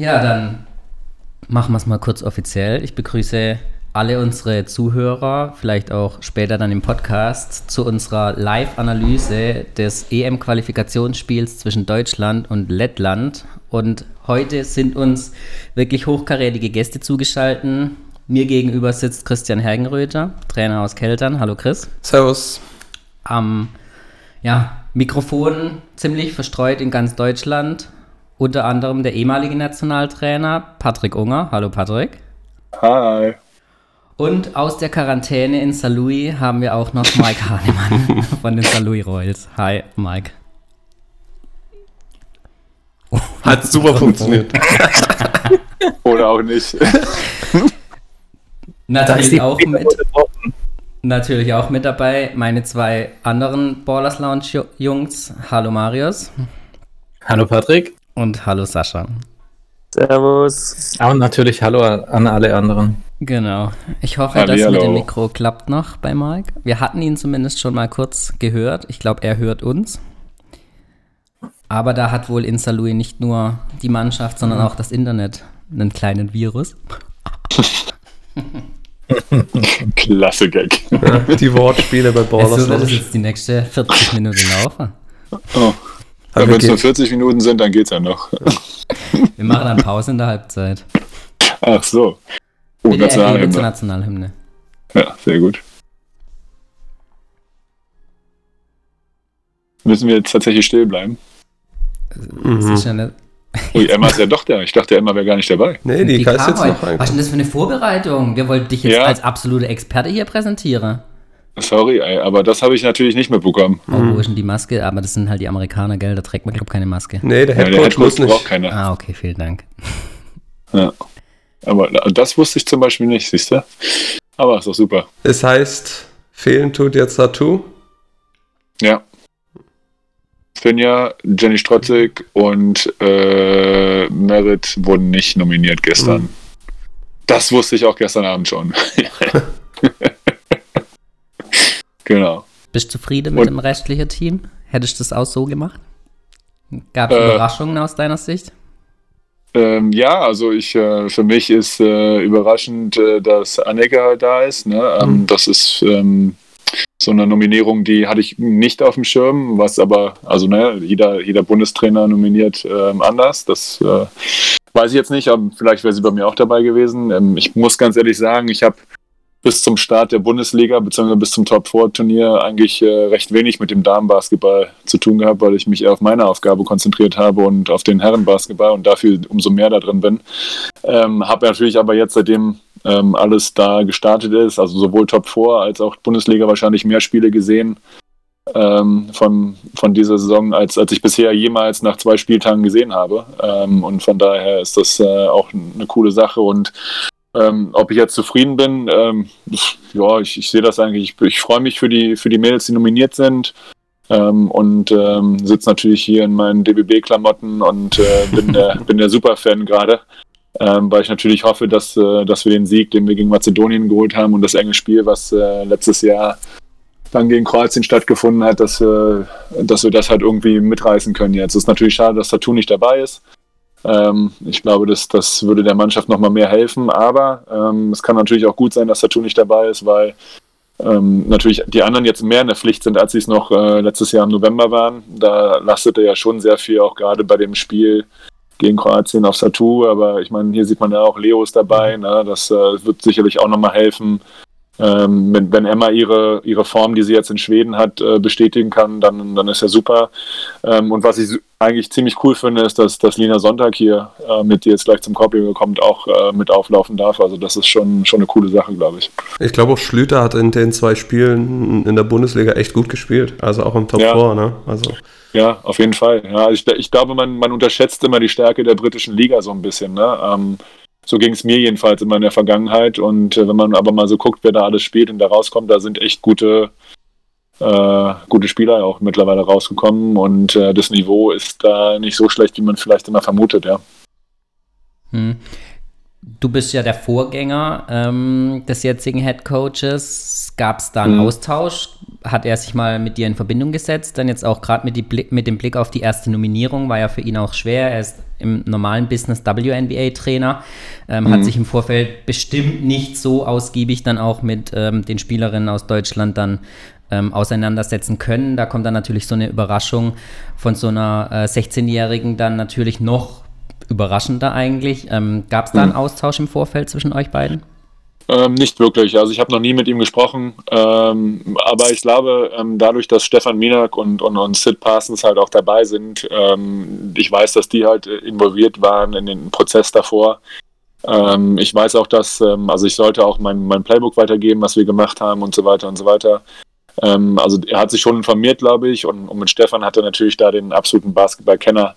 Ja, dann machen wir es mal kurz offiziell. Ich begrüße alle unsere Zuhörer, vielleicht auch später dann im Podcast, zu unserer Live-Analyse des EM-Qualifikationsspiels zwischen Deutschland und Lettland. Und heute sind uns wirklich hochkarätige Gäste zugeschaltet. Mir gegenüber sitzt Christian Hergenröther, Trainer aus Keltern. Hallo Chris. Servus. Am ja, Mikrofon ziemlich verstreut in ganz Deutschland. Unter anderem der ehemalige Nationaltrainer Patrick Unger. Hallo Patrick. Hi. Und aus der Quarantäne in Saarlouis haben wir auch noch Mike Hahnemann von den Saarlouis Royals. Hi, Mike. Hat super funktioniert. Oder auch nicht. Natürlich auch, mit, natürlich auch mit dabei meine zwei anderen Ballers Lounge Jungs. Hallo Marius. Hallo Patrick. Und hallo Sascha. Servus. Und natürlich hallo an alle anderen. Genau. Ich hoffe, Halli, dass mit dem Mikro klappt noch bei Mike. Wir hatten ihn zumindest schon mal kurz gehört. Ich glaube, er hört uns. Aber da hat wohl in Salui nicht nur die Mannschaft, sondern auch das Internet einen kleinen Virus. Klasse Gag. die Wortspiele bei Ballers. So wird es jetzt die nächste 40 Minuten laufen. Oh. Ja, Wenn es nur 40 Minuten sind, dann geht's ja noch. Wir machen dann Pause in der Halbzeit. Ach so. Oh, Nationalhymne. zur Nationalhymne. Ja, sehr gut. Müssen wir jetzt tatsächlich still bleiben? Mhm. Ist ja Ui, Emma ist ja doch da. Ich dachte, Emma wäre gar nicht dabei. Nee, die, die kann jetzt noch rein. Was ist denn das für eine Vorbereitung? Wir wollten dich jetzt ja. als absolute Experte hier präsentieren. Sorry, ey, aber das habe ich natürlich nicht mitbekommen. Oh, wo ist denn die Maske? Aber das sind halt die Amerikaner, gell? Da trägt man, glaube ich, keine Maske. Nee, der Headcoach, ja, der Headcoach muss nicht. braucht keine. Ah, okay, vielen Dank. Ja. Aber das wusste ich zum Beispiel nicht, siehst du? Aber ist doch super. Es heißt, fehlen tut jetzt Tattoo? Ja. Finja, Jenny Strotzig und äh, Merit wurden nicht nominiert gestern. Mhm. Das wusste ich auch gestern Abend schon. genau. Bist du zufrieden mit und, dem restlichen Team? Hättest du das auch so gemacht? Gab es äh, Überraschungen aus deiner Sicht? Ähm, ja, also ich äh, für mich ist äh, überraschend, äh, dass Anneke da ist. Ne? Ähm, mhm. Das ist ähm, so eine Nominierung, die hatte ich nicht auf dem Schirm, was aber, also ne, jeder, jeder Bundestrainer nominiert ähm, anders. Das äh, weiß ich jetzt nicht, aber vielleicht wäre sie bei mir auch dabei gewesen. Ähm, ich muss ganz ehrlich sagen, ich habe bis zum Start der Bundesliga bzw. bis zum Top-4-Turnier eigentlich äh, recht wenig mit dem Damenbasketball zu tun gehabt, weil ich mich eher auf meine Aufgabe konzentriert habe und auf den Herrenbasketball und dafür umso mehr da drin bin. Ähm, habe natürlich aber jetzt, seitdem ähm, alles da gestartet ist, also sowohl Top 4 als auch Bundesliga wahrscheinlich mehr Spiele gesehen ähm, von, von dieser Saison, als, als ich bisher jemals nach zwei Spieltagen gesehen habe. Ähm, und von daher ist das äh, auch eine coole Sache und ähm, ob ich jetzt zufrieden bin, ähm, ja, ich, ich sehe das eigentlich. Ich, ich freue mich für die, für die Mädels, die nominiert sind. Ähm, und ähm, sitze natürlich hier in meinen DBB-Klamotten und äh, bin, der, bin der Superfan gerade. Ähm, weil ich natürlich hoffe, dass, äh, dass wir den Sieg, den wir gegen Mazedonien geholt haben und das enge Spiel, was äh, letztes Jahr dann gegen Kroatien stattgefunden hat, dass, äh, dass wir das halt irgendwie mitreißen können jetzt. Es ist natürlich schade, dass Tattoo nicht dabei ist. Ähm, ich glaube, das, das würde der Mannschaft nochmal mehr helfen. Aber ähm, es kann natürlich auch gut sein, dass Tattoo nicht dabei ist, weil ähm, natürlich die anderen jetzt mehr in der Pflicht sind, als sie es noch äh, letztes Jahr im November waren. Da lastete ja schon sehr viel, auch gerade bei dem Spiel gegen Kroatien auf Satu. Aber ich meine, hier sieht man ja auch Leos dabei. Ne? Das äh, wird sicherlich auch nochmal helfen. Ähm, wenn, wenn, Emma ihre, ihre Form, die sie jetzt in Schweden hat, äh, bestätigen kann, dann, dann ist ja super. Ähm, und was ich eigentlich ziemlich cool finde, ist, dass, dass Lina Sonntag hier, äh, mit die jetzt gleich zum Korb kommt, auch äh, mit auflaufen darf. Also das ist schon, schon eine coole Sache, glaube ich. Ich glaube auch Schlüter hat in den zwei Spielen in der Bundesliga echt gut gespielt. Also auch im Top ja. 4, ne? Also. Ja, auf jeden Fall. Ja, ich, ich glaube, man, man unterschätzt immer die Stärke der britischen Liga so ein bisschen. Ne? Ähm, so ging es mir jedenfalls immer in der Vergangenheit. Und äh, wenn man aber mal so guckt, wer da alles spielt und da rauskommt, da sind echt gute, äh, gute Spieler auch mittlerweile rausgekommen. Und äh, das Niveau ist da nicht so schlecht, wie man vielleicht immer vermutet, ja. Hm. Du bist ja der Vorgänger ähm, des jetzigen Head Coaches. Gab es da einen hm. Austausch? hat er sich mal mit dir in Verbindung gesetzt? Dann jetzt auch gerade mit, mit dem Blick auf die erste Nominierung war ja für ihn auch schwer. Er ist im normalen Business WNBA-Trainer, ähm, mhm. hat sich im Vorfeld bestimmt nicht so ausgiebig dann auch mit ähm, den Spielerinnen aus Deutschland dann ähm, auseinandersetzen können. Da kommt dann natürlich so eine Überraschung von so einer äh, 16-Jährigen dann natürlich noch überraschender eigentlich. Ähm, Gab es da einen mhm. Austausch im Vorfeld zwischen euch beiden? Ähm, nicht wirklich. Also ich habe noch nie mit ihm gesprochen. Ähm, aber ich glaube, ähm, dadurch, dass Stefan Minak und, und, und Sid Parsons halt auch dabei sind, ähm, ich weiß, dass die halt involviert waren in den Prozess davor. Ähm, ich weiß auch, dass, ähm, also ich sollte auch mein, mein Playbook weitergeben, was wir gemacht haben und so weiter und so weiter. also er hat sich schon informiert, glaube ich. Und, und mit Stefan hat er natürlich da den absoluten Basketballkenner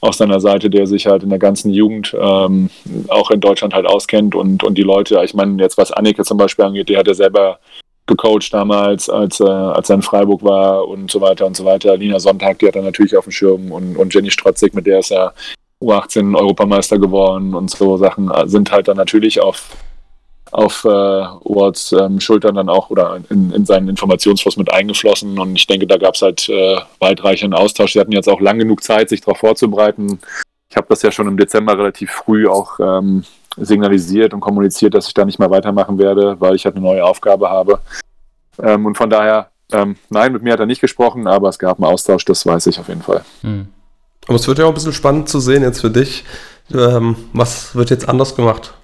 auf seiner Seite, der sich halt in der ganzen Jugend ähm, auch in Deutschland halt auskennt und, und die Leute, ich meine, jetzt was Annike zum Beispiel angeht, die hat er selber gecoacht damals, als, äh, als er in Freiburg war und so weiter und so weiter. Lina Sonntag, die hat er natürlich auf dem Schirm und, und Jenny Strotzig, mit der ist er U18 Europameister geworden und so Sachen sind halt dann natürlich auf auf äh, Wards ähm, Schultern dann auch oder in, in seinen Informationsfluss mit eingeflossen. Und ich denke, da gab es halt äh, weitreichenden Austausch. Sie hatten jetzt auch lang genug Zeit, sich darauf vorzubereiten. Ich habe das ja schon im Dezember relativ früh auch ähm, signalisiert und kommuniziert, dass ich da nicht mehr weitermachen werde, weil ich halt eine neue Aufgabe habe. Ähm, und von daher, ähm, nein, mit mir hat er nicht gesprochen, aber es gab einen Austausch, das weiß ich auf jeden Fall. Hm. Aber es wird ja auch ein bisschen spannend zu sehen jetzt für dich. Ähm, was wird jetzt anders gemacht?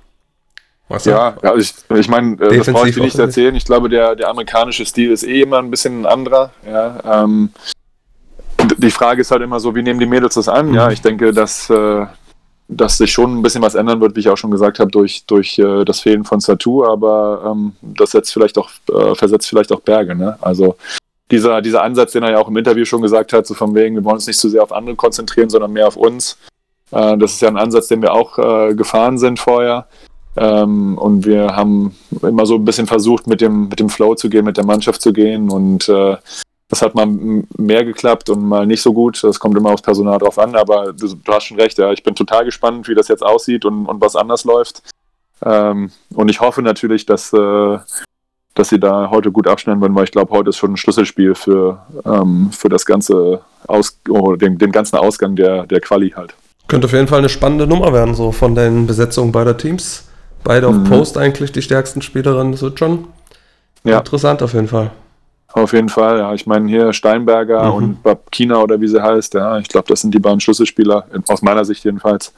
Was ja, ja, ich, ich meine, äh, das brauche ich dir nicht erzählen. Ich glaube, der, der amerikanische Stil ist eh immer ein bisschen ein anderer. Ja, ähm, die Frage ist halt immer so, wie nehmen die Mädels das an? Mhm. Ja, ich denke, dass, äh, dass sich schon ein bisschen was ändern wird, wie ich auch schon gesagt habe, durch, durch äh, das Fehlen von Satu, aber ähm, das setzt vielleicht auch, äh, versetzt vielleicht auch Berge. Ne? Also dieser, dieser Ansatz, den er ja auch im Interview schon gesagt hat, so von wegen, wir wollen uns nicht zu sehr auf andere konzentrieren, sondern mehr auf uns. Äh, das ist ja ein Ansatz, den wir auch äh, gefahren sind vorher. Ähm, und wir haben immer so ein bisschen versucht, mit dem, mit dem Flow zu gehen, mit der Mannschaft zu gehen. Und äh, das hat mal mehr geklappt und mal nicht so gut. Das kommt immer aufs Personal drauf an. Aber du, du hast schon recht, ja. Ich bin total gespannt, wie das jetzt aussieht und, und was anders läuft. Ähm, und ich hoffe natürlich, dass, äh, dass sie da heute gut abschneiden werden, weil ich glaube, heute ist schon ein Schlüsselspiel für, ähm, für das ganze Aus oh, den, den ganzen Ausgang der, der Quali halt. Könnte auf jeden Fall eine spannende Nummer werden, so von den Besetzungen beider Teams. Beide auf mhm. Post eigentlich die stärksten Spielerinnen. Das wird schon ja. interessant auf jeden Fall. Auf jeden Fall, ja. Ich meine hier Steinberger mhm. und Babkina oder wie sie heißt, ja. Ich glaube, das sind die beiden Schlüsselspieler, aus meiner Sicht jedenfalls.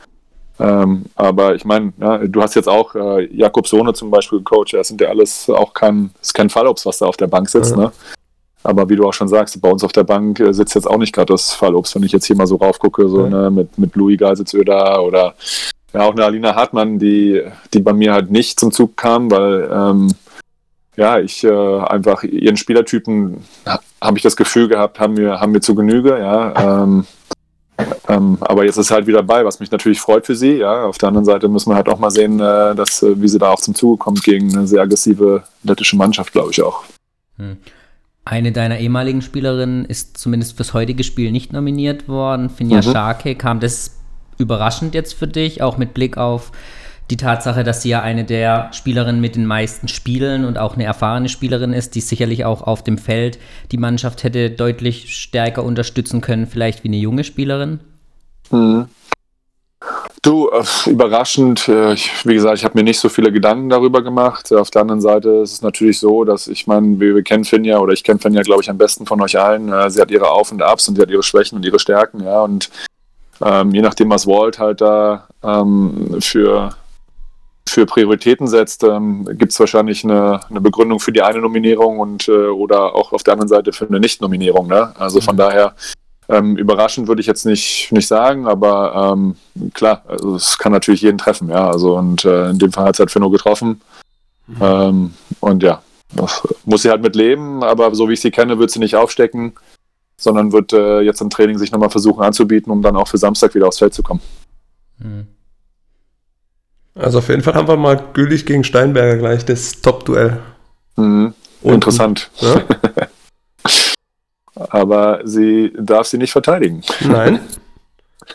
Ähm, aber ich meine, ja, du hast jetzt auch äh, Jakob Sohne zum Beispiel gecoacht. Das sind ja alles auch kein, ist kein Fallobst, was da auf der Bank sitzt, ja. ne? Aber wie du auch schon sagst, bei uns auf der Bank äh, sitzt jetzt auch nicht gerade das Fallobst, wenn ich jetzt hier mal so raufgucke, so ja. ne, mit, mit Louis Geiselsöder oder ja, auch eine Alina Hartmann, die, die bei mir halt nicht zum Zug kam, weil ähm, ja, ich äh, einfach ihren Spielertypen habe ich das Gefühl gehabt, haben wir, haben wir zu Genüge, ja. Ähm, ähm, aber jetzt ist halt wieder bei, was mich natürlich freut für sie. Ja, auf der anderen Seite müssen wir halt auch mal sehen, äh, dass, äh, wie sie da auch zum Zuge kommt gegen eine sehr aggressive lettische Mannschaft, glaube ich auch. Hm. Eine deiner ehemaligen Spielerinnen ist zumindest fürs heutige Spiel nicht nominiert worden. Finja mhm. Scharke kam das überraschend jetzt für dich, auch mit Blick auf die Tatsache, dass sie ja eine der Spielerinnen mit den meisten Spielen und auch eine erfahrene Spielerin ist, die sicherlich auch auf dem Feld die Mannschaft hätte deutlich stärker unterstützen können, vielleicht wie eine junge Spielerin? Mhm. Du, äh, überraschend. Äh, wie gesagt, ich habe mir nicht so viele Gedanken darüber gemacht. Auf der anderen Seite ist es natürlich so, dass ich meine, wir, wir kennen Finja oder ich kenne Finja, glaube ich, am besten von euch allen. Äh, sie hat ihre Auf und Abs und sie hat ihre Schwächen und ihre Stärken, ja. Und ähm, je nachdem, was Walt halt da ähm, für, für Prioritäten setzt, ähm, gibt es wahrscheinlich eine, eine, Begründung für die eine Nominierung und äh, oder auch auf der anderen Seite für eine Nicht-Nominierung. Ne? Also von mhm. daher ähm, überraschend würde ich jetzt nicht, nicht sagen, aber ähm, klar, also es kann natürlich jeden treffen, ja. Also und äh, in dem Fall hat es halt Finno getroffen. Mhm. Ähm, und ja, das muss sie halt mit leben, aber so wie ich sie kenne, wird sie nicht aufstecken sondern wird äh, jetzt im Training sich nochmal versuchen anzubieten, um dann auch für Samstag wieder aufs Feld zu kommen. Mhm. Also auf jeden Fall haben wir mal Gülich gegen Steinberger gleich das Top-Duell. Mhm. Interessant. Ja? Aber sie darf sie nicht verteidigen. Nein.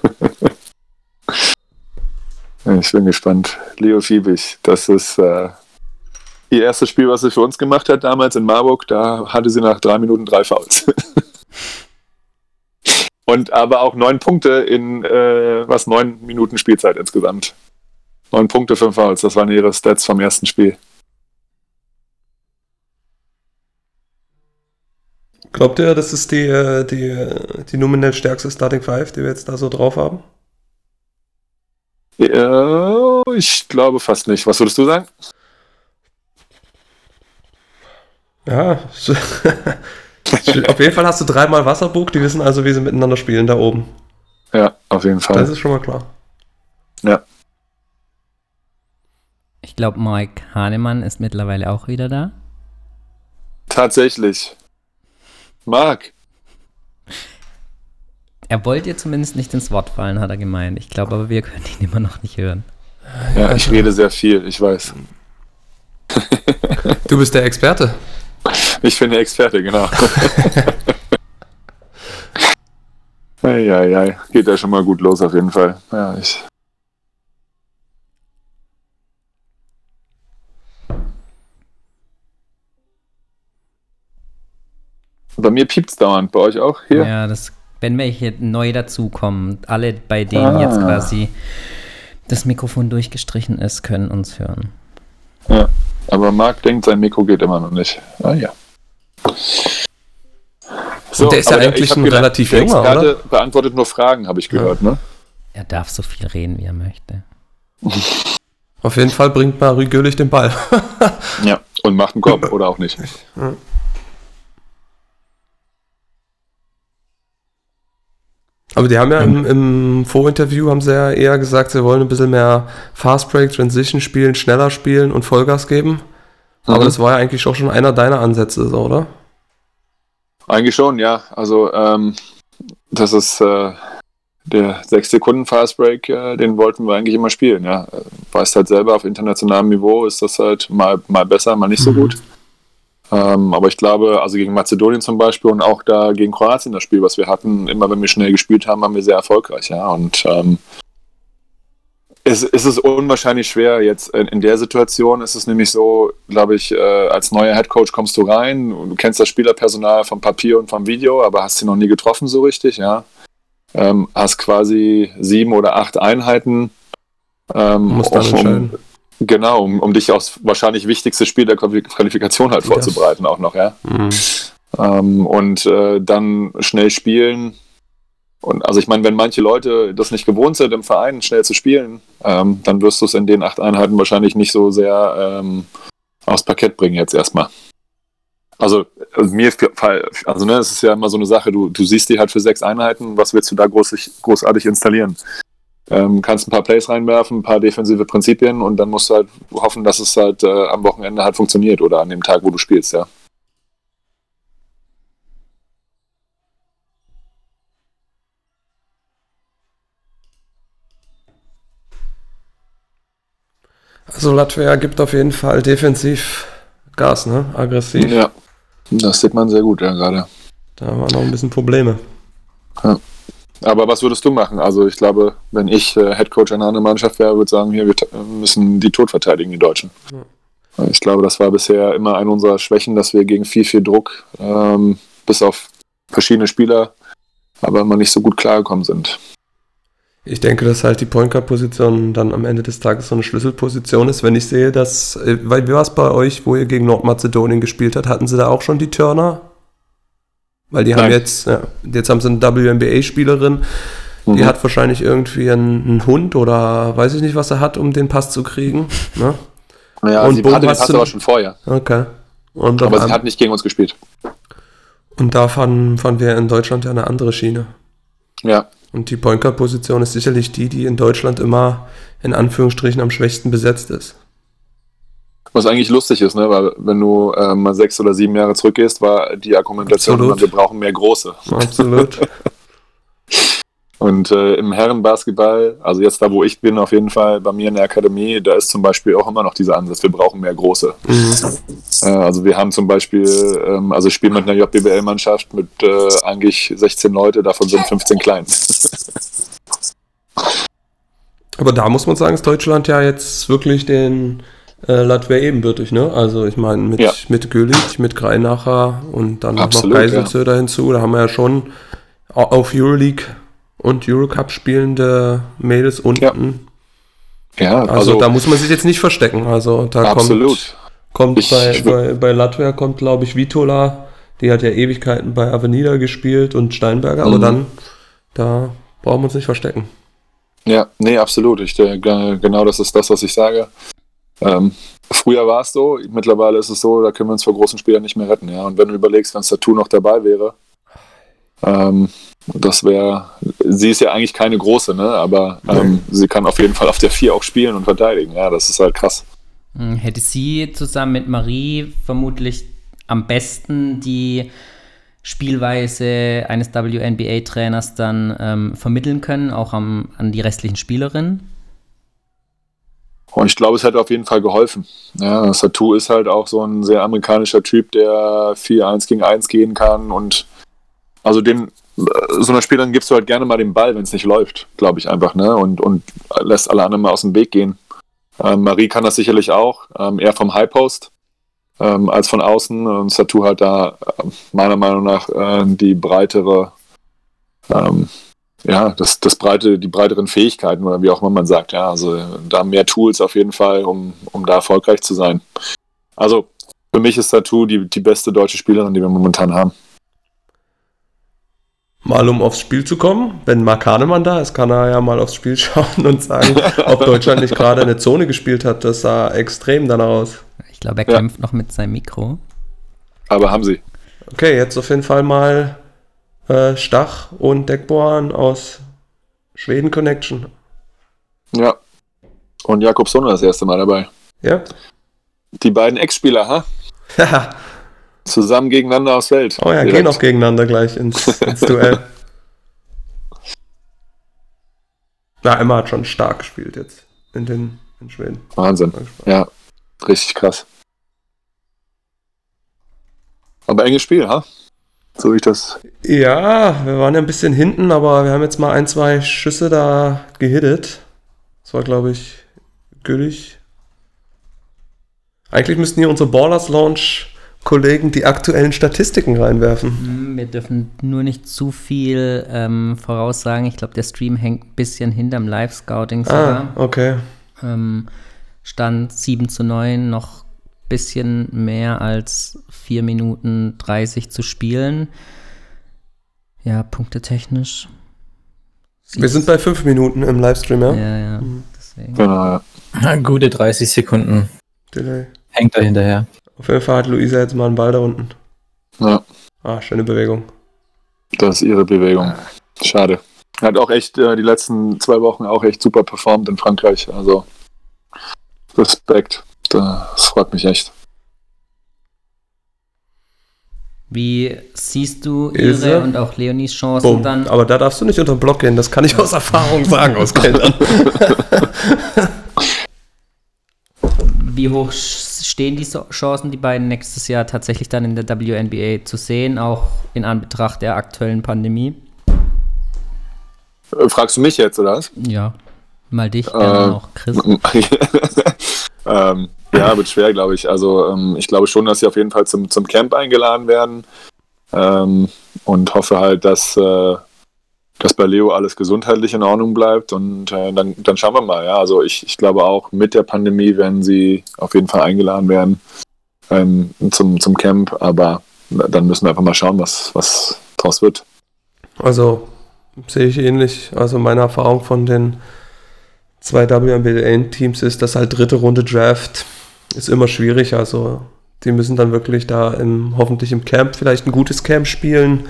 ich bin gespannt. Leo Fiebig, das ist, äh, ihr erstes Spiel, was sie für uns gemacht hat, damals in Marburg, da hatte sie nach drei Minuten drei Fouls. Und aber auch neun Punkte in äh, was neun Minuten Spielzeit insgesamt. Neun Punkte, fünf Fouls, das waren ihre Stats vom ersten Spiel. Glaubt ihr, das ist die, äh, die, die nominell stärkste Starting Five, die wir jetzt da so drauf haben? Ja, ich glaube fast nicht. Was würdest du sagen? Ja, auf jeden Fall hast du dreimal Wasserburg, die wissen also, wie sie miteinander spielen da oben. Ja, auf jeden Fall. Das ist schon mal klar. Ja. Ich glaube, Mike Hahnemann ist mittlerweile auch wieder da. Tatsächlich. Marc. Er wollte dir zumindest nicht ins Wort fallen, hat er gemeint. Ich glaube aber, wir können ihn immer noch nicht hören. Ja, ich rede sehr viel, ich weiß. Du bist der Experte. Ich bin der Experte, genau. Eieiei, geht ja schon mal gut los auf jeden Fall. Ja, ich. Bei mir piept es dauernd, bei euch auch hier? Ja, das, wenn welche neu dazukommen, alle bei denen ah. jetzt quasi das Mikrofon durchgestrichen ist, können uns hören. Ja, aber Marc denkt, sein Mikro geht immer noch nicht. Ah ja. So, der ist ja eigentlich ein gedacht, relativ junger, oder? beantwortet nur Fragen, habe ich gehört, ja. ne? Er darf so viel reden, wie er möchte. Auf jeden Fall bringt Marie Göhlich den Ball. ja, und macht einen Kopf oder auch nicht. Ja. Aber die haben ja im, im, Vorinterview haben sie ja eher gesagt, sie wollen ein bisschen mehr Fast Break, Transition spielen, schneller spielen und Vollgas geben. Aber mhm. das war ja eigentlich auch schon einer deiner Ansätze, so, oder? Eigentlich schon, ja. Also ähm, das ist äh, der 6 Sekunden Fast Break, äh, den wollten wir eigentlich immer spielen, ja. Weißt halt selber, auf internationalem Niveau ist das halt mal, mal besser, mal nicht so mhm. gut. Ähm, aber ich glaube, also gegen Mazedonien zum Beispiel und auch da gegen Kroatien das Spiel, was wir hatten, immer wenn wir schnell gespielt haben, waren wir sehr erfolgreich, ja. Und ähm, es, es ist unwahrscheinlich schwer jetzt in, in, der Situation. Ist es nämlich so, glaube ich, äh, als neuer Headcoach kommst du rein du kennst das Spielerpersonal vom Papier und vom Video, aber hast sie noch nie getroffen so richtig, ja. Ähm, hast quasi sieben oder acht Einheiten. Ähm, Muss dann um, entscheiden. Genau, um, um dich aufs wahrscheinlich wichtigste Spiel der Qualifikation halt vorzubereiten, auch noch, ja. Mhm. Ähm, und äh, dann schnell spielen. Und also ich meine, wenn manche Leute das nicht gewohnt sind, im Verein schnell zu spielen, ähm, dann wirst du es in den acht Einheiten wahrscheinlich nicht so sehr ähm, aufs Parkett bringen jetzt erstmal. Also, also mir, also ne, es ist ja immer so eine Sache, du, du siehst die halt für sechs Einheiten, was willst du da groß, großartig installieren? Ähm, kannst ein paar Plays reinwerfen, ein paar defensive Prinzipien und dann musst du halt hoffen, dass es halt äh, am Wochenende halt funktioniert oder an dem Tag, wo du spielst, ja. Also Latvia gibt auf jeden Fall defensiv Gas, ne? Aggressiv. Ja, das sieht man sehr gut ja gerade. Da waren noch ein bisschen Probleme. Ja. Aber was würdest du machen? Also ich glaube, wenn ich äh, Headcoach einer anderen Mannschaft wäre, würde ich sagen, hier, wir müssen die Tod verteidigen, die Deutschen. Ja. Ich glaube, das war bisher immer eine unserer Schwächen, dass wir gegen viel, viel Druck, ähm, bis auf verschiedene Spieler, aber immer nicht so gut klargekommen sind. Ich denke, dass halt die Point Guard Position dann am Ende des Tages so eine Schlüsselposition ist. Wenn ich sehe, dass, äh, weil wie war es bei euch, wo ihr gegen Nordmazedonien gespielt habt, hatten sie da auch schon die Turner? Weil die Nein. haben jetzt, ja, jetzt haben sie eine WNBA-Spielerin, mhm. die hat wahrscheinlich irgendwie einen, einen, Hund oder weiß ich nicht, was er hat, um den Pass zu kriegen. Ne? Ja, und sie Boom hatte den Pass aber schon vorher. Okay. Aber sie hat nicht gegen uns gespielt. Und da fahren, fahren wir in Deutschland ja eine andere Schiene. Ja. Und die Point Guard Position ist sicherlich die, die in Deutschland immer in Anführungsstrichen am schwächsten besetzt ist. Was eigentlich lustig ist, ne? weil wenn du äh, mal sechs oder sieben Jahre zurückgehst, war die Argumentation, immer, wir brauchen mehr Große. Absolut. Und äh, im Herrenbasketball, also jetzt da, wo ich bin, auf jeden Fall bei mir in der Akademie, da ist zum Beispiel auch immer noch dieser Ansatz, wir brauchen mehr Große. Mhm. Äh, also wir haben zum Beispiel, ähm, also ich spiele mit einer JBL-Mannschaft mit äh, eigentlich 16 Leute, davon sind 15 klein. Aber da muss man sagen, ist Deutschland ja jetzt wirklich den äh, Latvia ebenbürtig, ne? Also ich meine, mit, Ja. mit Gülich, mit Greinacher und dann Absolut, noch Geiselsöder hinzu, da haben wir ja schon au- auf Euroleague und Eurocup spielende Mädels unten. Ja, Also, also, da muss man sich jetzt nicht verstecken. Also da kommt, absolut. kommt Ich- bei, ich- bei, bei Latvia kommt, glaube ich, Vitola, die hat ja Ewigkeiten bei Avenida gespielt und Steinberger, aber Mhm. dann, da brauchen wir uns nicht verstecken. Ja, nee, absolut. Ich, äh, ge- genau das ist das, was ich sage. Ähm, früher war es so, mittlerweile ist es so, da können wir uns vor großen Spielern nicht mehr retten. Ja? Und wenn du überlegst, wenn Satu noch dabei wäre, ähm, das wäre, sie ist ja eigentlich keine große, ne? aber ähm, sie kann auf jeden Fall auf der 4 auch spielen und verteidigen. Ja, das ist halt krass. Hm, Hätte sie zusammen mit Marie vermutlich am besten die Spielweise eines WNBA-Trainers dann ähm, vermitteln können, auch am, an die restlichen Spielerinnen? Und ich glaube, es hätte auf jeden Fall geholfen. Ja, Satu ist halt auch so ein sehr amerikanischer Typ, der 4-1 gegen 1 gehen kann und also dem, äh, so einer Spielerin gibst du halt gerne mal den Ball, wenn es nicht läuft, glaube ich einfach, ne? Und, und lässt alle anderen mal aus dem Weg gehen. Ähm, Marie kann das sicherlich auch, ähm, eher vom High Post ähm, als von außen. Und Satu hat da äh, meiner Meinung nach äh, die breitere, ähm, ja, das, das breite, die breiteren Fähigkeiten oder wie auch immer man sagt, ja. Also da mehr Tools auf jeden Fall, um, um da erfolgreich zu sein. Also für mich ist Satu die, die beste deutsche Spielerin, die wir momentan haben. Mal um aufs Spiel zu kommen, wenn Mark Hahnemann da ist, kann er ja mal aufs Spiel schauen und sagen, ob Deutschland nicht gerade eine Zone gespielt hat. Das sah extrem danach aus. Ich glaube, er Ja. kämpft noch mit seinem Mikro. Aber haben sie. Okay, jetzt auf jeden Fall mal äh, Stach und Deckborn aus Schweden Connection. Ja. Und Jakob Sonne das erste Mal dabei. Ja? Die beiden Ex-Spieler, ha? Zusammen gegeneinander aufs Feld. oh ja, Direkt. gehen auch gegeneinander gleich ins, ins Duell. Ja, Emma hat schon stark gespielt jetzt in den in Schweden. Wahnsinn. Ja, richtig krass. Aber enges Spiel, ha? So wie ich das. Ja, wir waren ja ein bisschen hinten, aber wir haben jetzt mal ein, zwei Schüsse da gehittet. Das war, glaube ich, gültig. Eigentlich müssten hier unsere Ballers Launch Kollegen die aktuellen Statistiken reinwerfen. Hm, Wir dürfen nur nicht zu viel ähm, voraussagen. Ich glaube, der Stream hängt ein bisschen hinterm Live-Scouting sogar. Ah, okay. Ähm, Stand 7 zu 9, noch ein bisschen mehr als 4 Minuten 30 zu spielen. Ja, punktetechnisch. Wir sind bei fünf Minuten im Livestream, ja? Ja, ja. Deswegen. Genau, ja. Gute 30 Sekunden Delay. hängt da hinterher. Auf jeden Fall hat Luisa jetzt mal einen Ball da unten. ja. Ah, schöne Bewegung. Das ist ihre Bewegung. Schade. Hat auch echt äh, die letzten zwei Wochen auch echt super performt in Frankreich. Also Respekt. Das freut mich echt. Wie siehst du Ilse? ihre und auch Leonis Chancen Bumm. dann? Aber da darfst du nicht unter den Block gehen, das kann ich aus Erfahrung sagen, aus Kellern. Wie hoch stehen die Chancen, die beiden nächstes Jahr tatsächlich dann in der WNBA zu sehen, auch in Anbetracht der aktuellen Pandemie? Äh, Fragst du mich jetzt, oder was? Ja, mal dich, gerne Äh, noch Chris. ähm, ja, wird schwer, glaube ich. Also ähm, ich glaube schon, dass sie auf jeden Fall zum, zum Camp eingeladen werden ähm, und hoffe halt, dass, äh, dass bei Leo alles gesundheitlich in Ordnung bleibt und äh, dann, dann schauen wir mal. Ja, also ich, ich glaube auch mit der Pandemie werden sie auf jeden Fall eingeladen werden ähm, zum, zum Camp, aber dann müssen wir einfach mal schauen, was, was draus wird. Also sehe ich ähnlich. Also meine Erfahrung von den zwei WNBA-Teams ist, dass halt dritte Runde Draft ist immer schwierig. Also die müssen dann wirklich da im, hoffentlich im Camp vielleicht ein gutes Camp spielen.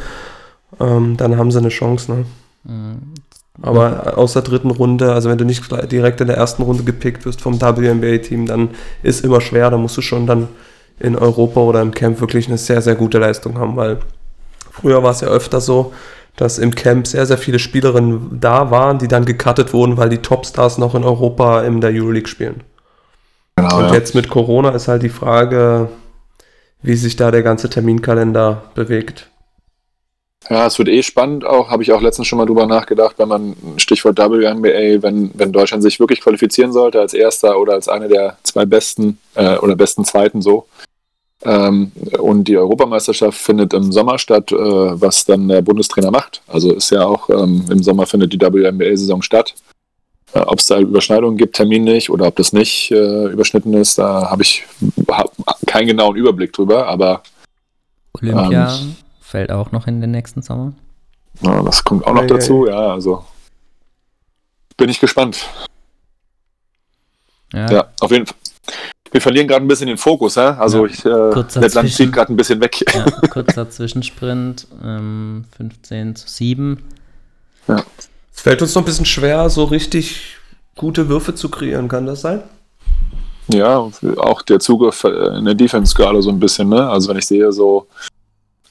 Ähm, dann haben sie eine Chance. Ne? Mhm. Aber aus der dritten Runde, also wenn du nicht direkt in der ersten Runde gepickt wirst vom WNBA-Team, dann ist immer schwer. Da musst du schon dann in Europa oder im Camp wirklich eine sehr, sehr gute Leistung haben, weil früher war es ja öfter so, dass im Camp sehr, sehr viele Spielerinnen da waren, die dann gecuttet wurden, weil die Topstars noch in Europa in der Euroleague spielen. Genau, Und ja. jetzt mit Corona ist halt die Frage, wie sich da der ganze Terminkalender bewegt. Ja, es wird eh spannend auch, habe ich auch letztens schon mal drüber nachgedacht, wenn man, Stichwort WNBA, wenn, wenn Deutschland sich wirklich qualifizieren sollte als Erster oder als einer der zwei besten äh, oder besten Zweiten so. Ähm, und die Europameisterschaft findet im Sommer statt, äh, was dann der Bundestrainer macht. Also ist ja auch, ähm, im Sommer findet die WNBA-Saison statt. Äh, ob es da Überschneidungen gibt, terminlich, oder ob das nicht äh, überschnitten ist, da habe ich hab keinen genauen Überblick drüber, aber Olympia ähm, fällt auch noch in den nächsten Sommer. Ja, das kommt auch noch dazu, ja, also bin ich gespannt. Ja, ja auf jeden Fall. Wir verlieren gerade ein bisschen den Fokus, hä? also ja, ich, äh, Lettland zieht gerade ein bisschen weg. Ja, kurzer Zwischensprint, ähm, 15 zu 7. Ja. Es fällt uns noch ein bisschen schwer, so richtig gute Würfe zu kreieren, kann das sein? Ja, auch der Zugriff in der Defense-Skala so ein bisschen, ne? Also wenn ich sehe, so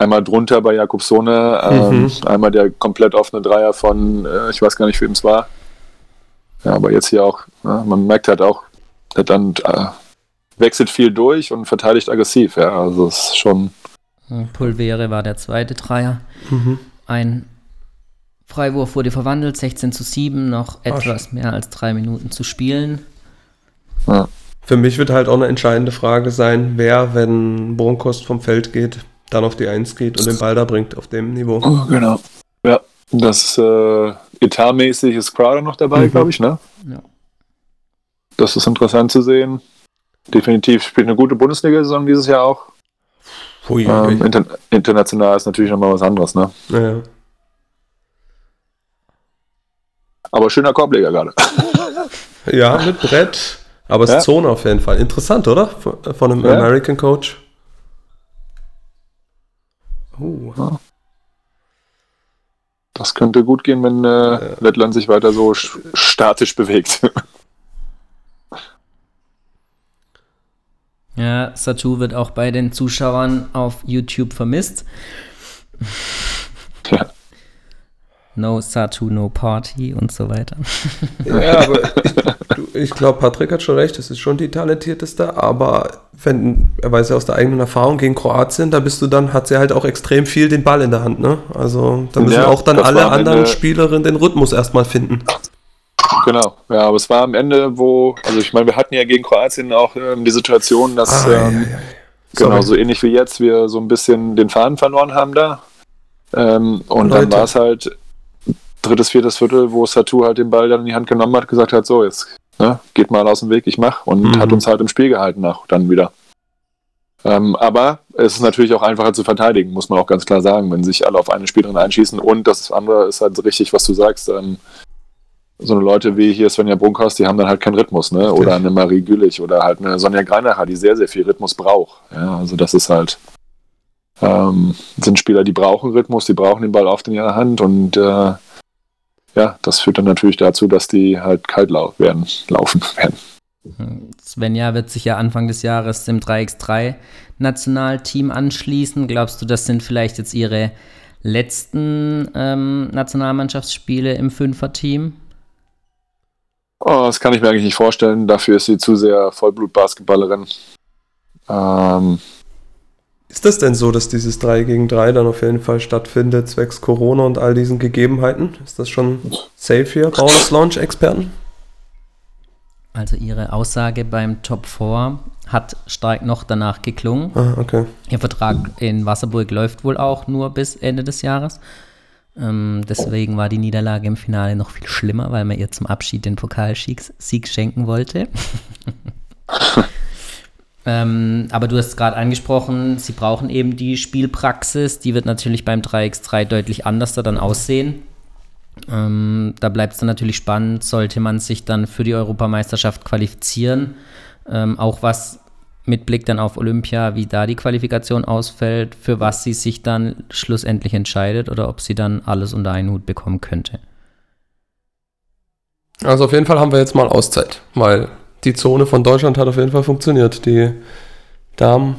einmal drunter bei Jakobsone, ähm, mhm. einmal der komplett offene Dreier von, äh, ich weiß gar nicht, wem es war. Ja, aber jetzt hier auch, ja, man merkt halt auch, der dann äh, wechselt viel durch und verteidigt aggressiv, ja. Also es ist schon. Pulvere war der zweite Dreier. Mhm. Ein Freiwurf wurde verwandelt, 16 zu 7, noch etwas Ach. mehr als drei Minuten zu spielen. Ja. Für mich wird halt auch eine entscheidende Frage sein, wer, wenn Bronkost vom Feld geht, dann auf die 1 geht und den Ball da bringt auf dem Niveau. Oh, genau. Ja, das äh, etatmäßig ist Crowder noch dabei, mhm. glaube ich, ne? Ja. Das ist interessant zu sehen. Definitiv spielt eine gute Bundesliga-Saison dieses Jahr auch. Hui, ähm, inter international ist natürlich nochmal was anderes, ne? Ja. Aber schöner Korbleger gerade. ja, mit Brett. Aber es ja. ist Zone auf jeden Fall. Interessant, oder? Von einem ja. American Coach. Oh. Ja. Das könnte gut gehen, wenn äh, Lettland sich weiter so statisch bewegt. ja, Satu wird auch bei den Zuschauern auf YouTube vermisst. No Satu, no Party und so weiter. Ja, aber ich, ich glaube, Patrick hat schon recht, es ist schon die talentierteste, aber wenn, er weiß ja aus der eigenen Erfahrung gegen Kroatien, da bist du dann, hat sie halt auch extrem viel den Ball in der Hand, ne? Also da müssen ja, auch dann alle anderen Spielerinnen den Rhythmus erstmal finden. Genau, ja, aber es war am Ende, wo, also ich meine, wir hatten ja gegen Kroatien auch ähm, die Situation, dass ah, ähm, ja, ja, genau so ähnlich wie jetzt wir so ein bisschen den Faden verloren haben da. Ähm, und Leute. dann war es halt drittes, viertes Viertel, wo Satu halt den Ball dann in die Hand genommen hat, gesagt hat, so, jetzt ne, geht mal aus dem Weg, ich mach und mhm. hat uns halt im Spiel gehalten nach dann wieder. Ähm, aber es ist natürlich auch einfacher zu verteidigen, muss man auch ganz klar sagen, wenn sich alle auf eine Spielerin einschießen. Und das andere ist halt richtig, was du sagst. Ähm, so eine Leute wie hier Svenja Brunkhaus, die haben dann halt keinen Rhythmus, ne? Oder eine Marie Gülich oder halt eine Sonja Greinacher, die sehr, sehr viel Rhythmus braucht. Ja, also das ist halt, ähm, sind Spieler, die brauchen Rhythmus, die brauchen den Ball oft in ihrer Hand und äh, ja, das führt dann natürlich dazu, dass die halt kalt lau werden, laufen werden. Svenja wird sich ja Anfang des Jahres dem 3x3 Nationalteam anschließen. Glaubst du, das sind vielleicht jetzt ihre letzten ähm, Nationalmannschaftsspiele im Fünfer-Team? Oh, das kann ich mir eigentlich nicht vorstellen. Dafür ist sie zu sehr Vollblut-Basketballerin. Ähm, ist das denn so, dass dieses 3 gegen 3 dann auf jeden Fall stattfindet, zwecks Corona und all diesen Gegebenheiten? Ist das schon safe hier, Bonus Launch-Experten? Also ihre Aussage beim Top 4 hat stark noch danach geklungen. Ah, okay. Ihr Vertrag in Wasserburg läuft wohl auch nur bis Ende des Jahres. Ähm, deswegen war die Niederlage im Finale noch viel schlimmer, weil man ihr zum Abschied den Pokalsieg schenken wollte. Ähm, aber du hast es gerade angesprochen, sie brauchen eben die Spielpraxis. Die wird natürlich beim 3x3 deutlich anders da dann aussehen. Ähm, da bleibt es dann natürlich spannend, sollte man sich dann für die Europameisterschaft qualifizieren. Ähm, auch was mit Blick dann auf Olympia, wie da die Qualifikation ausfällt, für was sie sich dann schlussendlich entscheidet oder ob sie dann alles unter einen Hut bekommen könnte. Also auf jeden Fall haben wir jetzt mal Auszeit, weil die Zone von Deutschland hat auf jeden Fall funktioniert. Die Damen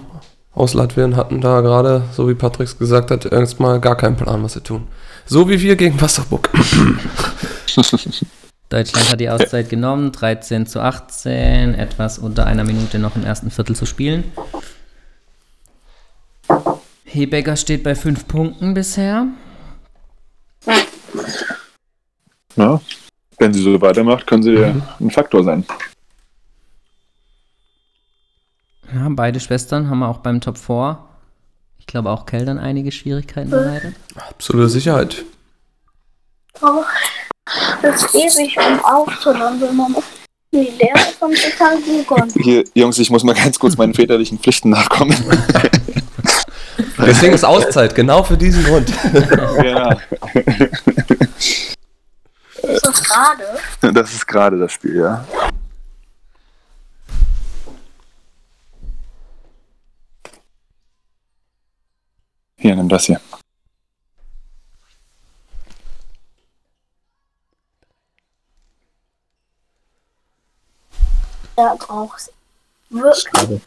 aus Latvien hatten da gerade, so wie Patrick gesagt hat, erstmal gar keinen Plan, was sie tun. So wie wir gegen Wasserburg. Deutschland hat die Auszeit genommen, 13 zu 18, etwas unter einer Minute noch im ersten Viertel zu spielen. Hebecker steht bei 5 Punkten bisher. ja, wenn sie so weitermacht, können sie ein Faktor sein. Ja, beide Schwestern haben wir auch beim Top 4. Ich glaube auch Kell dann einige Schwierigkeiten bereitet. Absolute Sicherheit. Oh, das ist ewig, um aufzuhören, wenn man die Lehre von total googeln. Hier, Jungs, ich muss mal ganz kurz meinen väterlichen Pflichten nachkommen. Deswegen ist Auszeit, genau für diesen Grund. ja, Ist das gerade? das ist gerade das Spiel, ja. Hier, nimm das hier. Ja, brauchst wirklich Schade.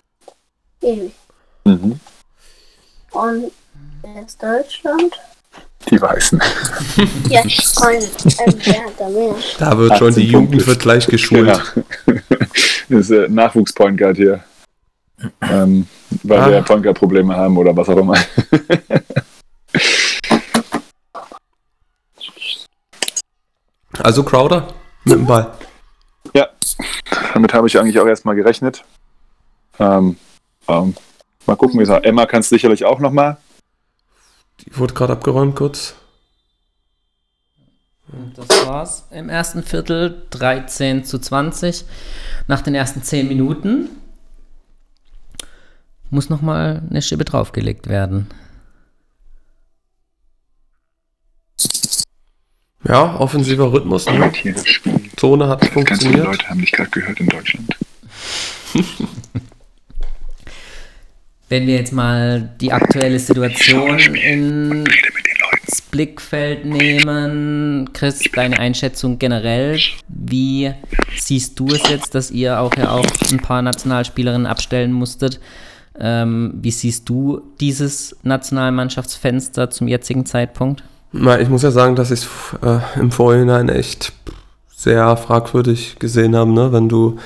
ewig. Mhm. Und wer ist Deutschland? Die Weißen. Ja, und ähm, wer hat da mehr? Da wird schon 18 die Jugend wird gleich geschult. Genau. Das ist äh, Nachwuchs-Point Guard hier. Ähm, weil Ah. wir Point Guard Probleme haben oder was auch immer. Also Crowder mit dem Ball. Ja, damit habe ich eigentlich auch erstmal gerechnet. Ähm, ähm, mal gucken, wie es war. Emma kann es sicherlich auch nochmal. Die wurde gerade abgeräumt kurz. Und das war's im ersten Viertel. 13 zu 20. Nach den ersten 10 Minuten muss nochmal eine Schippe draufgelegt werden. Ja, offensiver Rhythmus. Ne? Zone hat funktioniert. haben dich gerade gehört in Deutschland. Wenn wir jetzt mal die aktuelle Situation ins Blickfeld nehmen, Chris, deine Einschätzung generell, wie siehst du es jetzt, dass ihr auch ja auch ein paar Nationalspielerinnen abstellen musstet? Ähm, wie siehst du dieses Nationalmannschaftsfenster zum jetzigen Zeitpunkt? Na, ich muss ja sagen, dass ich es äh, im Vorhinein echt sehr fragwürdig gesehen habe, ne? wenn du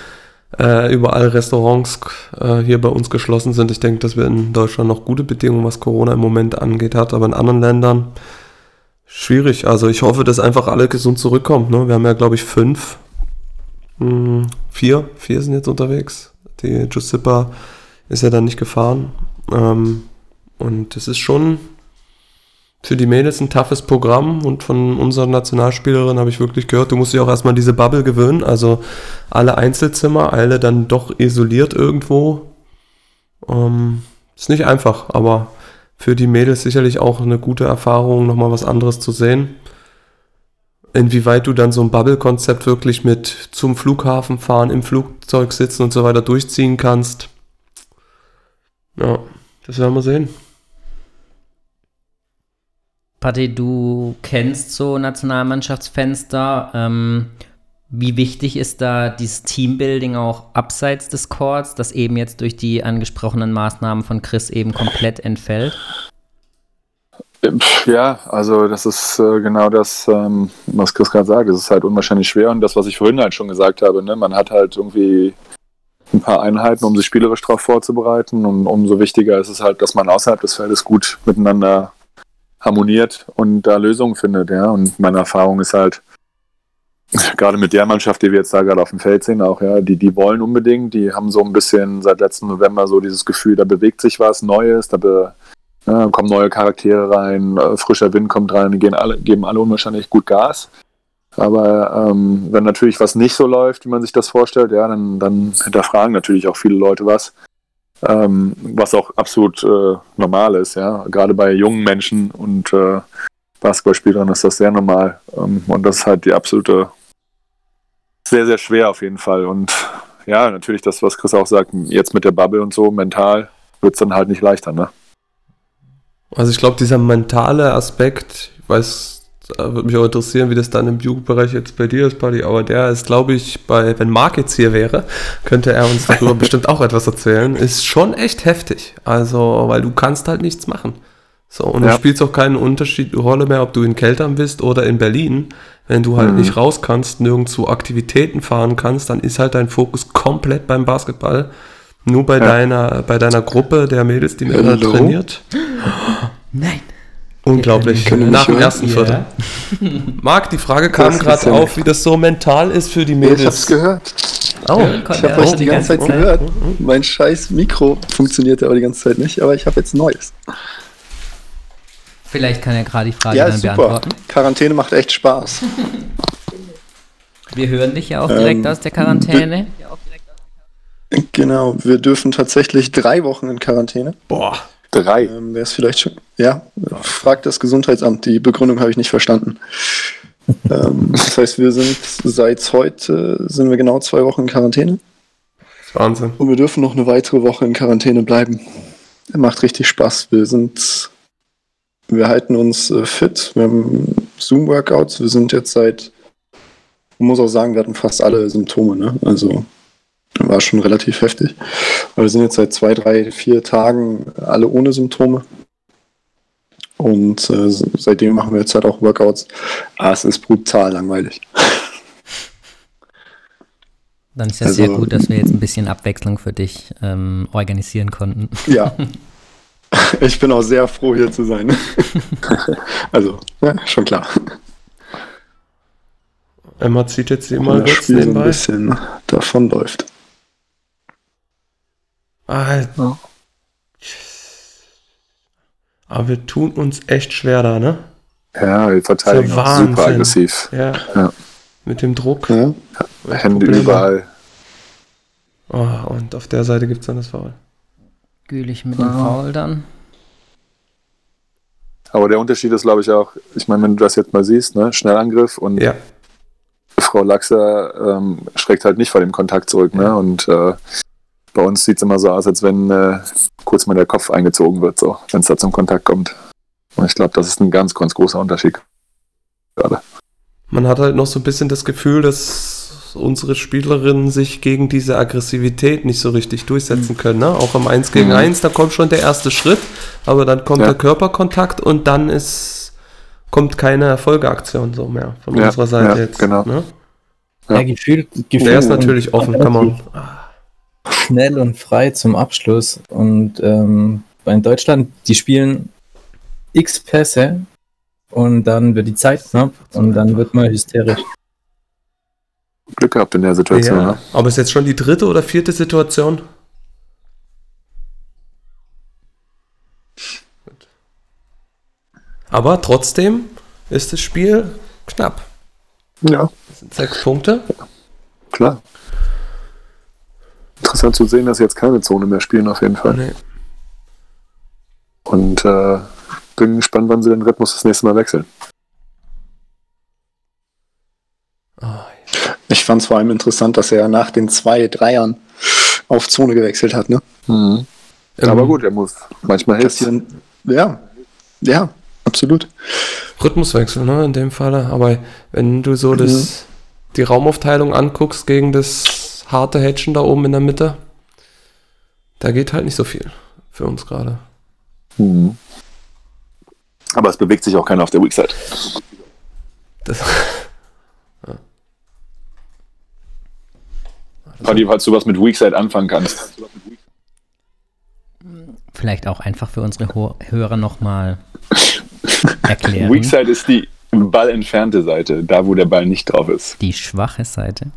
äh, überall Restaurants äh, hier bei uns geschlossen sind. Ich denke, dass wir in Deutschland noch gute Bedingungen, was Corona im Moment angeht, hat, aber in anderen Ländern schwierig. Also ich hoffe, dass einfach alle gesund zurückkommen. Ne? Wir haben ja, glaube ich, fünf, hm, vier, vier sind jetzt unterwegs. Die Giuseppa ist ja dann nicht gefahren. Ähm, und es ist schon für die Mädels ein toughes Programm und von unseren Nationalspielerinnen habe ich wirklich gehört, du musst dich auch erstmal diese Bubble gewöhnen, also alle Einzelzimmer, alle dann doch isoliert irgendwo. Ähm, ist nicht einfach, aber für die Mädels sicherlich auch eine gute Erfahrung, nochmal was anderes zu sehen. Inwieweit du dann so ein Bubble-Konzept wirklich mit zum Flughafen fahren, im Flugzeug sitzen und so weiter durchziehen kannst. Ja, das werden wir sehen. Patti, du kennst so Nationalmannschaftsfenster. Ähm, wie wichtig ist da dieses Teambuilding auch abseits des Courts, das eben jetzt durch die angesprochenen Maßnahmen von Chris eben komplett entfällt? Ja, also das ist äh, genau das, ähm, was Chris gerade sagt. Es ist halt unwahrscheinlich schwer und das, was ich vorhin halt schon gesagt habe, ne? man hat halt irgendwie ein paar Einheiten, um sich spielerisch darauf vorzubereiten und umso wichtiger ist es halt, dass man außerhalb des Feldes gut miteinander harmoniert und da Lösungen findet, ja. Und meine Erfahrung ist halt, gerade mit der Mannschaft, die wir jetzt da gerade auf dem Feld sehen, auch, ja, die, die wollen unbedingt, die haben so ein bisschen seit letzten November so dieses Gefühl, da bewegt sich was Neues, da be, ja, kommen neue Charaktere rein, äh, frischer Wind kommt rein, die gehen alle, geben alle unwahrscheinlich gut Gas. Aber ähm, wenn natürlich was nicht so läuft, wie man sich das vorstellt, ja, dann, dann hinterfragen natürlich auch viele Leute was. Ähm, was auch absolut äh, normal ist, ja. Gerade bei jungen Menschen und äh, Basketballspielern ist das sehr normal. Ähm, und das ist halt die absolute sehr, sehr schwer auf jeden Fall. Und ja, natürlich das, was Chris auch sagt, jetzt mit der Bubble und so, mental wird es dann halt nicht leichter, ne? Also ich glaube, dieser mentale Aspekt, ich weiß, da würde mich auch interessieren, wie das dann im Jugendbereich jetzt bei dir ist, Buddy, aber der ist, glaube ich, bei, wenn Marc jetzt hier wäre, könnte er uns darüber bestimmt auch etwas erzählen, ist schon echt heftig. Also, weil du kannst halt nichts machen. So, und Ja. du spielst auch keine Unterschied Rolle mehr, ob du in Keltern bist oder in Berlin. Wenn du halt Mhm. nicht raus kannst, nirgendwo Aktivitäten fahren kannst, dann ist halt dein Fokus komplett beim Basketball. Nur bei Ja. deiner, bei deiner Gruppe der Mädels, die man da Hallo? trainiert. Nein. Unglaublich. Nach dem ersten Viertel. Marc, die Frage kam gerade auf, wie das so mental ist für die Mädels. ich hab's gehört. Oh. Ich habe euch die ganze Zeit gehört. Mein scheiß Mikro funktionierte aber die ganze Zeit nicht, aber ich habe jetzt neues. Vielleicht kann er gerade die Frage Ja, dann super. beantworten. Quarantäne macht echt Spaß. Wir hören dich ja auch direkt Ähm, aus der Quarantäne. Genau, wir dürfen tatsächlich drei Wochen in Quarantäne. Boah. Drei. Ähm, Wäre es vielleicht schon. Ja, fragt das Gesundheitsamt. Die Begründung habe ich nicht verstanden. ähm, das heißt, wir sind seit heute sind wir genau zwei Wochen in Quarantäne Das ist Wahnsinn. und wir dürfen noch eine weitere Woche in Quarantäne bleiben. Macht richtig Spaß. Wir sind, wir halten uns äh, fit. Wir haben Zoom-Workouts. Wir sind jetzt seit, man muss auch sagen, wir hatten fast alle Symptome. Ne? Also war schon relativ heftig. Aber wir sind jetzt seit zwei, drei, vier Tagen alle ohne Symptome. Und äh, seitdem machen wir jetzt halt auch Workouts. Ah, es ist brutal langweilig. Dann ist ja Also- sehr gut, dass wir jetzt ein bisschen Abwechslung für dich ähm, organisieren konnten. Ja. Ich bin auch sehr froh, hier zu sein. Also, ja, schon klar. Emma zieht jetzt Wenn mal das kurz Spiel so ein bisschen davonläuft. Alter. Aber wir tun uns echt schwer da, ne? Ja, wir verteidigen Wahnsinn. super aggressiv. Ja. Ja. Mit dem Druck. Ja? Hände Probleme. überall. Oh, und auf der Seite gibt es dann das Foul. Gülich mit dem Foul dann. Aber der Unterschied ist, glaube ich, auch, ich meine, wenn du das jetzt mal siehst, ne, Schnellangriff und Ja. Frau Laxer ähm, schreckt halt nicht vor dem Kontakt zurück, ne? Und äh, bei uns sieht es immer so aus, als wenn äh, kurz mal der Kopf eingezogen wird, so, wenn es da zum Kontakt kommt. Und ich glaube, das ist ein ganz, ganz großer Unterschied. Gerade. Man hat halt noch so ein bisschen das Gefühl, dass unsere Spielerinnen sich gegen diese Aggressivität nicht so richtig durchsetzen können. Ne? Auch im 1 gegen Mhm. 1, da kommt schon der erste Schritt, aber dann kommt Ja. der Körperkontakt und dann ist, kommt keine Folgeaktion so mehr von Ja, unserer Seite ja, jetzt. genau. Ne? Ja. Ja, gefühlt, gefühlt Der ist natürlich offen, kann man. Schnell und frei zum Abschluss. Und ähm, in Deutschland, die spielen x Pässe und dann wird die Zeit knapp und dann wird man hysterisch. Glück gehabt in der Situation, Ja. ne? Aber ist jetzt schon die dritte oder vierte Situation? Aber trotzdem ist das Spiel knapp. Ja, Das sind sechs Punkte. klar. Interessant zu sehen, dass sie jetzt keine Zone mehr spielen, auf jeden Fall. Nee. Und äh, bin gespannt, wann sie den Rhythmus das nächste Mal wechseln. Ah, Ich fand es vor allem interessant, dass er nach den zwei Dreiern auf Zone gewechselt hat. Ne? Mhm. ähm, Aber gut, er muss. Manchmal hilft dann, ja, ja, absolut. Rhythmuswechsel, ne, in dem Falle. Aber wenn du so das, die Raumaufteilung anguckst gegen das harte Hedgen da oben in der Mitte, da geht halt nicht so viel für uns gerade. Mhm. Aber es bewegt sich auch keiner auf der Weakside. Das, Paddy, falls du was mit Weakside anfangen kannst. Vielleicht auch einfach für unsere Ho Hörer nochmal erklären. Weakside ist die ballentfernte Seite, da wo der Ball nicht drauf ist. Die schwache Seite.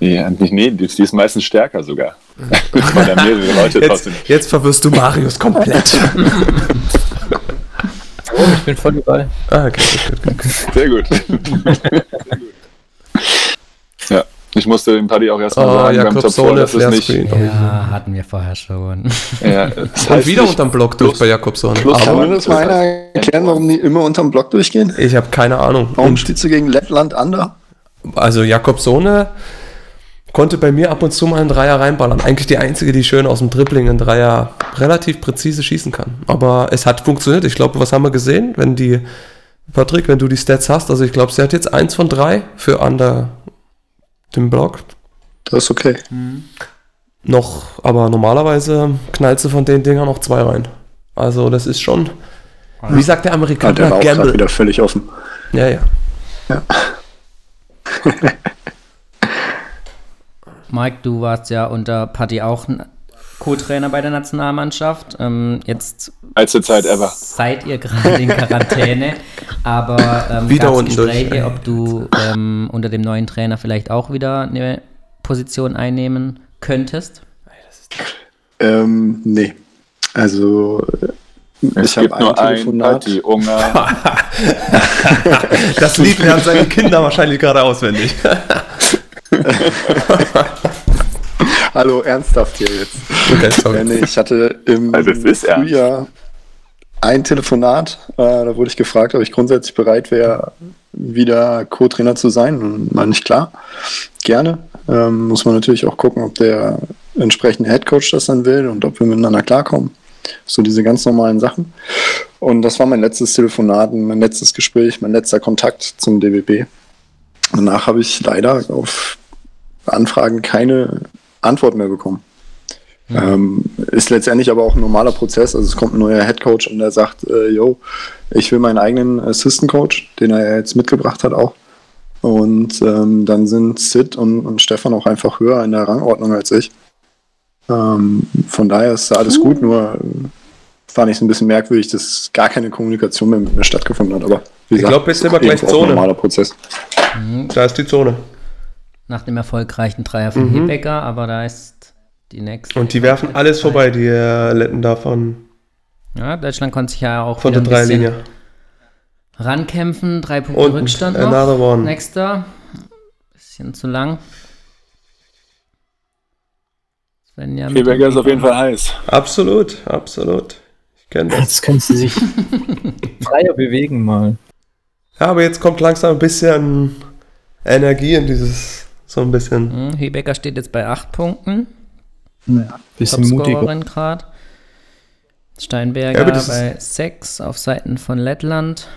Ja, nee, die, die ist meistens stärker sogar. Weil da mehrere Leute jetzt, sind. jetzt verwirrst du Marius komplett. Oh, ich bin voll dabei. ah, okay, gut, gut, gut. Sehr gut. ja, ich musste dem Paddy auch erstmal Oh, sagen, Jakob Top Sohle, das ist nicht. Ja, hatten wir vorher schon. Ja, das Und heißt wieder unterm Block durch bei Jakobson. Plus- Kann Aber mir das mal einer erklären, warum die immer unterm Block durchgehen? ich habe keine Ahnung. Warum Und steht sie gegen Lettland under? Also Jakobsone konnte bei mir ab und zu mal einen Dreier reinballern. Eigentlich die einzige, die schön aus dem Dribbling einen Dreier relativ präzise schießen kann. Aber es hat funktioniert. Ich glaube, was haben wir gesehen? Wenn die, Patrick, wenn du die Stats hast, also ich glaube, sie hat jetzt eins von drei für under dem Block. Das ist okay. Noch, aber normalerweise knallt sie von den Dingern noch zwei rein. Also das ist schon, wie sagt der Amerikaner, der war auch wieder völlig offen. Ja, ja. Mike, du warst ja unter Paddy auch Co-Trainer bei der Nationalmannschaft. Ähm, jetzt Als Zeit ever. seid ihr gerade in Quarantäne, aber ähm, Wieder unten durch, Gespräche, ey. ob du ähm, unter dem neuen Trainer vielleicht auch wieder eine Position einnehmen könntest? Ähm, nee. Also, Es ich habe gibt nur ein Telefonat. Party. Das Lied lernen seine Kinder wahrscheinlich gerade auswendig. Hallo, ernsthaft hier jetzt. Okay, Äh, nee, ich hatte im Also. Frühjahr ein Telefonat. Äh, da wurde ich gefragt, ob ich grundsätzlich bereit wäre, wieder Co-Trainer zu sein. Und meine ich klar, gerne. Ähm, muss man natürlich auch gucken, ob der entsprechende Headcoach das dann will und ob wir miteinander klarkommen. So diese ganz normalen Sachen. Und das war mein letztes Telefonat, mein letztes Gespräch, mein letzter Kontakt zum DBB. Danach habe ich leider auf Anfragen keine Antwort mehr bekommen. Ähm, ist letztendlich aber auch ein normaler Prozess. Also es kommt ein neuer Head Coach und der sagt, äh, yo, ich will meinen eigenen Assistant Coach, den er jetzt mitgebracht hat auch. Und ähm, dann sind Sid und, und Stefan auch einfach höher in der Rangordnung als ich. Ähm, von daher ist da alles gut, nur äh, fand ich es ein bisschen merkwürdig, dass gar keine Kommunikation mehr mit mir stattgefunden hat. Aber wie Ich glaub, jetzt sind wir gleich Zone. normaler Prozess. Da ist die Zone. Nach dem erfolgreichen Dreier von Mhm. Hebecker, aber da ist die nächste. Und die werfen alles vorbei, die äh, Letten davon Ja, Deutschland konnte sich ja auch von der Dreilinie. rankämpfen. Drei Punkte Und Rückstand noch. another one. Nächster. Bisschen zu lang. Svenja mit Heberger ist auf jeden Fall heiß. Absolut, absolut. Ich kenne das. Jetzt können sie sich freier bewegen mal. Ja, aber jetzt kommt langsam ein bisschen Energie in dieses, so ein bisschen. Hm, Hebecker steht jetzt bei 8 Punkten. Bisschen mutiger. Topscorerin gerade. Steinberger Ja, bei 6 auf Seiten von Lettland.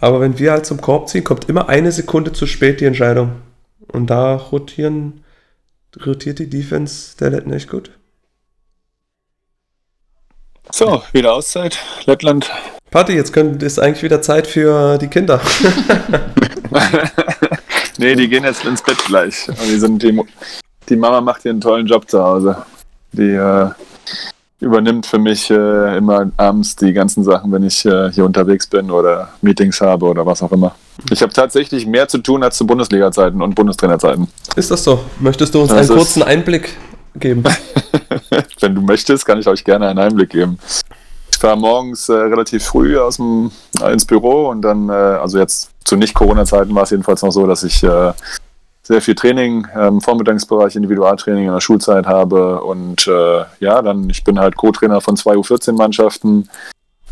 Aber wenn wir halt zum Korb ziehen, kommt immer eine Sekunde zu spät die Entscheidung. Und da rotieren, rotiert die Defense der Letten echt gut. So, wieder Auszeit. Lettland. Party, jetzt könnt, ist eigentlich wieder Zeit für die Kinder. nee, die gehen jetzt ins Bett gleich. Und die, sind, die, die Mama macht hier einen tollen Job zu Hause. Die äh, übernimmt für mich äh, immer abends die ganzen Sachen, wenn ich äh, hier unterwegs bin oder Meetings habe oder was auch immer. Ich habe tatsächlich mehr zu tun als zu Bundesliga-Zeiten und Bundestrainerzeiten. Ist das so? Möchtest du uns Das einen kurzen Einblick geben? Wenn du möchtest, kann ich euch gerne einen Einblick geben. Ich fahre morgens äh, relativ früh aus dem, äh, ins Büro und dann, äh, also jetzt zu Nicht-Corona-Zeiten war es jedenfalls noch so, dass ich äh, sehr viel Training im Vormittagsbereich, Individualtraining in der Schulzeit habe und äh, ja, dann, ich bin halt Co-Trainer von zwei U14-Mannschaften.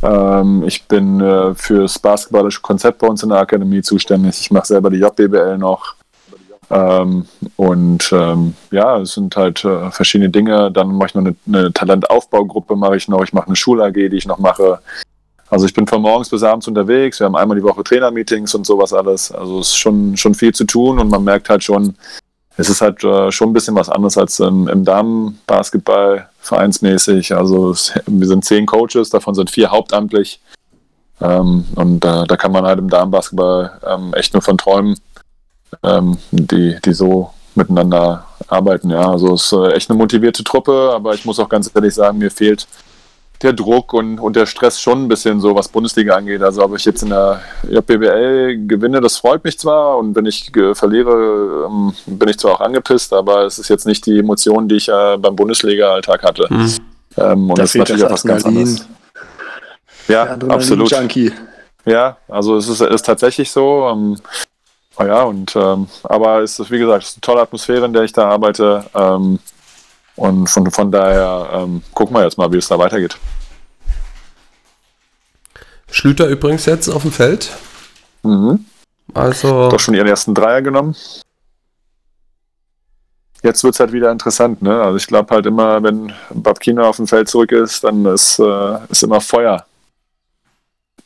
Ähm, ich bin äh, fürs basketballische Konzept bei uns in der Akademie zuständig. Ich mache selber die JBBL noch. Ähm, und ähm, ja, es sind halt äh, verschiedene Dinge. Dann mache ich noch eine, eine Talentaufbaugruppe, mache ich noch. Ich mache eine Schul-AG, die ich noch mache. Also ich bin von morgens bis abends unterwegs. Wir haben einmal die Woche Trainermeetings und sowas alles. Also es ist schon, schon viel zu tun und man merkt halt schon, es ist halt äh, schon ein bisschen was anderes als im, im Damenbasketball vereinsmäßig. Also es, wir sind zehn Coaches, davon sind vier hauptamtlich. Ähm, und äh, da kann man halt im Damenbasketball ähm, echt nur von träumen ähm, die, die so miteinander arbeiten. Ja, also es ist äh, echt eine motivierte Truppe, aber ich muss auch ganz ehrlich sagen, mir fehlt der Druck und, und der Stress schon ein bisschen so, was Bundesliga angeht. Also ob ich jetzt in der JBL gewinne, das freut mich zwar und wenn ich äh, verliere, ähm, bin ich zwar auch angepisst, aber es ist jetzt nicht die Emotion, die ich äh, beim Bundesliga-Alltag hatte. Hm. Ähm, und Da das ist natürlich das auch was ganz anderes. Ja, absolut. Adrenalin-Junkie. Ja, also es ist, ist tatsächlich so. Ähm, oh ja, und ähm, aber es ist, wie gesagt, es ist eine tolle Atmosphäre, in der ich da arbeite. Ähm, und von, von daher ähm, gucken wir jetzt mal, wie es da weitergeht. Schlüter übrigens jetzt auf dem Feld. Mhm. Also, Doch schon ihren ersten Dreier genommen. Jetzt wird es halt wieder interessant, ne? Also ich glaube halt immer, wenn Babkina auf dem Feld zurück ist, dann ist, äh, ist immer Feuer.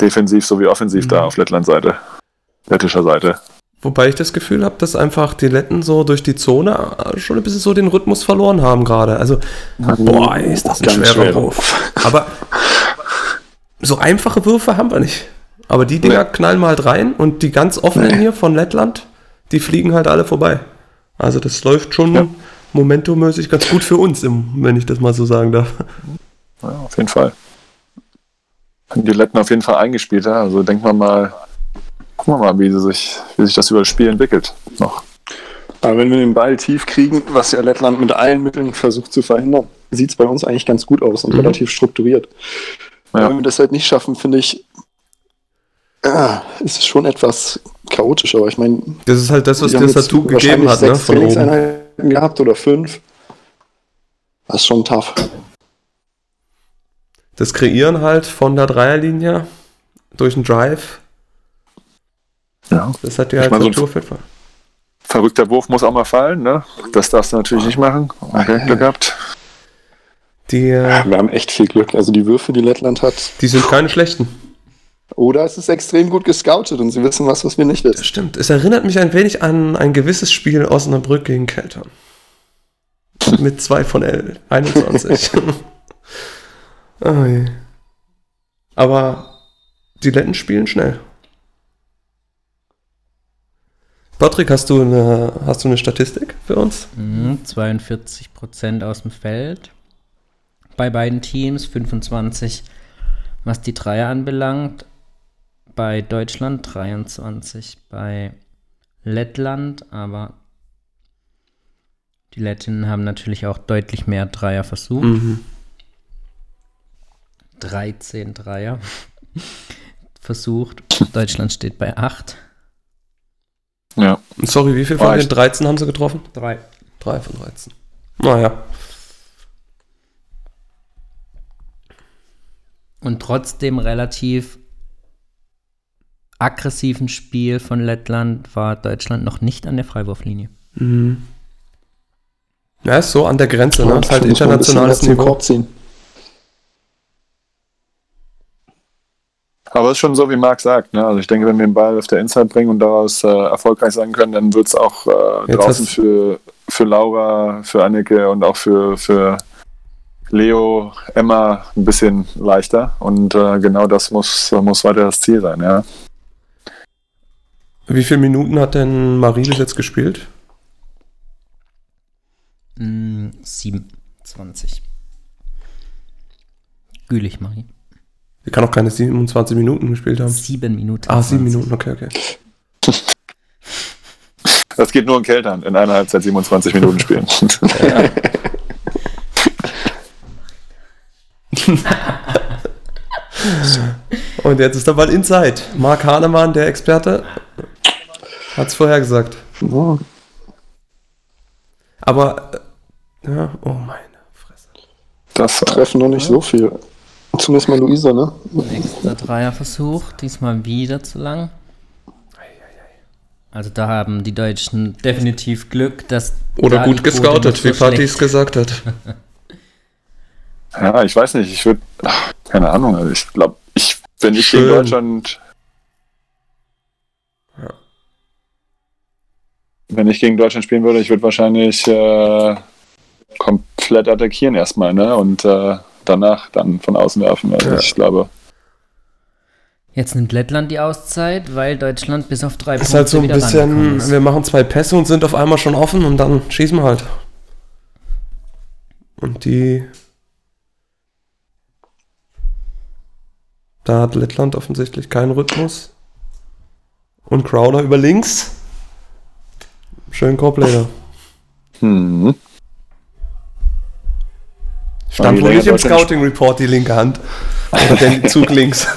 Defensiv sowie offensiv da auf Lettland Seite. Lettischer Seite. Wobei ich das Gefühl habe, dass einfach die Letten so durch die Zone äh, schon ein bisschen so den Rhythmus verloren haben gerade. Also, boah, ey, ist das ein schwerer schwerer Wurf. Aber so einfache Würfe haben wir nicht. Aber die Dinger Nee. knallen wir halt rein und die ganz offenen hier von Lettland, die fliegen halt alle vorbei. Also das läuft schon Ja. momentummäßig ganz gut für uns, im, wenn ich das mal so sagen darf. Ja, auf jeden Fall. Haben die Letten auf jeden Fall eingespielt, ja. Also denken wir mal, gucken wir mal, wie, sich, wie sich das über das Spiel entwickelt. Noch. Aber wenn wir den Ball tief kriegen, was ja Lettland mit allen Mitteln versucht zu verhindern, sieht es bei uns eigentlich ganz gut aus und Mhm. relativ strukturiert. Ja. Wenn wir das halt nicht schaffen, finde ich, ah, ist es schon etwas chaotisch. Aber ich meine, Das ist halt das, was das Tattoo gegeben hat, ne? Von oben. Trainingseinheiten gehabt oder fünf. Das ist schon tough. Das Kreieren halt von der Dreierlinie durch einen Drive, Ja. das hat dir Ich halt meine, so jeden Fall. Verrückter Wurf muss auch mal fallen, ne? Das darfst du natürlich nicht machen. Okay, Glück gehabt. Die, äh, Wir haben echt viel Glück. Also die Würfe, die Lettland hat. die sind keine schlechten. Oder es ist extrem gut gescoutet und sie wissen was, was wir nicht Das wissen. stimmt. Es erinnert mich ein wenig an ein gewisses Spiel Osnabrück gegen Keltern. Mit 2 von L. 21. oh je. Aber die Letten spielen schnell. Patrick, hast du eine, hast du eine Statistik für uns? Mhm, 42% aus dem Feld. Bei beiden Teams 25, was die Dreier anbelangt. Bei Deutschland 23. Bei Lettland, aber die Lettinnen haben natürlich auch deutlich mehr Dreier versucht. Mhm. 13 Dreier versucht. Deutschland steht bei 8. Ja. Sorry, wie viel von den ich- 13 haben sie getroffen? 3. 3 von 13. Naja. Und trotzdem relativ aggressiven Spiel von Lettland war Deutschland noch nicht an der Freiwurflinie. Mhm. Ja, ist so an der Grenze, ne? Ist halt internationales Niveau. Ziehen. Aber es ist schon so, wie Marc sagt. Ne? Also ich denke, wenn wir den Ball auf der Inside bringen und daraus äh, erfolgreich sein können, dann wird es auch äh, draußen für, für Laura, für Annike und auch für, für Leo, Emma ein bisschen leichter. Und äh, genau das muss, muss weiter das Ziel sein. Ja. Wie viele Minuten hat denn Marie bis jetzt gespielt? Mm, 27. Gülich, Marie. Sie kann auch keine 27 Minuten gespielt haben. 7 Minuten. Ah, 7 20. Minuten, okay, okay. Das geht nur in Keltern, in einer Halbzeit 27 Minuten spielen. Und jetzt ist der Ball inside. Marc Hahnemann, der Experte, hat es vorher gesagt. Ja. Aber, äh, ja, oh meine Fresse. Das Treffen noch nicht so viel. Zumindest mal Luisa, ne? Nächster Dreierversuch, diesmal wieder zu lang. Also da haben die Deutschen definitiv Glück, dass Oder da gut gescoutet, noch wie so Fatih es gesagt hat. Ja, ich weiß nicht. Ich würde, keine Ahnung. Also ich glaube, ich, wenn ich Schön. gegen Deutschland, Ja. wenn ich gegen Deutschland spielen würde, ich würde wahrscheinlich äh, komplett attackieren erstmal, ne? Und äh, danach dann von außen werfen. Also Ja. ich glaube, Jetzt nimmt Lettland die Auszeit, weil Deutschland bis auf drei Ist halt so ein bisschen, wir machen zwei Pässe und sind auf einmal schon offen und dann schießen wir halt. Und die. Da hat Lettland offensichtlich keinen Rhythmus. Und Crowder über links. Schön Korblader. hm, Stand wohl nicht im Scouting Report die linke Hand. Oder den Zug links.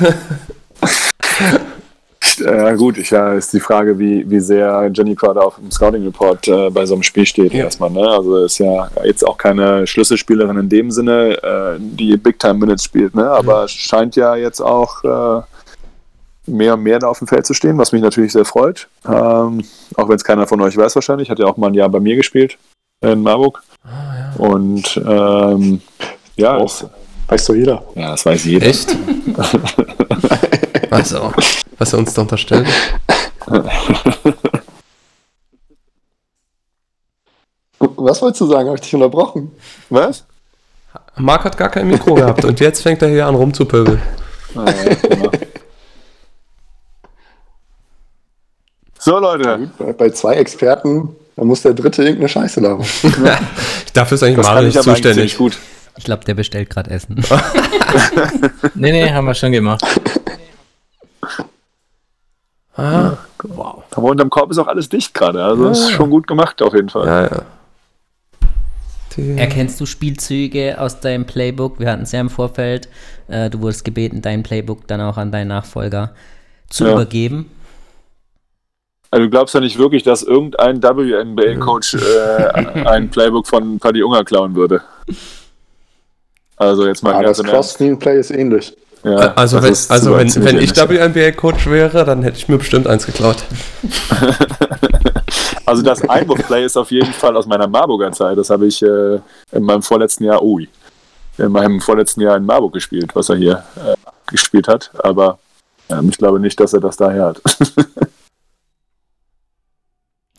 äh, gut, ich, ja, ist die Frage, wie, wie sehr Jenny Crowder auf dem Scouting Report äh, bei so einem Spiel steht Ja. erstmal. Ne? Also ist ja jetzt auch keine Schlüsselspielerin in dem Sinne, äh, die Big Time Minutes spielt, ne? aber scheint ja jetzt auch äh, mehr und mehr da auf dem Feld zu stehen, was mich natürlich sehr freut. Ähm, auch wenn es keiner von euch weiß wahrscheinlich, hat ja auch mal ein Jahr bei mir gespielt in Marburg. Und ähm, ja, Auch. das, Weiß doch jeder. ja, das weiß jeder. Echt? Also, was er uns da unterstellt. Was wolltest du sagen? Habe ich dich unterbrochen? Was? Marc hat gar kein Mikro gehabt und jetzt fängt er hier an rumzupöbeln. Ah, ja, genau. So, Leute. Bei, bei zwei Experten Da muss der Dritte irgendeine Scheiße labern. Dafür ist eigentlich Das Mario eigentlich zuständig. gut. Ich glaube, der bestellt gerade Essen. Nee, nee, haben wir schon gemacht. Ah, wow. Aber unterm Korb ist auch alles dicht gerade. Also das ist Ja. schon gut gemacht auf jeden Fall. Ja, ja. Die, Erkennst du Spielzüge aus deinem Playbook? Wir hatten es ja im Vorfeld. Äh, du wurdest gebeten, dein Playbook dann auch an deinen Nachfolger zu Ja. übergeben. Also du glaubst ja nicht wirklich, dass irgendein WNBA-Coach äh, ein Playbook von Paddy Unger klauen würde. Also jetzt mal Ah, das ganz Ernst. Cross-Screen-Play ist ähnlich. Ja, also das wenn, ist also so wenn, wenn ich. WNBA-Coach wäre, dann hätte ich mir bestimmt eins geklaut. Also das Einwurfplay ist auf jeden Fall aus meiner Marburger Zeit. Das habe ich äh, in meinem vorletzten Jahr, ui, in meinem vorletzten Jahr in Marburg gespielt, was er hier äh, gespielt hat. Aber ähm, ich glaube nicht, dass er das daher hat.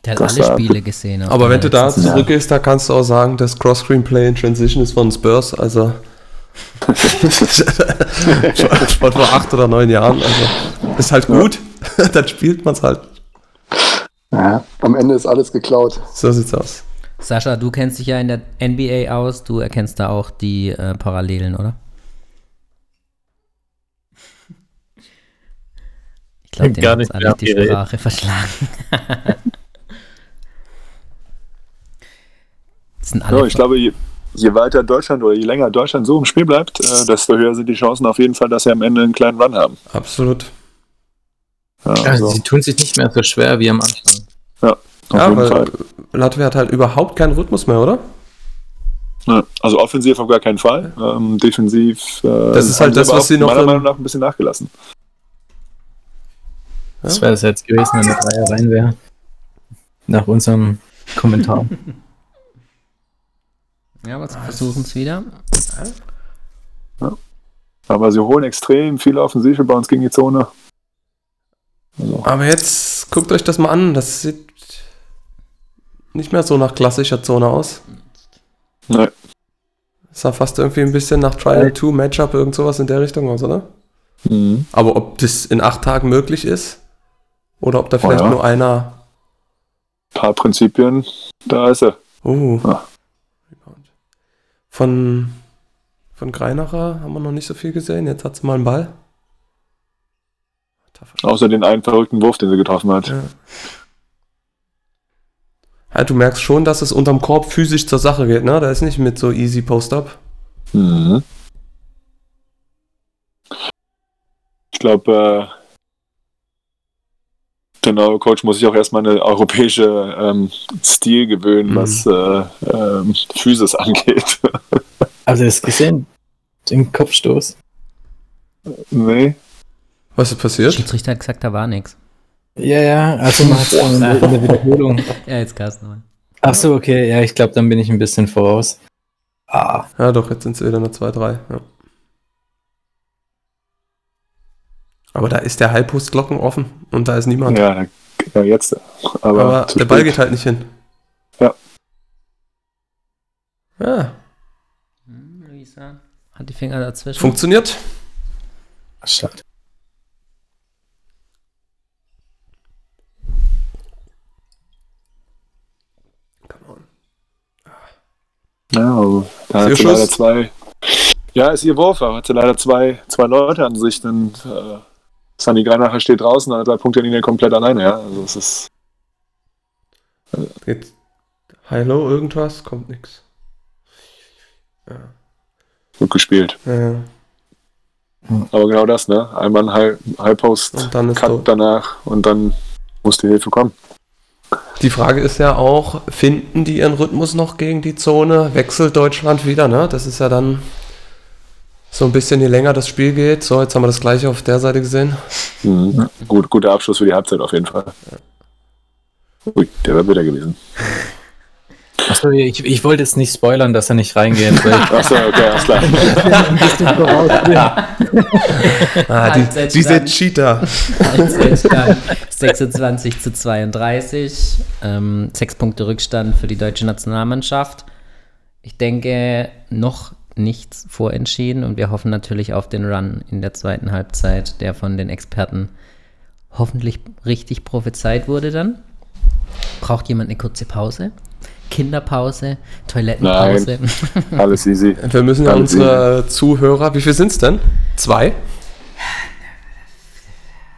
Der hat Das alle Spiele gesehen. Aber der wenn du da zurückgehst, da kannst du auch sagen, das Cross-Screen-Play in Transition ist von Spurs, also von vor acht oder neun Jahren. Also ist halt gut, dann spielt man es halt. Ja. Am Ende ist alles geklaut. So sieht's aus. Sascha, du kennst dich ja in der NBA aus. Du erkennst da auch die äh, Parallelen, oder? Ich glaube, den hat alle die. Sprache verschlagen. das sind alle Ja, ich glaube, je, je weiter Deutschland oder je länger Deutschland so im Spiel bleibt, äh, desto höher sind die Chancen auf jeden Fall, dass sie am Ende einen kleinen Run haben. Absolut. Ja, Also, sie tun sich nicht mehr so schwer wie am Anfang. auf Ja, jeden weil Fall. Latvia hat halt überhaupt keinen Rhythmus mehr, oder? Ja, also offensiv auf gar keinen Fall. Ähm, defensiv. Äh, Das ist halt das, was sie noch meiner Meinung nach ein bisschen nachgelassen. Das wäre es jetzt gewesen, wenn der Dreier rein wäre. Nach unserem Kommentar. Ja, aber sie versuchen es wieder. Aber sie holen extrem viele Offensive bei uns gegen die Zone. Also, Aber jetzt guckt euch das mal an. Das sieht nicht mehr so nach klassischer Zone aus. ne, Das sah fast irgendwie ein bisschen nach Trial 2 Matchup, irgend sowas in der Richtung aus, oder? mhm. Aber ob das in acht Tagen möglich ist oder ob da vielleicht ja. nur einer. paar Prinzipien, da ist er. Oh. Ah. Von, von Greinacher haben wir noch nicht so viel gesehen. Jetzt hat sie mal einen Ball. Außer den einen verrückten Wurf, den sie getroffen hat. Ja. Ja, du merkst schon, dass es unterm Korb physisch zur Sache geht, ne? Da ist nicht mit so easy Post-Up. Mhm. Ich glaube, äh, der neue Coach muss sich auch erstmal eine europäische ähm, Stil gewöhnen, Mhm. was äh, ähm, Physis angeht. Also, das gesehen? Den Kopfstoß. nee. Was ist Der passiert? Schiedsrichter hat gesagt, da war nichts. Ja, ja, also man hat in, der- in der Wiederholung. Ja, jetzt Carsten. nochmal. Ach so, okay, ja, ich glaube, dann bin ich ein bisschen voraus. Ah, Ja, doch, jetzt sind es wieder nur 2-3. Ja. Aber da ist der Halbpostglocken offen und da ist niemand. Ja, ja jetzt. Aber, Aber der Ball geht halt nicht hin. Ja. Ja, Hm, Luisa hat die Finger dazwischen. funktioniert. schade. Ja, aber da hat sie leider Schuss. zwei. Ja, ist ihr Wurf, aber hat sie leider zwei, zwei Leute an sich. Dann äh, Sunny Greinacher steht draußen, an der drei Punkte Linie komplett alleine. Ja, also es ist Geht. Hallo, irgendwas? Kommt nix. Ja. gut gespielt. Ja. Aber genau das, ne? Einmal ein High, High Post Und dann Cut tot. danach und dann muss die Hilfe kommen. Die Frage ist ja auch, finden die ihren Rhythmus noch gegen die Zone? Wechselt Deutschland wieder, ne? Das ist ja dann so ein bisschen, je länger das Spiel geht. So, jetzt haben wir das gleiche auf der Seite gesehen. Mhm. Gut, guter Abschluss für die Halbzeit auf jeden Fall. Ui, der wäre bitter gewesen. Achso, ich, ich wollte jetzt nicht spoilern, dass er nicht reingeht. Weil ich Achso, okay, alles klar. Ah, die, diese dann. Cheater. Halbzeitstand 26 zu 32. Ähm, sechs Punkte Rückstand für die deutsche Nationalmannschaft. Ich denke, noch nichts vorentschieden und wir hoffen natürlich auf den Run in der zweiten Halbzeit, der von den Experten hoffentlich richtig prophezeit wurde dann. Braucht jemand eine kurze Pause? Kinderpause? Toilettenpause? Alles easy. Wir müssen ja unsere Zuhörer, wie viel sind es denn? Zwei?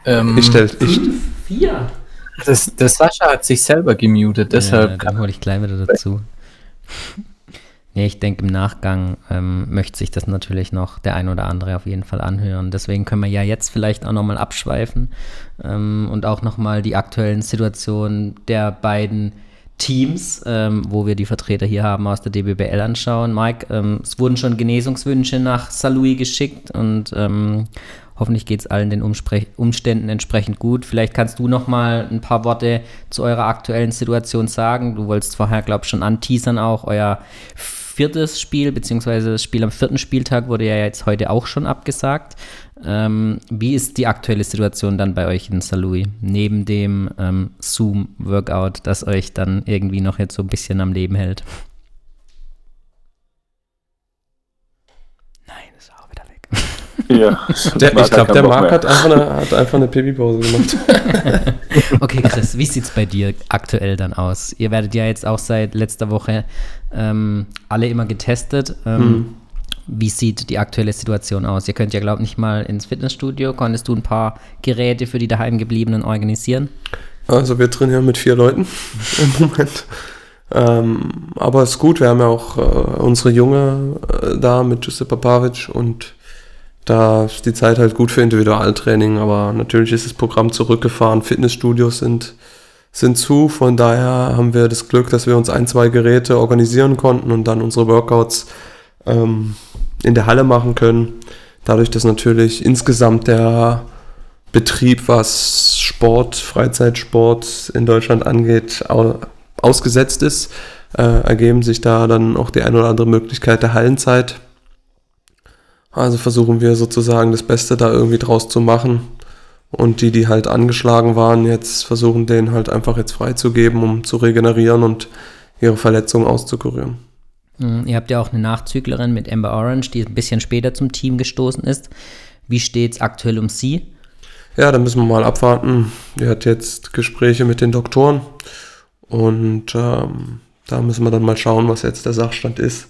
Ähm, Ich stell, ich, Vier. das, der Sascha hat sich selber gemutet, deshalb ja, dann hole ich gleich wieder dazu. Nee, ich denke, im Nachgang ähm, möchte sich das natürlich noch der ein oder andere auf jeden Fall anhören. Deswegen können wir ja jetzt vielleicht auch nochmal abschweifen ähm, und auch nochmal die aktuellen Situationen der beiden Teams, ähm, wo wir die Vertreter hier haben aus der DBBL anschauen. Mike, ähm, es wurden schon Genesungswünsche nach Salui geschickt und ähm, hoffentlich geht es allen den Umspre Umständen entsprechend gut. Vielleicht kannst du noch mal ein paar Worte zu eurer aktuellen Situation sagen. Du wolltest vorher, glaube ich, schon anteasern auch. Euer viertes Spiel, beziehungsweise das Spiel am vierten Spieltag wurde ja jetzt heute auch schon abgesagt. Ähm, wie ist die aktuelle Situation dann bei euch in Salui? Neben dem ähm, Zoom-Workout, das euch dann irgendwie noch jetzt so ein bisschen am Leben hält? Nein, ist auch wieder weg. Ja. der, ich glaube, der Marc hat einfach eine, hat einfach eine Pipi-Pause gemacht. Okay, Chris, wie sieht es bei dir aktuell dann aus? Ihr werdet ja jetzt auch seit letzter Woche ähm, alle immer getestet. Ähm, Hm. Wie sieht die aktuelle Situation aus? Ihr könnt ja, glaube ich, nicht mal ins Fitnessstudio. Konntest du ein paar Geräte für die daheimgebliebenen organisieren? Also wir trainieren mit vier Leuten im Moment. Ähm, aber ist gut, wir haben ja auch äh, unsere Junge äh, da mit Giuseppe Pavic und da ist die Zeit halt gut für Individualtraining, aber natürlich ist das Programm zurückgefahren, Fitnessstudios sind, sind zu, von daher haben wir das Glück, dass wir uns ein, zwei Geräte organisieren konnten und dann unsere Workouts ähm, in der Halle machen können. Dadurch, dass natürlich insgesamt der Betrieb, was Sport, Freizeitsport in Deutschland angeht, au ausgesetzt ist, äh, ergeben sich da dann auch die ein oder andere Möglichkeit der Hallenzeit. Also versuchen wir sozusagen das Beste da irgendwie draus zu machen. Und die, die halt angeschlagen waren, jetzt versuchen denen halt einfach jetzt freizugeben, um zu regenerieren und ihre Verletzungen auszukurieren. Mhm, Ihr habt ja auch eine Nachzüglerin mit Amber Orange, die ein bisschen später zum Team gestoßen ist. Wie steht es aktuell um sie? Ja, da müssen wir mal abwarten. Die hat jetzt Gespräche mit den Doktoren und ähm, da müssen wir dann mal schauen, was jetzt der Sachstand ist,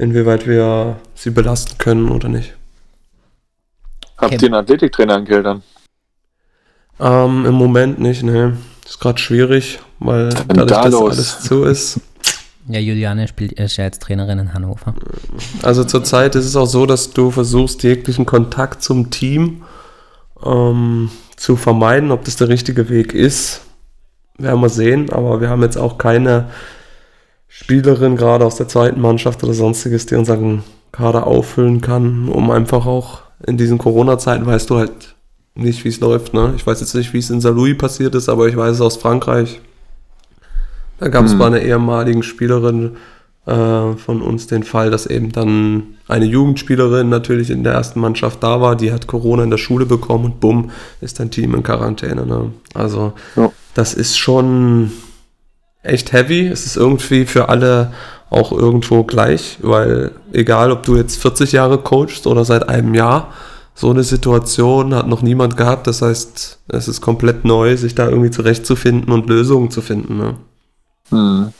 inwieweit wir sie belasten können oder nicht. Habt Okay. ihr einen Athletiktrainer in Geldern? Ähm, Im Moment nicht, ne. Ist gerade schwierig, weil dadurch, da dass alles zu ist. Ja, Juliane spielt, ist ja jetzt Trainerin in Hannover. Also zurzeit ist es auch so, dass du versuchst, jeglichen Kontakt zum Team ähm, zu vermeiden. Ob das der richtige Weg ist, werden wir sehen. Aber wir haben jetzt auch keine Spielerin, gerade aus der zweiten Mannschaft oder sonstiges, die unseren Kader auffüllen kann, um einfach auch in diesen Corona-Zeiten, weißt du halt nicht, wie es läuft. Ne? Ich weiß jetzt nicht, wie es in Saint-Louis passiert ist, aber ich weiß es aus Frankreich. Da gab es Hm. bei einer ehemaligen Spielerin äh, von uns den Fall, dass eben dann eine Jugendspielerin natürlich in der ersten Mannschaft da war, die hat Corona in der Schule bekommen und bumm, ist dein Team in Quarantäne. Ne? Also Ja. das ist schon echt heavy. Es ist irgendwie für alle auch irgendwo gleich, weil egal, ob du jetzt 40 Jahre coachst oder seit einem Jahr, so eine Situation hat noch niemand gehabt. Das heißt, es ist komplett neu, sich da irgendwie zurechtzufinden und Lösungen zu finden. Ne? Hm.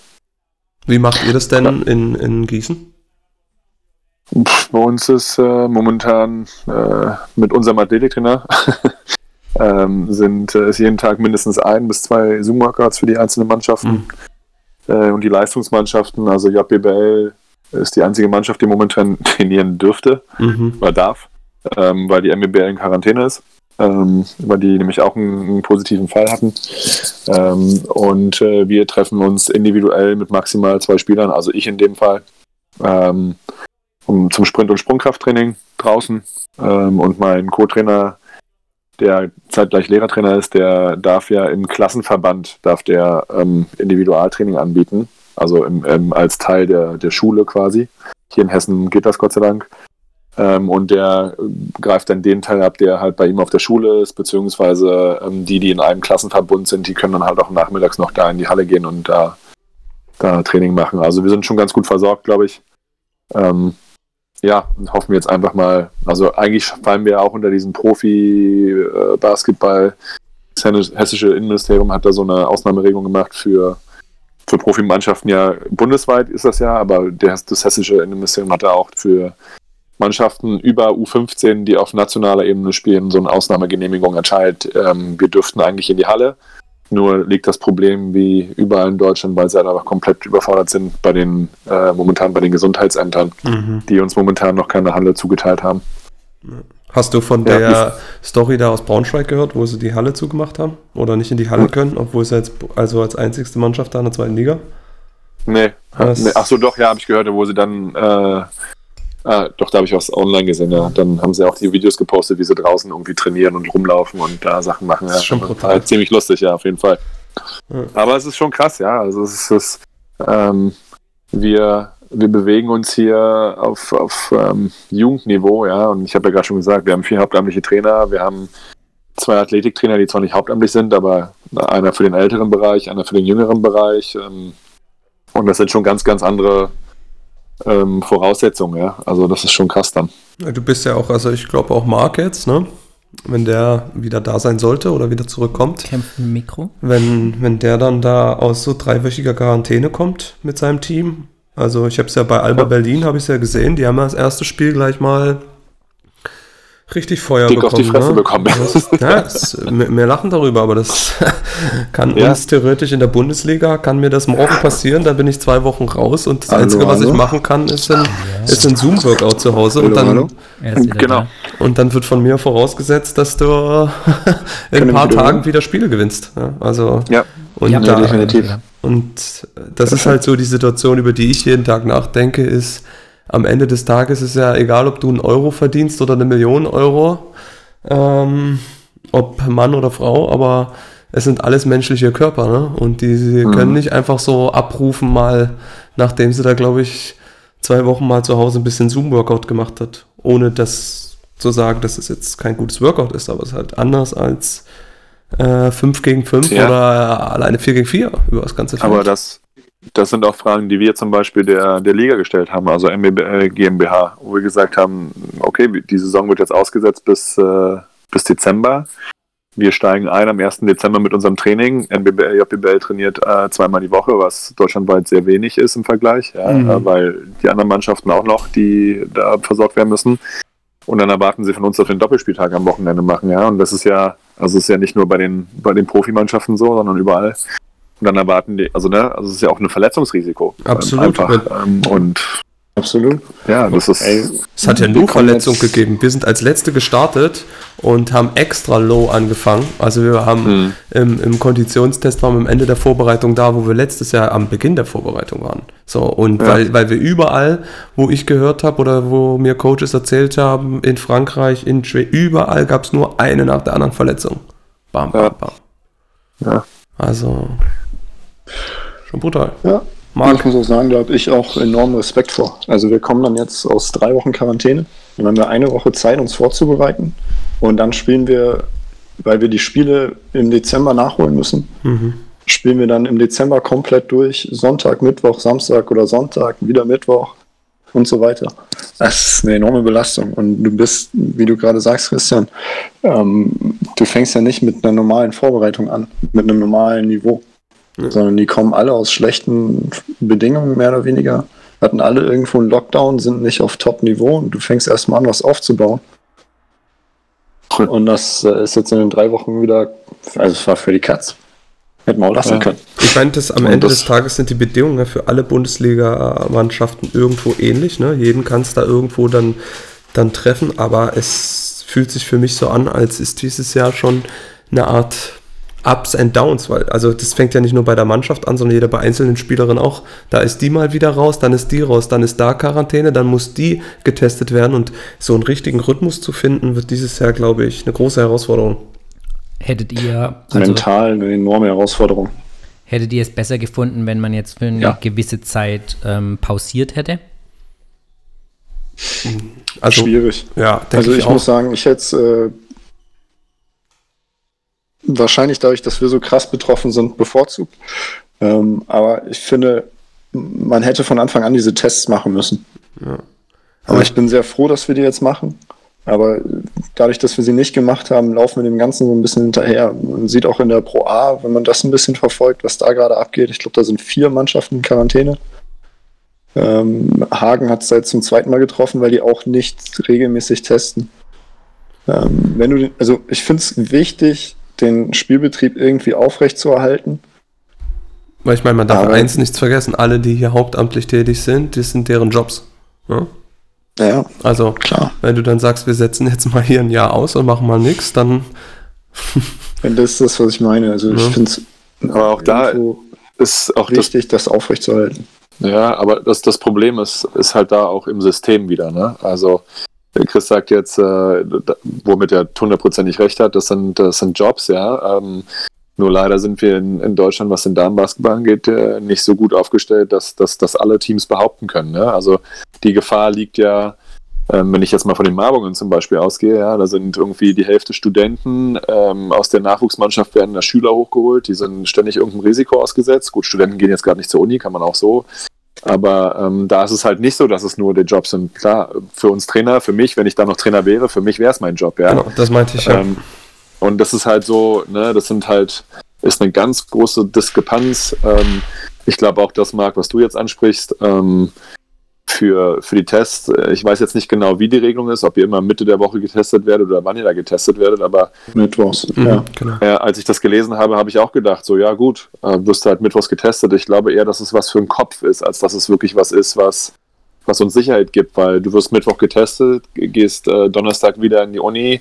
Wie macht ihr das denn in, in Gießen? Bei uns ist äh, momentan äh, mit unserem Athletiktrainer ähm, sind äh, ist jeden Tag mindestens ein bis zwei Zoom-Workouts für die einzelnen Mannschaften äh, und die Leistungsmannschaften. Also JBL ist die einzige Mannschaft, die momentan trainieren dürfte Mhm. oder darf, ähm, weil die MBBL in Quarantäne ist, ähm, weil die nämlich auch einen, einen positiven Fall hatten. Ähm, und äh, wir treffen uns individuell mit maximal zwei Spielern, also ich in dem Fall, ähm, um, zum Sprint- und Sprungkrafttraining draußen. Ähm, und mein Co-Trainer, der zeitgleich Lehrertrainer ist, der darf ja im Klassenverband darf der ähm, Individualtraining anbieten, also im, im, als Teil der, der Schule quasi. Hier in Hessen geht das Gott sei Dank. Ähm, und der äh, greift dann den Teil ab, der halt bei ihm auf der Schule ist, beziehungsweise ähm, die, die in einem Klassenverbund sind, die können dann halt auch nachmittags noch da in die Halle gehen und da, da Training machen. Also wir sind schon ganz gut versorgt, glaube ich. Ähm, ja, hoffen wir jetzt einfach mal, also eigentlich fallen wir auch unter diesen Profi-Basketball das hessische Innenministerium hat da so eine Ausnahmeregelung gemacht für, für Profimannschaften. Ja, bundesweit ist das ja, aber das hessische Innenministerium hat da auch für Mannschaften über U15, die auf nationaler Ebene spielen, so eine Ausnahmegenehmigung erteilt. Ähm, wir dürften eigentlich in die Halle. Nur liegt das Problem wie überall in Deutschland, weil sie halt einfach komplett überfordert sind bei den, äh, momentan bei den Gesundheitsämtern, Mhm. die uns momentan noch keine Halle zugeteilt haben. Hast du von Ja, der Story da aus Braunschweig gehört, wo sie die Halle zugemacht haben? Oder nicht in die Halle können, obwohl sie jetzt also als einzigste Mannschaft da in der zweiten Liga? Nee. Was? nee. Achso, doch, ja, habe ich gehört, wo sie dann, äh, ah, doch, da habe ich was online gesehen, ja. Dann haben sie auch die Videos gepostet, wie sie draußen irgendwie trainieren und rumlaufen und da Sachen machen. Das ist ja. schon brutal. War ziemlich lustig, ja, auf jeden Fall. Ja. Aber es ist schon krass, ja. Also es ist, ähm, wir, wir bewegen uns hier auf, auf ähm, Jugendniveau, ja. Und ich habe ja gerade schon gesagt, wir haben vier hauptamtliche Trainer, wir haben zwei Athletiktrainer, die zwar nicht hauptamtlich sind, aber einer für den älteren Bereich, einer für den jüngeren Bereich. Ähm, und das sind schon ganz, ganz andere ähm, Voraussetzungen, ja. Also das ist schon krass dann. Du bist ja auch, also ich glaube auch Marc jetzt, ne? Wenn der wieder da sein sollte oder wieder zurückkommt. Kämpfen im Mikro. Wenn, wenn der dann da aus so dreiwöchiger Quarantäne kommt mit seinem Team. Also ich habe es ja bei Alba Ja. Berlin, habe ich ja gesehen, die haben ja das erste Spiel gleich mal richtig Feuer Dick bekommen. auf die Fresse ne? bekommen. Das, ja, das, wir, wir lachen darüber, aber das kann Ja. uns theoretisch in der Bundesliga, kann mir das morgen passieren, dann bin ich zwei Wochen raus und das Hallo, Einzige, was ich hallo? machen kann, ist ein, ist ein Zoom-Workout zu Hause und Hallo, dann, ist wieder Genau. da. und dann wird von mir vorausgesetzt, dass du in ein paar wieder Tagen wieder Spiele gewinnst. Ja, also Ja. und, Ja, da, definitiv. und das ist halt so die Situation, über die ich jeden Tag nachdenke, ist am Ende des Tages ist ja egal, ob du einen Euro verdienst oder eine Million Euro, ähm, ob Mann oder Frau, aber es sind alles menschliche Körper, ne? Und die sie Mhm. können nicht einfach so abrufen, mal nachdem sie da, glaube ich, zwei Wochen mal zu Hause ein bisschen Zoom-Workout gemacht hat, ohne das zu sagen, dass es jetzt kein gutes Workout ist, aber es ist halt anders als äh, 5 gegen 5 Ja. oder alleine 4 gegen 4 über das ganze Feld. Aber das, das sind auch Fragen, die wir zum Beispiel der, der Liga gestellt haben, also MBB, GmbH, wo wir gesagt haben, okay, die Saison wird jetzt ausgesetzt bis, äh, bis Dezember. Wir steigen ein am 1. Dezember mit unserem Training. NBBL, JBL trainiert äh, zweimal die Woche, was deutschlandweit sehr wenig ist im Vergleich, ja, Mhm. äh, weil die anderen Mannschaften auch noch, die da versorgt werden müssen. Und dann erwarten sie von uns, dass wir einen Doppelspieltag am Wochenende machen, ja. Und das ist ja, also ist ja nicht nur bei den, bei den Profimannschaften so, sondern überall. Und dann erwarten die, also ne, also es ist ja auch ein Verletzungsrisiko. Absolut. Einfach. Ähm, und Absolut. ja, das ist. Ey, Es hat ja nur kommen Verletzungen jetzt- gegeben. Wir sind als Letzte gestartet und haben extra low angefangen. Also wir haben Hm. im, im Konditionstest waren wir am Ende der Vorbereitung da, wo wir letztes Jahr am Beginn der Vorbereitung waren. So, und Ja. weil, weil wir überall, wo ich gehört habe oder wo mir Coaches erzählt haben, in Frankreich, in Schweden, überall gab es nur eine nach der anderen Verletzung. Bam, bam, Ja. bam. Ja. Also schon brutal. Ja. Marc, Ich muss auch sagen, da habe ich auch enormen Respekt vor. Also wir kommen dann jetzt aus drei Wochen Quarantäne. Dann haben wir eine Woche Zeit, uns vorzubereiten. Und dann spielen wir, weil wir die Spiele im Dezember nachholen müssen, mhm. spielen wir dann im Dezember komplett durch. Sonntag, Mittwoch, Samstag oder Sonntag, wieder Mittwoch und so weiter. Das ist eine enorme Belastung. Und du bist, wie du gerade sagst, Christian, ähm, du fängst ja nicht mit einer normalen Vorbereitung an, mit einem normalen Niveau. Sondern die kommen alle aus schlechten Bedingungen, mehr oder weniger. Hatten alle irgendwo einen Lockdown, sind nicht auf Top-Niveau und du fängst erstmal an, was aufzubauen. Und das äh, ist jetzt in den drei Wochen wieder, also es war für die Katz. Hätten wir auch lassen Ja. können. Ich meine, das, am Und Ende das- des Tages sind die Bedingungen für alle Bundesliga-Mannschaften irgendwo ähnlich. Ne? Jeden kann es da irgendwo dann, dann treffen, aber es fühlt sich für mich so an, als ist dieses Jahr schon eine Art Ups and Downs, weil also das fängt ja nicht nur bei der Mannschaft an, sondern jeder bei einzelnen Spielerinnen auch. Da ist die mal wieder raus, dann ist die raus, dann ist da Quarantäne, dann muss die getestet werden und so einen richtigen Rhythmus zu finden, wird dieses Jahr, glaube ich, eine große Herausforderung. Hättet ihr, also, Mental eine enorme Herausforderung. hättet ihr es besser gefunden, wenn man jetzt für eine Ja. gewisse Zeit ähm, pausiert hätte? Also, Schwierig. ja, denke Also ich, ich, auch. muss sagen, ich hätte es äh, wahrscheinlich dadurch, dass wir so krass betroffen sind, bevorzugt. Ähm, aber ich finde, man hätte von Anfang an diese Tests machen müssen. Ja. Aber ich bin sehr froh, dass wir die jetzt machen. Aber dadurch, dass wir sie nicht gemacht haben, laufen wir dem Ganzen so ein bisschen hinterher. Man sieht auch in der Pro A, wenn man das ein bisschen verfolgt, was da gerade abgeht. Ich glaube, da sind vier Mannschaften in Quarantäne. Ähm, Hagen hat es seit zum zweiten Mal getroffen, weil die auch nicht regelmäßig testen. Ähm, wenn du, also ich finde es wichtig, den Spielbetrieb irgendwie aufrechtzuerhalten. Weil ich meine, man darf Aber- eins nicht vergessen, alle, die hier hauptamtlich tätig sind, das sind deren Jobs. Ja? Ja, Also, klar. wenn du dann sagst, wir setzen jetzt mal hier ein Jahr aus und machen mal nichts, dann Wenn das ist das, was ich meine. Also ich Ja. finde es Aber auch da ist auch das wichtig, das aufrechtzuerhalten. Ja, aber das, das Problem ist, ist halt da auch im System wieder. Ne? Also Chris sagt jetzt, äh, womit er hundertprozentig recht hat, das sind, das sind Jobs, ja. Ähm, nur leider sind wir in, in Deutschland, was den Damenbasketball angeht, äh, nicht so gut aufgestellt, dass, dass, dass alle Teams behaupten können. Ne? Also die Gefahr liegt ja, ähm, wenn ich jetzt mal von den Marbungen zum Beispiel ausgehe, ja, da sind irgendwie die Hälfte Studenten ähm, aus der Nachwuchsmannschaft werden da Schüler hochgeholt, die sind ständig irgendeinem Risiko ausgesetzt. Gut, Studenten gehen jetzt gerade nicht zur Uni, kann man auch so. Aber ähm, da ist es halt nicht so, dass es nur die Jobs sind. Klar, für uns Trainer, für mich, wenn ich da noch Trainer wäre, für mich wäre es mein Job, ja. genau, das meinte ich ja. Ähm, und das ist halt so, ne, das sind halt, ist eine ganz große Diskrepanz. Ähm, ich glaube auch das, Marc, was du jetzt ansprichst, ähm, für, für die Tests. äh, Ich weiß jetzt nicht genau, wie die Regelung ist, ob ihr immer Mitte der Woche getestet werdet oder wann ihr da getestet werdet, aber Mittwochs. Mhm, Ja. genau. äh, als ich das gelesen habe, habe ich auch gedacht, so ja gut, äh, wirst du halt mittwochs getestet. Ich glaube eher, dass es was für den Kopf ist, als dass es wirklich was ist, was, was uns Sicherheit gibt, weil du wirst Mittwoch getestet, ge- gehst äh, Donnerstag wieder in die Uni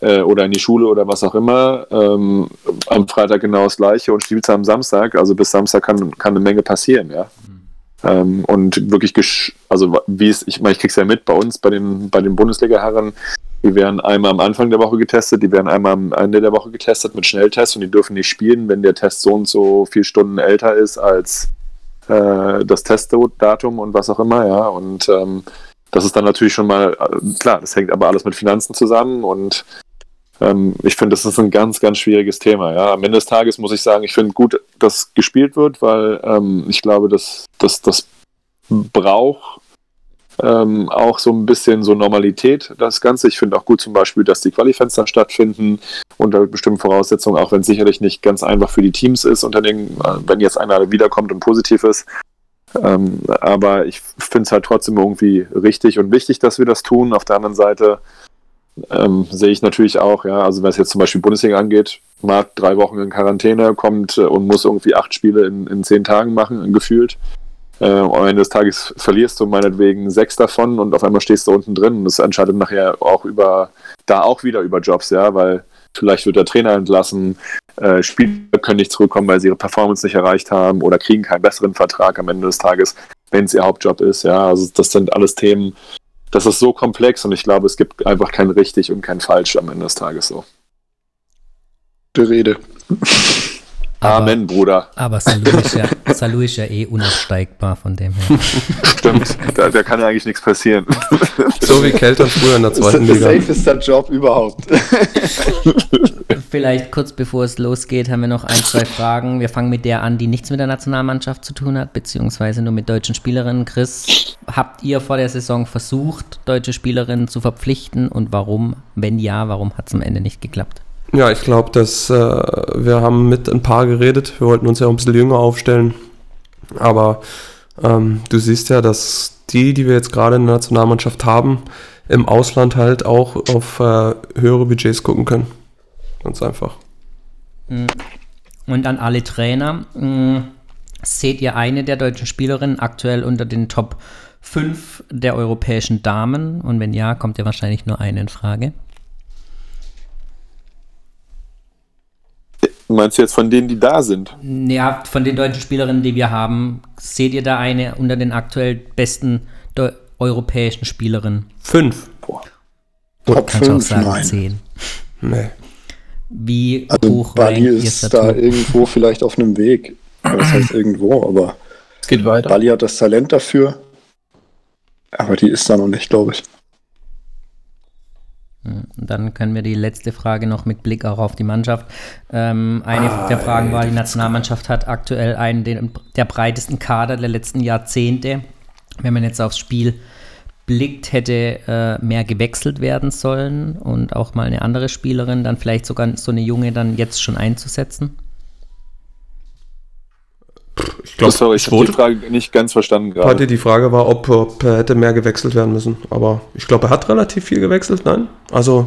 äh, oder in die Schule oder was auch immer, ähm, am Freitag genau das gleiche und spielst am Samstag. Also bis Samstag kann, kann eine Menge passieren, ja. Ähm, und wirklich, also wie es, ich meine, ich krieg's ja mit bei uns, bei den, bei den Bundesliga-Herren, die werden einmal am Anfang der Woche getestet, die werden einmal am Ende der Woche getestet mit Schnelltests und die dürfen nicht spielen, wenn der Test so und so viele Stunden älter ist als äh, das Testdatum und was auch immer, ja. Und ähm, das ist dann natürlich schon mal, äh, klar, das hängt aber alles mit Finanzen zusammen und ähm, ich finde, das ist ein ganz, ganz schwieriges Thema. Ja. Am Ende des Tages muss ich sagen, ich finde gut, dass gespielt wird, weil ähm, ich glaube, dass das braucht ähm, auch so ein bisschen so Normalität, das Ganze. Ich finde auch gut zum Beispiel, dass die Qualifenster stattfinden unter bestimmten Voraussetzungen, auch wenn es sicherlich nicht ganz einfach für die Teams ist, unter den, äh, wenn jetzt einer wiederkommt und positiv ist. Ähm, aber ich finde es halt trotzdem irgendwie richtig und wichtig, dass wir das tun. Auf der anderen Seite ähm, sehe ich natürlich auch, ja, also wenn es jetzt zum Beispiel Bundesliga angeht, Marc drei Wochen in Quarantäne kommt äh, und muss irgendwie acht Spiele in, in zehn Tagen machen, gefühlt. Äh, am Ende des Tages verlierst du meinetwegen sechs davon und auf einmal stehst du unten drin. Und das entscheidet nachher auch über, da auch wieder über Jobs, ja, weil vielleicht wird der Trainer entlassen, äh, Spieler können nicht zurückkommen, weil sie ihre Performance nicht erreicht haben oder kriegen keinen besseren Vertrag am Ende des Tages, wenn es ihr Hauptjob ist, ja, also das sind alles Themen, das ist so komplex und ich glaube, es gibt einfach kein richtig und kein falsch am Ende des Tages so. Die Rede. Aber, Amen, Bruder. aber Salou ist, ja, Salou ist ja eh unaufsteigbar von dem her. Stimmt, da, da kann ja eigentlich nichts passieren. So wie Keltern früher in der Das ist zweiten der Liga. safeste Job überhaupt. Vielleicht kurz bevor es losgeht, haben wir noch ein, zwei Fragen. Wir fangen mit der an, die nichts mit der Nationalmannschaft zu tun hat, beziehungsweise nur mit deutschen Spielerinnen. Chris, habt ihr vor der Saison versucht, deutsche Spielerinnen zu verpflichten und warum? Wenn ja, warum hat es am Ende nicht geklappt? Ja, ich glaube, dass äh, wir haben mit ein paar geredet. Wir wollten uns ja auch ein bisschen jünger aufstellen. Aber ähm, du siehst ja, dass die, die wir jetzt gerade in der Nationalmannschaft haben, im Ausland halt auch auf äh, höhere Budgets gucken können. Ganz einfach. Und an alle Trainer, mh, seht ihr eine der deutschen Spielerinnen aktuell unter den Top 5 der europäischen Damen? Und wenn ja, kommt ja wahrscheinlich nur eine in Frage. Meinst du jetzt von denen, die da sind? Ja, von den deutschen Spielerinnen, die wir haben, seht ihr da eine unter den aktuell besten europäischen Spielerinnen? Fünf. Top Kannst du auch 5, sagen nein. 10. Nee. Wie Also hoch Bali ist da irgendwo vielleicht auf einem Weg. Ja, Was heißt irgendwo, aber Es geht weiter. Bali hat das Talent dafür. Aber die ist da noch nicht, glaube ich. Und Dann können wir die letzte Frage noch mit Blick auch auf die Mannschaft. Ähm, eine der Fragen war, die Nationalmannschaft hat aktuell einen den, der breitesten Kader der letzten Jahrzehnte. Wenn man jetzt aufs Spiel Blick hätte äh, mehr gewechselt werden sollen und auch mal eine andere Spielerin, dann vielleicht sogar so eine junge dann jetzt schon einzusetzen? Ich glaube, Sorry, ich habe die Frage nicht ganz verstanden gerade. Hatte die Frage war, ob, ob er hätte mehr gewechselt werden müssen. Aber ich glaube, er hat relativ viel gewechselt, nein? Also.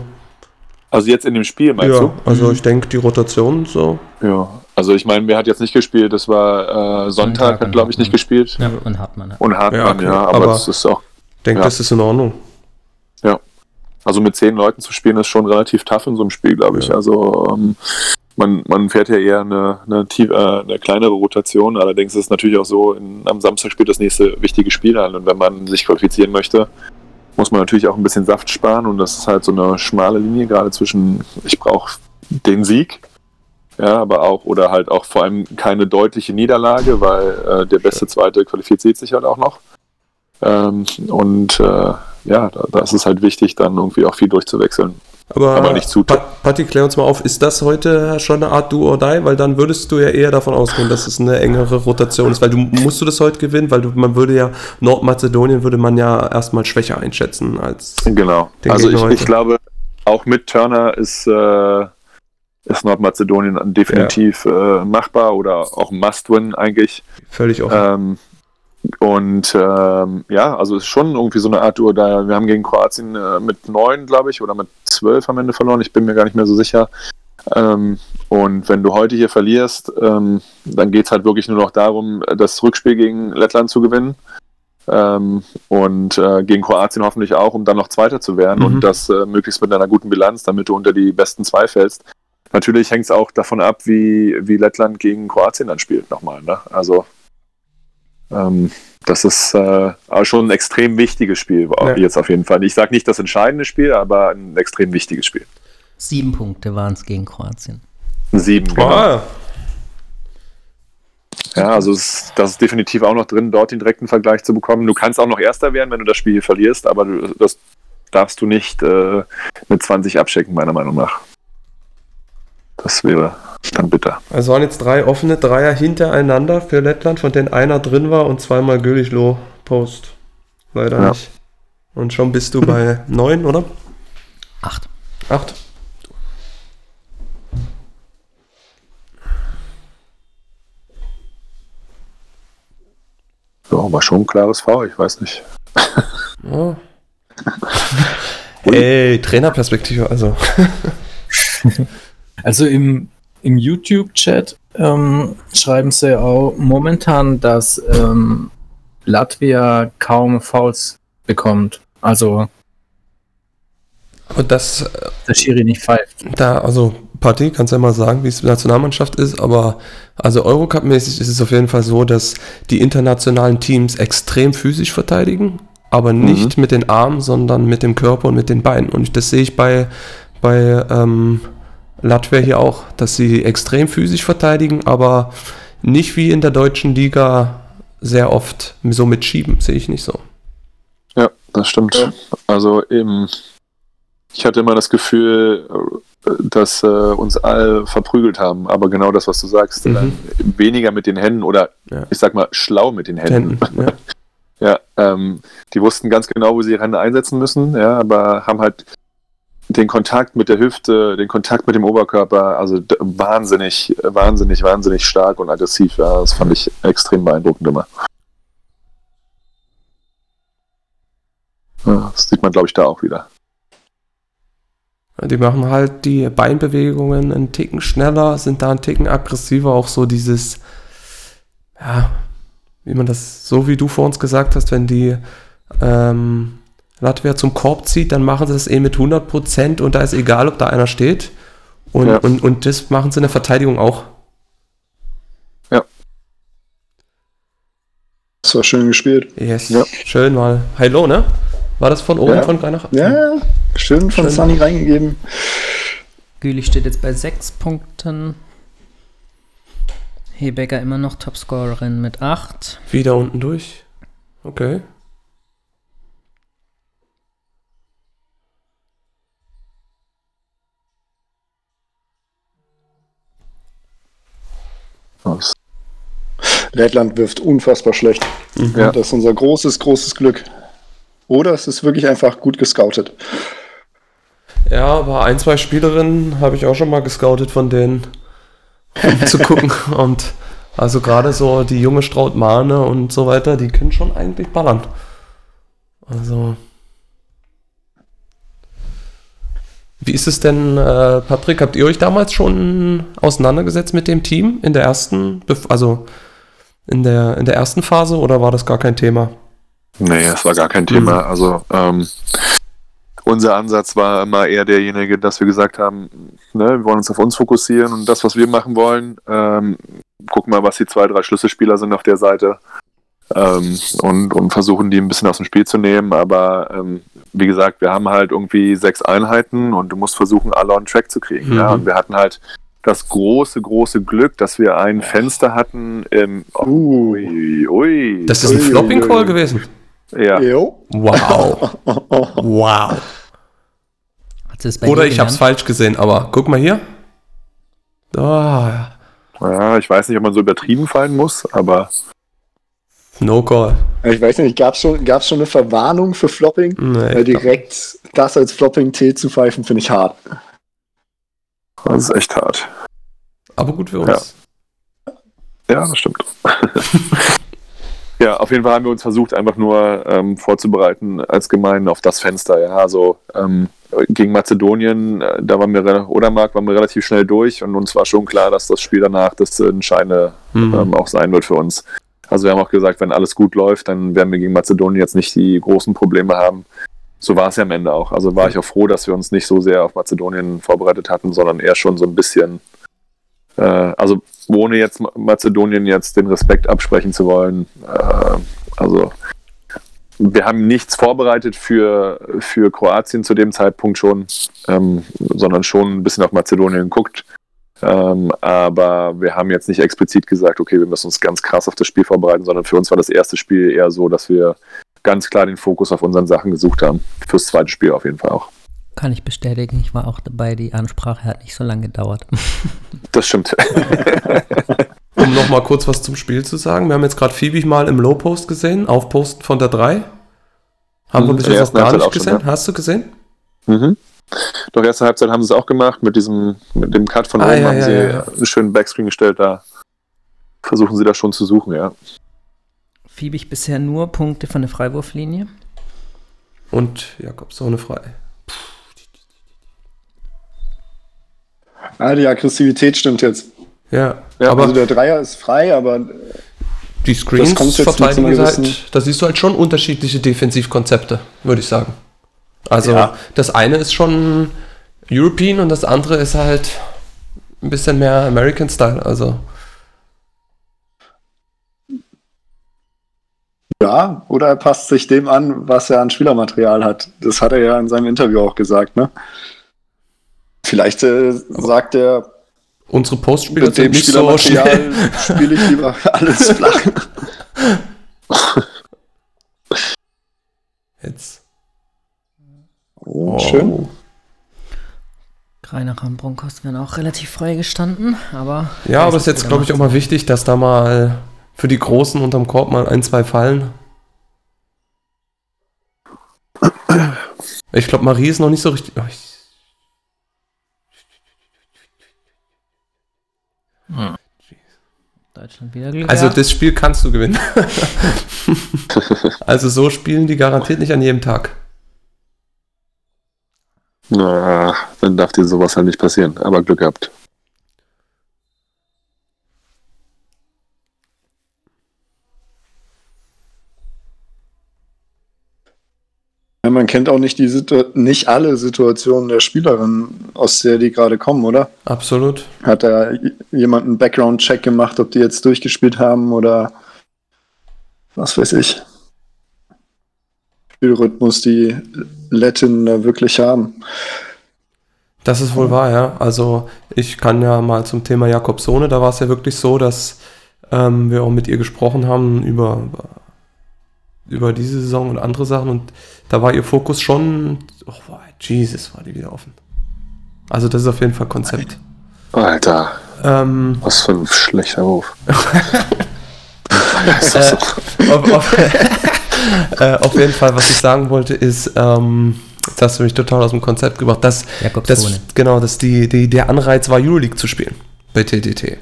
Also jetzt in dem Spiel, meinst ja, du? Also mhm. ich denke, die Rotation so. Ja, also ich meine, wer hat jetzt nicht gespielt? Das war äh, Sonntag, hat glaube ich nicht gespielt. Ja, und Hartmann. Und Hartmann, ja, okay. ja aber, aber das ist auch. Ich denke, ja. das ist in Ordnung. Ja. Also mit zehn Leuten zu spielen, ist schon relativ tough in so einem Spiel, glaube ich. Ja. Also ähm, man, man fährt ja eher eine, eine, tief, äh, eine kleinere Rotation. Allerdings ist es natürlich auch so, in, am Samstag spielt das nächste wichtige Spiel an. Und wenn man sich qualifizieren möchte, muss man natürlich auch ein bisschen Saft sparen. Und das ist halt so eine schmale Linie, gerade zwischen, ich brauche den Sieg, ja, aber auch, oder halt auch vor allem keine deutliche Niederlage, weil äh, der beste Zweite qualifiziert sich halt auch noch. Ähm, und äh, ja, da, da ist es halt wichtig, dann irgendwie auch viel durchzuwechseln. Aber, aber nicht zu. Patti, klär uns mal auf, ist das heute schon eine Art Do or Die? Weil dann würdest du ja eher davon ausgehen, dass es eine engere Rotation ist, weil du musst du das heute gewinnen, weil du, man würde ja, Nordmazedonien würde man ja erstmal schwächer einschätzen als. Genau. also ich, ich, glaube, auch mit Turner ist, äh, ist Nordmazedonien definitiv ja. äh, machbar oder auch Must-Win eigentlich. Völlig offen. Ähm, und ähm, ja, also es ist schon irgendwie so eine Art Uhr. Wir haben gegen Kroatien äh, mit neun, glaube ich, oder mit zwölf am Ende verloren. Ich bin mir gar nicht mehr so sicher. Ähm, und wenn du heute hier verlierst, ähm, dann geht es halt wirklich nur noch darum, das Rückspiel gegen Lettland zu gewinnen. Ähm, und äh, gegen Kroatien hoffentlich auch, um dann noch Zweiter zu werden mhm. und das äh, möglichst mit einer guten Bilanz, damit du unter die besten zwei fällst. Natürlich hängt es auch davon ab, wie, wie Lettland gegen Kroatien dann spielt nochmal. Ne? Also ähm, das ist äh, schon ein extrem wichtiges Spiel, ja. jetzt auf jeden Fall. Ich sage nicht das entscheidende Spiel, aber ein extrem wichtiges Spiel. Sieben Punkte waren es gegen Kroatien. Sieben, genau. Ah. Ja, also es, das ist definitiv auch noch drin, dort den direkten Vergleich zu bekommen. Du kannst auch noch Erster werden, wenn du das Spiel hier verlierst, aber du, das darfst du nicht äh, mit 20 abschicken, meiner Meinung nach. Das wäre dann bitter. Also waren jetzt drei offene Dreier hintereinander für Lettland, von denen einer drin war und zweimal Gülichlo Post. Leider ja. nicht. Und schon bist du bei neun, oder? Acht. Acht. Ja, war schon ein klares V, ich weiß nicht. Ja. Ey, Trainerperspektive, also. also im im YouTube-Chat ähm, schreiben sie auch momentan, dass ähm, Latvia kaum Fouls bekommt. Also aber das. Der Schiri nicht pfeift. Da, also, Party, kannst du ja mal sagen, wie es die Nationalmannschaft ist, aber also Eurocup-mäßig ist es auf jeden Fall so, dass die internationalen Teams extrem physisch verteidigen, aber nicht mhm. mit den Armen, sondern mit dem Körper und mit den Beinen. Und das sehe ich bei, bei ähm, Latvia hier auch, dass sie extrem physisch verteidigen, aber nicht wie in der deutschen Liga sehr oft so mit Schieben, sehe ich nicht so. Ja, das stimmt. Ja. Also eben, ich hatte immer das Gefühl, dass äh, uns alle verprügelt haben, aber genau das, was du sagst, mhm. weniger mit den Händen oder ja. ich sag mal schlau mit den Händen. Händen ja, ja ähm, die wussten ganz genau, wo sie ihre Hände einsetzen müssen, ja, aber haben halt den Kontakt mit der Hüfte, den Kontakt mit dem Oberkörper, also wahnsinnig, wahnsinnig, wahnsinnig stark und aggressiv. Ja, das fand ich extrem beeindruckend immer. Ja, das sieht man, glaube ich, da auch wieder. Die machen halt die Beinbewegungen einen Ticken schneller, sind da einen Ticken aggressiver, auch so dieses, ja, wie man das, so wie du vor uns gesagt hast, wenn die ähm, Latvia zum Korb zieht, dann machen sie das eh mit 100% und da ist egal, ob da einer steht. Und, ja. und, und das machen sie in der Verteidigung auch. Ja. Das war schön gespielt. Yes. Ja. Schön mal. Hallo, ne? War das von oben, ja. von Greiner? Ja, schön von schön. Sunny reingegeben. Gülich steht jetzt bei 6 Punkten. Hebecker immer noch Topscorerin mit 8. Wieder unten durch. Okay. Aus. Lettland wirft unfassbar schlecht. Mhm. Ja. Das ist unser großes, großes Glück. oder es ist wirklich einfach gut gescoutet. Ja, aber ein, zwei Spielerinnen habe ich auch schon mal gescoutet von denen, um zu gucken. Und also gerade so die junge Strautmane und so weiter, die können schon eigentlich ballern. Also. Wie ist es denn, äh, Patrick, habt ihr euch damals schon auseinandergesetzt mit dem Team in der ersten, also in der, in der ersten Phase oder war das gar kein Thema? Nee, es war gar kein Mhm. Thema. Also ähm, unser Ansatz war immer eher derjenige, dass wir gesagt haben, ne, wir wollen uns auf uns fokussieren und das, was wir machen wollen, ähm, gucken mal, was die zwei, drei Schlüsselspieler sind auf der Seite ähm, und, und versuchen die ein bisschen aus dem Spiel zu nehmen. Aber ähm, wie gesagt, wir haben halt irgendwie sechs Einheiten und du musst versuchen, alle on track zu kriegen. Mhm. Ja? Und wir hatten halt das große, große Glück, dass wir ein Fenster hatten im Uh. Ui, ui. Das ist ein Flopping Call ui. gewesen. ja. Jo. Wow. Wow. Hat sie es bei Oder ich habe es falsch gesehen, aber guck mal hier. Ah, Ja, ich weiß nicht, ob man so übertrieben fallen muss, aber no call. Ich weiß nicht, gab es schon, gab's schon eine Verwarnung für Flopping? Weil Nee. direkt das als Flopping-T zu pfeifen, finde ich hart. das ist echt hart. Aber gut für uns. Ja, das stimmt. ja, auf jeden Fall haben wir uns versucht, einfach nur ähm, vorzubereiten als Gemeinde auf das Fenster. Ja, also ähm, gegen Mazedonien, äh, da waren wir, re- Odermark waren wir relativ schnell durch und uns war schon klar, dass das Spiel danach das Entscheidende Mhm. ähm, auch sein wird für uns. Also wir haben auch gesagt, wenn alles gut läuft, dann werden wir gegen Mazedonien jetzt nicht die großen Probleme haben. So war es ja am Ende auch. Also war ich auch froh, dass wir uns nicht so sehr auf Mazedonien vorbereitet hatten, sondern eher schon so ein bisschen, äh, also ohne jetzt Ma- Mazedonien jetzt den Respekt absprechen zu wollen. Äh, also wir haben nichts vorbereitet für, für Kroatien zu dem Zeitpunkt schon, ähm, sondern schon ein bisschen auf Mazedonien geguckt. Ähm, aber wir haben jetzt nicht explizit gesagt, okay, wir müssen uns ganz krass auf das Spiel vorbereiten, sondern für uns war das erste Spiel eher so, dass wir ganz klar den Fokus auf unseren Sachen gesucht haben. Fürs zweite Spiel auf jeden Fall auch. Kann ich bestätigen, ich war auch dabei, die Ansprache hat nicht so lange gedauert. Das stimmt. Um noch mal kurz was zum Spiel zu sagen. Wir haben jetzt gerade Phoebe mal im Low Post gesehen, Aufposten von der 3. Haben wir Mhm, bis in der jetzt noch gar nicht auch schon, gesehen. ja. Hast du gesehen? mhm. Doch erste Halbzeit haben sie es auch gemacht, mit diesem, mit dem Cut von Ah, oben ja, haben ja, sie ja, einen schönen Backscreen gestellt, da versuchen sie das schon zu suchen, ja. Fiebig bisher nur Punkte von der Freiwurflinie. Und Jakob, so eine frei. Ah, die Aggressivität stimmt jetzt. Ja, Ja, aber also der Dreier ist frei, aber die Screens das kommt jetzt mit verteidigen halt, da siehst du halt schon unterschiedliche Defensivkonzepte, würde ich sagen. Also Ja. das eine ist schon European und das andere ist halt ein bisschen mehr American Style. Also ja, oder er passt sich dem an, was er an Spielermaterial hat. Das hat er ja in seinem Interview auch gesagt, ne? Vielleicht äh, sagt er, unsere Postspieler mit sind dem nicht so schnell. Spiele ich lieber alles flach. Jetzt. Oh, schön. Greinacher und Broncos werden auch relativ frei gestanden, aber. Ja, aber es ist jetzt, glaube ich, auch mal wichtig, dass da mal für die Großen unterm Korb mal ein, zwei fallen. Ich glaube, Marie ist noch nicht so richtig. Oh, ich, macht's. Deutschland wieder Glück also das Spiel kannst du gewinnen. also so spielen die garantiert nicht an jedem Tag. Na, dann darf dir sowas halt nicht passieren, aber Glück gehabt. Ja, man kennt auch nicht, die Situ nicht alle Situationen der Spielerin, aus der die gerade kommen, oder? Absolut. Hat da jemand einen Background-Check gemacht, ob die jetzt durchgespielt haben oder was weiß ich. Spielrhythmus, die Latin da wirklich haben. Das ist wohl wahr, ja. Also ich kann ja mal zum Thema Jakobsone, da war es ja wirklich so, dass ähm, wir auch mit ihr gesprochen haben über, über diese Saison und andere Sachen und da war ihr Fokus schon, oh Jesus, war die wieder offen. Also das ist auf jeden Fall Konzept. Alter, Ähm, was für ein schlechter Ruf. äh, auf, auf, äh, auf jeden Fall, was ich sagen wollte, ist, ähm, jetzt hast du mich total aus dem Konzept gebracht, dass, dass genau, dass die, die, der Anreiz war, Euroleague zu spielen bei TTT.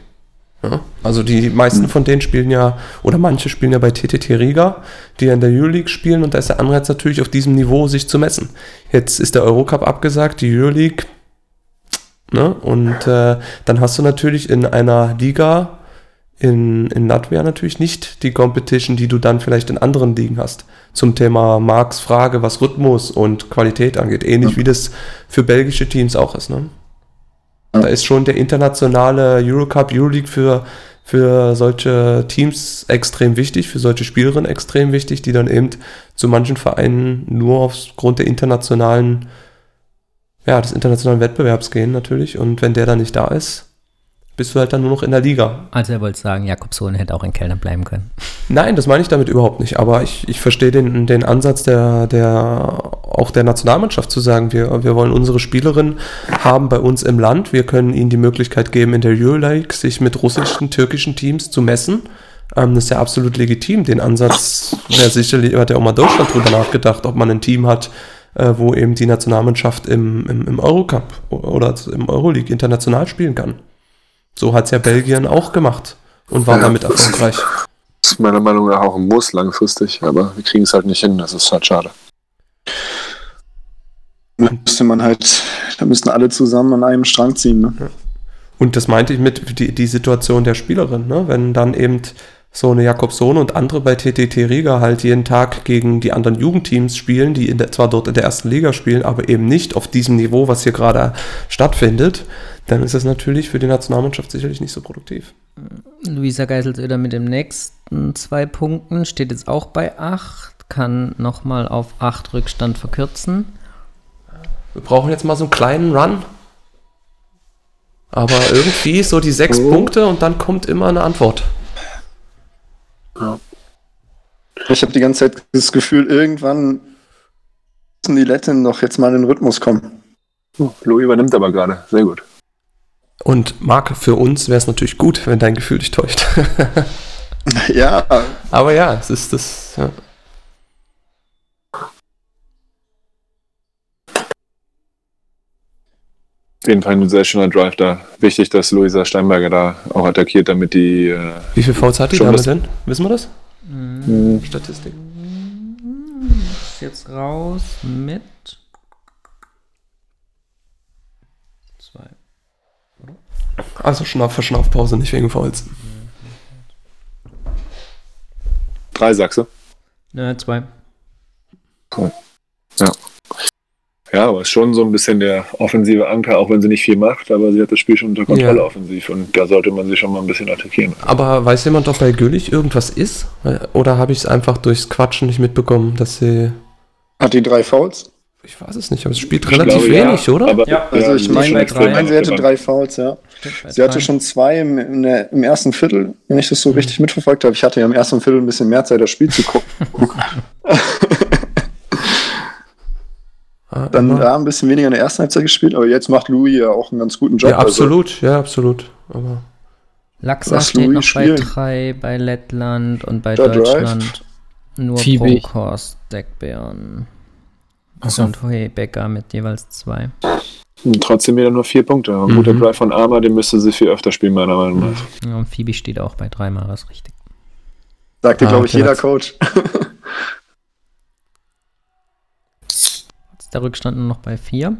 Ja? Also die meisten von denen spielen ja, oder manche spielen ja bei TTT Riga, die ja in der Euroleague spielen und da ist der Anreiz natürlich auf diesem Niveau, sich zu messen. Jetzt ist der Eurocup abgesagt, die Euroleague, ne? und äh, dann hast du natürlich in einer Liga in, in Latvia natürlich nicht die Competition, die du dann vielleicht in anderen Ligen hast. Zum Thema Marks Frage, was Rhythmus und Qualität angeht. Ähnlich wie das für belgische Teams auch ist. Ne? Da ist schon der internationale Eurocup, Euroleague für, für solche Teams extrem wichtig, für solche Spielerinnen extrem wichtig, die dann eben zu manchen Vereinen nur aufgrund der internationalen, ja, des internationalen Wettbewerbs gehen natürlich. Und wenn der dann nicht da ist, bist du halt dann nur noch in der Liga. Also er wollte sagen, Jakobsone hätte auch in Kellner bleiben können. Nein, das meine ich damit überhaupt nicht. Aber ich, ich verstehe den, den Ansatz der, der, auch der Nationalmannschaft zu sagen, wir, wir wollen unsere Spielerinnen haben bei uns im Land. Wir können ihnen die Möglichkeit geben, in der Euroleague sich mit russischen, türkischen Teams zu messen. Ähm, das ist ja absolut legitim. Den Ansatz wäre sicherlich, hat ja auch mal Deutschland drüber nachgedacht, ob man ein Team hat, äh, wo eben die Nationalmannschaft im, im, im Eurocup oder im Euroleague international spielen kann. So hat es ja Belgien auch gemacht und war Ja. damit erfolgreich. Das ist meiner Meinung nach auch ein Muss langfristig, aber wir kriegen es halt nicht hin. Das ist halt schade. Müsste man halt, da müssten alle zusammen an einem Strang ziehen. Ne? Und das meinte ich mit die, die Situation der Spielerin, ne? wenn dann eben so eine Jakobson und andere bei TTT Riga halt jeden Tag gegen die anderen Jugendteams spielen, die der, zwar dort in der ersten Liga spielen, aber eben nicht auf diesem Niveau, was hier gerade stattfindet, dann ist das natürlich für die Nationalmannschaft sicherlich nicht so produktiv. Luisa Geiselsöder mit dem nächsten zwei Punkten steht jetzt auch bei 8, kann nochmal auf 8 Rückstand verkürzen. Wir brauchen jetzt mal so einen kleinen Run. Aber irgendwie so die sechs Oh. Punkte und dann kommt immer eine Antwort. Ich habe die ganze Zeit das Gefühl, irgendwann müssen die Letten doch jetzt mal in den Rhythmus kommen. Oh, Louis übernimmt aber gerade. Sehr gut. Und Marc, für uns wäre es natürlich gut, wenn dein Gefühl dich täuscht. Ja, Aber ja, es ist das. Ja. Auf jeden Fall ein sehr schöner Drive da. Wichtig, dass Luisa Steinberger da auch attackiert, damit die. Äh, Wie viel Fouls hat die Schon Dame denn? Wissen wir das? Mhm. Statistik. Ist jetzt raus mit zwei. Also Schnauf, Verschnaufpause, nicht wegen Fouls. drei Sachse. Ne, zwei. Ja, aber ist schon so ein bisschen der offensive Anker, auch wenn sie nicht viel macht, aber sie hat das Spiel schon unter Kontrolle Ja. offensiv und da sollte man sie schon mal ein bisschen attackieren. Aber weiß jemand, ob bei Güllich irgendwas ist? Oder habe ich es einfach durchs Quatschen nicht mitbekommen, dass sie. hat die drei Fouls? Ich weiß es nicht, aber es spielt Ich relativ glaube, wenig, ja, oder? Aber, Ja, Also ich meine, drei. Ich meine, sie hatte angewandt. drei Fouls, ja. Sie hatte schon zwei im, in der, im ersten Viertel, wenn ich das so richtig mitverfolgt habe. Ich hatte ja im ersten Viertel ein bisschen mehr Zeit, das Spiel zu gucken. Ah, Dann da ein bisschen weniger in der ersten Halbzeit gespielt, aber jetzt macht Louis ja auch einen ganz guten Job. ja, Also, absolut, ja, absolut. Aber Laxa Lass steht Louis noch bei spielen. drei, bei Lettland und bei Drive. Deutschland nur Fiebig. Bronckhorst, Deckbären Achso. und Becker mit jeweils zwei. Und trotzdem wieder nur vier Punkte. Ein Mhm. guter Drive von Arma, den müsste sie viel öfter spielen, meiner Meinung nach. Ja, und Phoebe steht auch bei drei Mal, das ist richtig. sagt dir, Ah, glaube ich, jeder Coach. Jetzt ist der Rückstand nur noch bei vier.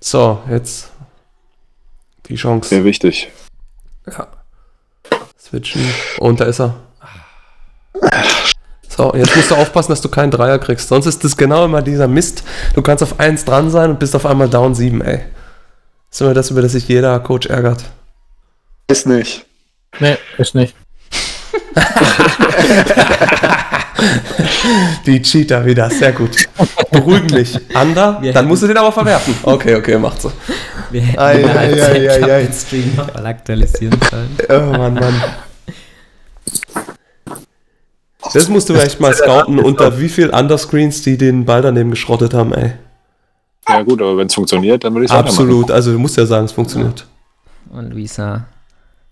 so, jetzt die Chance. Sehr wichtig. Ja. Switchen. Und da ist er. So, jetzt musst du aufpassen, dass du keinen Dreier kriegst. Sonst ist das genau immer dieser Mist. Du kannst auf 1 dran sein und bist auf einmal down 7, ey. Das ist immer das, über das sich jeder Coach ärgert. Ist nicht. Nee, ist nicht. Die Cheater wieder, sehr gut. Beruhigen mich. Ander, Wir dann musst du den aber verwerfen. Okay, okay, macht so. Wir hätten gehabt, ei. den Stream noch mal aktualisieren sollen. Oh Mann, Mann. Das musst du echt mal scouten, unter wie viel Underscreens die den Ball daneben geschrottet haben, ey. Ja gut, aber wenn es funktioniert, dann würde ich es Absolut, also du musst ja sagen, es funktioniert. Und Luisa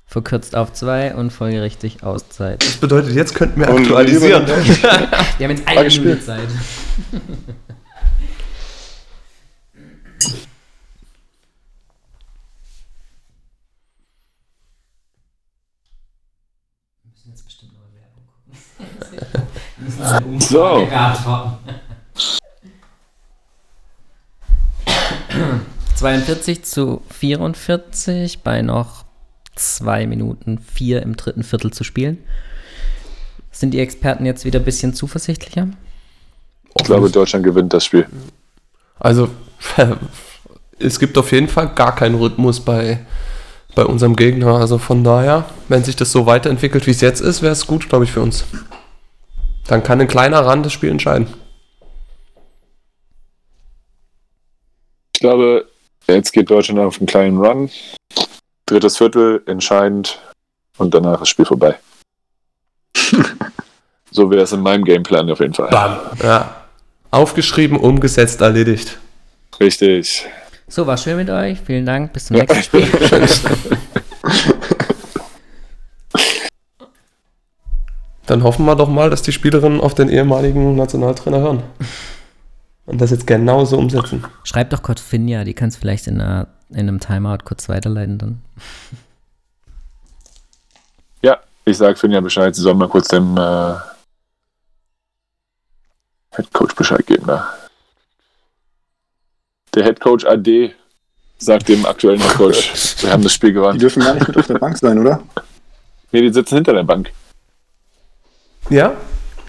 verkürzt auf 2 und folgerichtig Auszeit. Das bedeutet, jetzt könnten wir Und aktualisieren. Wir haben jetzt eine Minute Zeit. Wir müssen jetzt bestimmt noch Werbung gucken. Wir müssen eine Umfrage So. beantworten. 42 zu 44 bei noch 2 Minuten 4 im dritten Viertel zu spielen. Sind die Experten jetzt wieder ein bisschen zuversichtlicher? Ich glaube, Deutschland gewinnt das Spiel. Also, es gibt auf jeden Fall gar keinen Rhythmus bei, bei unserem Gegner. Also von daher, wenn sich das so weiterentwickelt, wie es jetzt ist, wäre es gut, glaube ich, für uns. Dann kann ein kleiner Rand das Spiel entscheiden. Ich glaube, jetzt geht Deutschland auf einen kleinen Run. Drittes Viertel, entscheidend und danach ist das Spiel vorbei. so wäre es in meinem Gameplan auf jeden Fall. Bam. Ja. Aufgeschrieben, umgesetzt, erledigt. Richtig. So, war schön mit euch. Vielen Dank. Bis zum nächsten Spiel. Dann hoffen wir doch mal, dass die Spielerinnen auf den ehemaligen Nationaltrainer hören. Und das jetzt genauso umsetzen. Schreib doch kurz Finja, die kannst vielleicht in, einer, in einem Timeout kurz weiterleiten dann. Ja, ich sage Finja Bescheid, sie soll mal kurz dem äh, Head Coach Bescheid geben. Ne? Der Head Coach AD sagt dem aktuellen Head Coach, wir haben das Spiel Die gewonnen. dürfen gar nicht mit auf der Bank sein, oder? Nee, die sitzen hinter der Bank. Ja?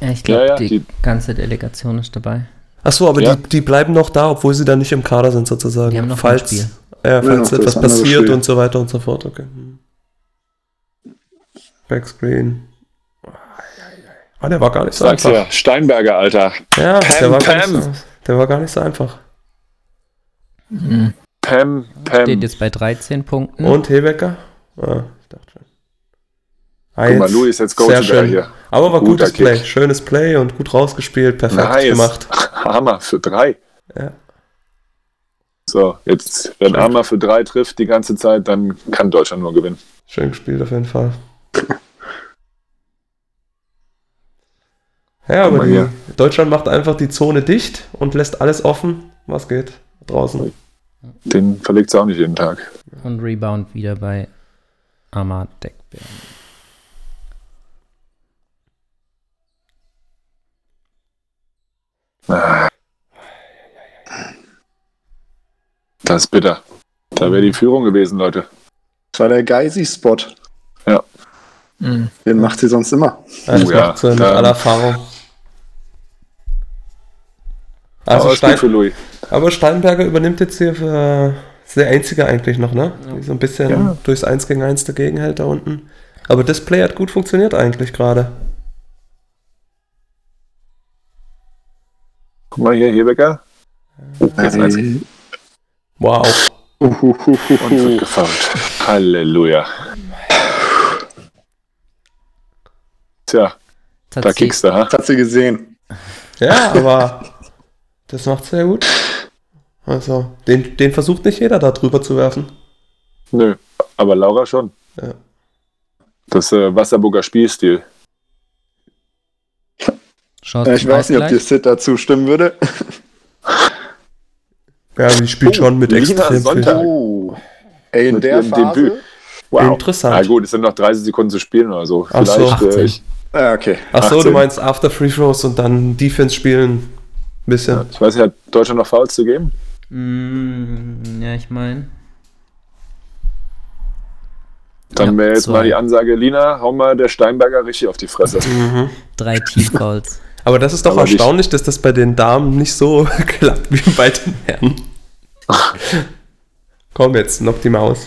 Ja, ich glaube, Ja, ja, die, die- ganze Delegation ist dabei. Achso, aber Ja. die, die bleiben noch da, obwohl sie dann nicht im Kader sind, sozusagen. Die haben noch ein falls, Spiel. Ja, Ja, falls etwas passiert Spiel. und so weiter und so fort. Okay. Hm. Backscreen. Ah, der war gar nicht so Sag's einfach. ja, Steinberger, Alter. Ja, der, Pam, war gar nicht Pam. so, der war gar nicht so einfach. Mhm. Pam, Steht Pam. jetzt bei 13 Punkten. Und Hebecker? Ah, ich dachte schon. Ah, Guck mal, Louis ist jetzt Coach hier. Aber war Guter gutes Play. Kick. Schönes Play und gut rausgespielt. Perfekt Nice. gemacht. Hammer für drei. Ja. So, jetzt, wenn Hammer für drei trifft die ganze Zeit, dann kann Deutschland nur gewinnen. Schön gespielt auf jeden Fall. Ja, aber die, hier. Deutschland macht einfach die Zone dicht und lässt alles offen, was geht draußen. Den verlegt sie auch nicht jeden Tag. Und Rebound wieder bei Ahmad Deckbär. Das ist bitter. Da wäre die Führung gewesen, Leute. Das war der Geisi-Spot. Mhm. Den macht sie sonst immer. Ja, das Oh ja, macht sie mit da- aller Erfahrung. Also Stein, Louis. aber Steinberger übernimmt jetzt hier für ist der einzige eigentlich noch, ne? Die so ein bisschen Ja. durchs 1 gegen 1 dagegen hält da unten. Aber das Play hat gut funktioniert eigentlich gerade. Guck mal hier, Hebecker. Jetzt eins. Ey. Wow. Und wird gefault. Halleluja. Tja, da hat sie- kickst du, ha? Das hat sie gesehen. Ja, aber das macht sehr gut. Also, den, den versucht nicht jeder da drüber zu werfen. Nö, aber Laura schon. Ja. Das äh, Wasserburger Spielstil. Chance Ja, ich weiß nicht, ob Ausgleich. dir Sid dazu stimmen würde. Ja, die spielt Oh, schon mit extrem Sonntag. viel. Oh. Ey, in Mit der Phase. Debüt. Wow. Interessant. Na gut, es sind noch 30 Sekunden zu spielen oder so. Ach so. Vielleicht, 18. äh, ich, Ah, okay. Ach so, du 18. meinst After Free Throws und dann Defense spielen. Ein bisschen. ich weiß nicht, hat Deutschland noch Fouls zu geben? Mm, ja, ich meine. Dann Ja, wäre jetzt zwei. mal die Ansage, Lina, hau mal der Steinberger richtig auf die Fresse. Mhm. Drei Team-Calls. Aber das ist doch Aber erstaunlich, dass das bei den Damen nicht so klappt wie bei den Herren. Komm jetzt, knock die Maus.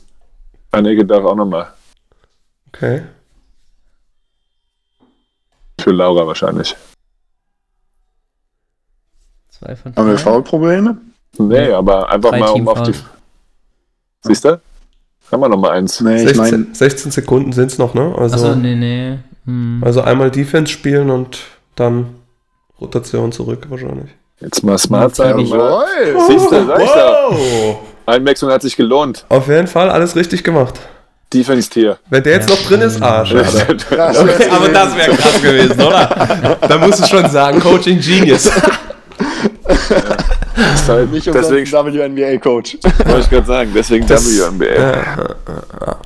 Anneke darf auch nochmal. Okay. Für Laura wahrscheinlich. Zwei von Haben wir drei. Foulprobleme? Nee, aber einfach Drei mal um auf die. Siehst du? Haben wir nochmal eins. Nee, ich 16, meine, 16 Sekunden sind es noch, ne? Also, Achso, nee, nee. Hm. also einmal Defense spielen und dann Rotation zurück wahrscheinlich. Jetzt mal smart sein. und mal- jawohl. Siehst du, ich. Wow! Einwechslung hat sich gelohnt. Auf jeden Fall alles richtig gemacht. Defense Tier. Wenn der jetzt Ja. noch drin ist, ah, schade. Ja, Okay, aber das wäre krass gewesen, oder? Da musst du schon sagen, Coaching Genius. Ist halt Nicht deswegen WNBA-Coach. wollte ich gerade sagen, deswegen Das- WNBA.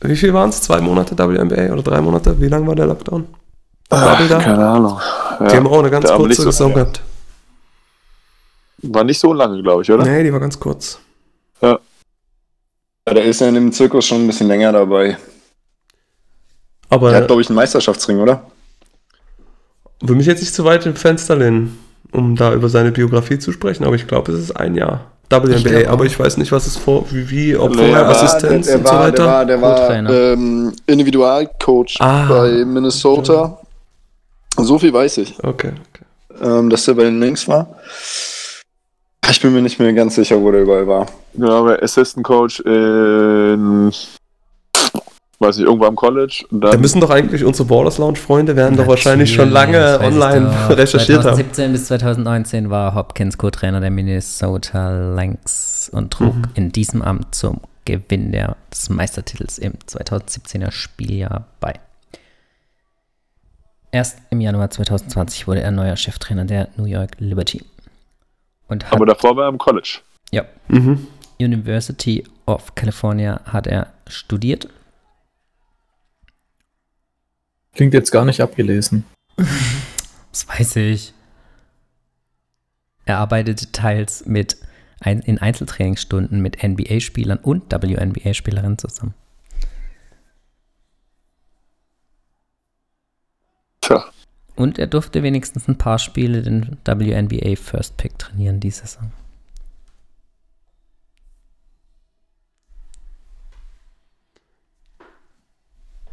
Wie viel waren es? Zwei Monate WNBA oder drei Monate? Wie lang war der Lockdown? Bubble da? keine Ahnung. Ja, Die haben auch eine ganz da kurze so- Saison gehabt. War nicht so lange, glaube ich, oder? Nee, die war ganz kurz. Ja, der ist ja in dem Zirkus schon ein bisschen länger dabei. Aber Der hat, glaube ich, einen Meisterschaftsring, oder? will mich jetzt nicht zu weit im Fenster lehnen, um da über seine Biografie zu sprechen, aber ich glaube, es ist ein Jahr WNBA, aber ich weiß nicht, was es vor, wie, wie ob Nee, vorher Assistenz der, und so war, weiter. Der war, der war ähm, Individualcoach Ah. bei Minnesota. So viel weiß ich, Okay, okay. ähm, dass der bei den Links war. Ich bin mir nicht mehr ganz sicher, wo der überall war. Genau, aber Assistant Coach in, weiß nicht, irgendwo am College. Und Da müssen doch eigentlich unsere Borders Lounge Freunde werden doch wahrscheinlich schon lange Natürlich, ich online doch. recherchiert haben. 2017 bis 2019 war Hopkins Co-Trainer der Minnesota Lynx und trug Mhm. in diesem Amt zum Gewinn der, des Meistertitels im 2017er Spieljahr bei. Erst im Januar 2020 wurde er neuer Cheftrainer der New York Liberty. Und hat, aber davor war er am College. ja, Mhm. University of California hat er studiert. Klingt jetzt gar nicht abgelesen. Das weiß ich. Er arbeitete teils mit ein, in Einzeltrainingsstunden mit NBA-Spielern und WNBA-Spielerinnen zusammen. Tja, Und er durfte wenigstens ein paar Spiele den WNBA First Pick trainieren diese Saison.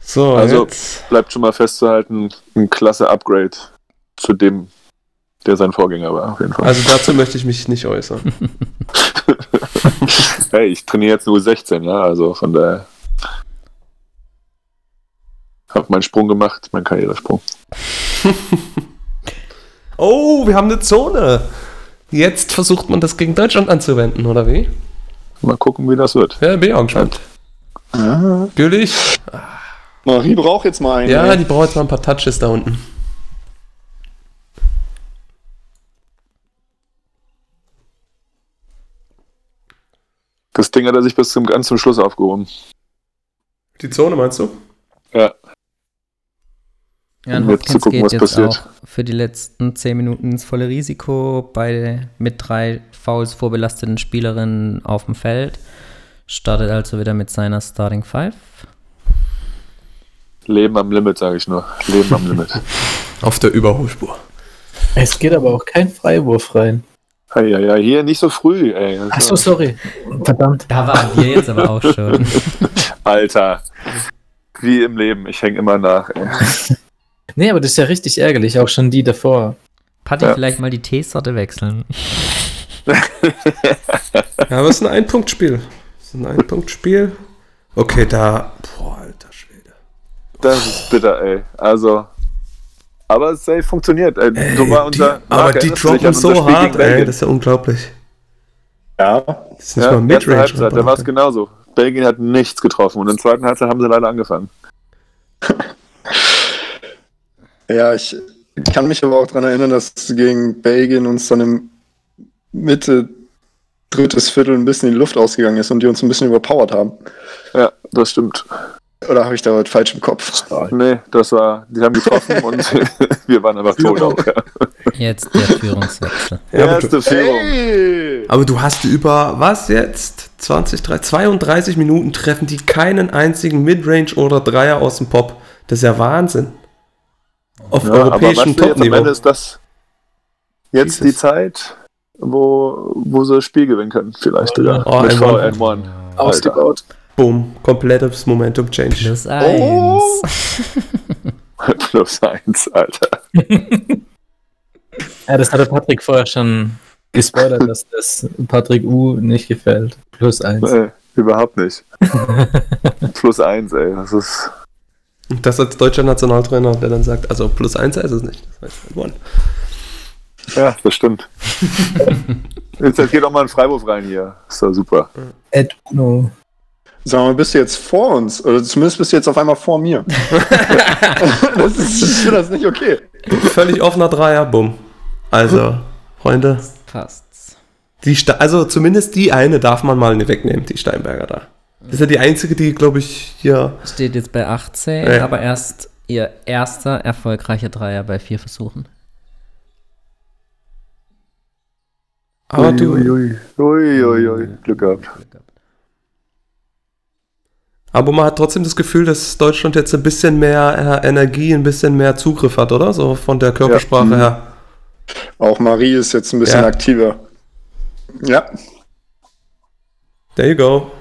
So, Also- jetzt. bleibt schon mal festzuhalten, ein klasse Upgrade zu dem, der sein Vorgänger war, auf jeden Fall. Also dazu möchte ich mich nicht äußern. hey, ich trainiere jetzt nur 16, ja, also von daher. Hab meinen Sprung gemacht, meinen Karrieresprung. Oh, wir haben eine Zone. Jetzt versucht man das gegen Deutschland anzuwenden, oder wie? Mal gucken, wie das wird. Ja, bin ich auch gespannt. Ah. Güllich. Marie braucht jetzt mal einen. Ja, ey. die braucht jetzt mal ein paar Touches da unten. Das Ding hat er sich bis zum ganz zum Schluss aufgehoben. Die Zone meinst du? Ja, Ja, und jetzt zu Hopkins gucken, geht was jetzt passiert. auch für die letzten 10 Minuten ins volle Risiko bei mit drei Fouls vorbelasteten Spielerinnen auf dem Feld. Startet also wieder mit seiner Starting Five. Leben am Limit, sage ich nur. Leben am Limit. Auf der Überholspur. Es geht aber auch kein Freiwurf rein. Ja, ja, ja, hier nicht so früh, ey. Also, Achso, sorry. Verdammt. Da waren wir jetzt aber auch schon. Alter. Wie im Leben, ich hänge immer nach, ey. Nee, aber das ist ja richtig ärgerlich, auch schon die davor. Patti, Ja. vielleicht mal die Teesorte wechseln. Ja, aber es ist ein Ein-Punkt-Spiel. Es ist ein Ein-Punkt-Spiel. Okay, da. Boah. Das ist bitter, ey. Also. Aber es ey, funktioniert. Ey, so war unser. die, aber die droppen so hart, ey. Das ist ja unglaublich. Ja. Das ist nicht Ja, mal erste Midrange. Halbzeit, da war es genauso. Belgien hat nichts getroffen und in der zweiten Halbzeit haben sie leider angefangen. Ja, ich kann mich aber auch daran erinnern, dass gegen Belgien uns dann im Mitte, drittes Viertel ein bisschen in die Luft ausgegangen ist und die uns ein bisschen überpowert haben. Ja, das stimmt. Oder habe ich da was falsch im Kopf? Nee, das war, die haben getroffen und wir waren einfach tot auch. Ja. Jetzt der Führungswechsel. Ja, Erste Führung. Hey! aber du hast über, was jetzt? 20, 3, 32 Minuten treffen die keinen einzigen Midrange oder Dreier aus dem Pop. Das ist ja Wahnsinn. Auf Ja, europäischem jetzt am Topniveau. Ende ist das jetzt Jesus. die Zeit, wo, wo sie das Spiel gewinnen können, vielleicht sogar. Oh, Mit ein VN1. Ausgebaut. Boom, komplettes Momentum Change. Plus eins. Oh. Plus eins, Alter. Ja, das hatte Patrick vorher schon gespoilert, dass das Patrick U nicht gefällt. Plus eins. Nee, überhaupt nicht. Plus eins, ey. Das ist. Und das als deutscher Nationaltrainer, der dann sagt, also plus eins ist es nicht. Das heißt, one. Ja, das stimmt. Jetzt geht doch mal ein Freiwurf rein hier. Ist doch super. Ed Uno. Sag mal, bist du jetzt vor uns? Oder zumindest bist du jetzt auf einmal vor mir. das ist, ich finde das nicht okay. Völlig offener Dreier, bumm. Also, Freunde, Passt's. die Ste also zumindest die eine darf man mal nicht wegnehmen, die Steinberger da. Das ist ja die einzige, die, glaube ich, hier. Steht jetzt bei 18, Ja. aber erst ihr erster erfolgreicher Dreier bei vier Versuchen. Aber du, Ui, ui, ui, ui. Glück gehabt. Aber man hat trotzdem das Gefühl, dass Deutschland jetzt ein bisschen mehr äh, Energie, ein bisschen mehr Zugriff hat, oder? So von der Körpersprache Ja. her. Auch Marie ist jetzt ein bisschen Ja. aktiver. Ja, There you go.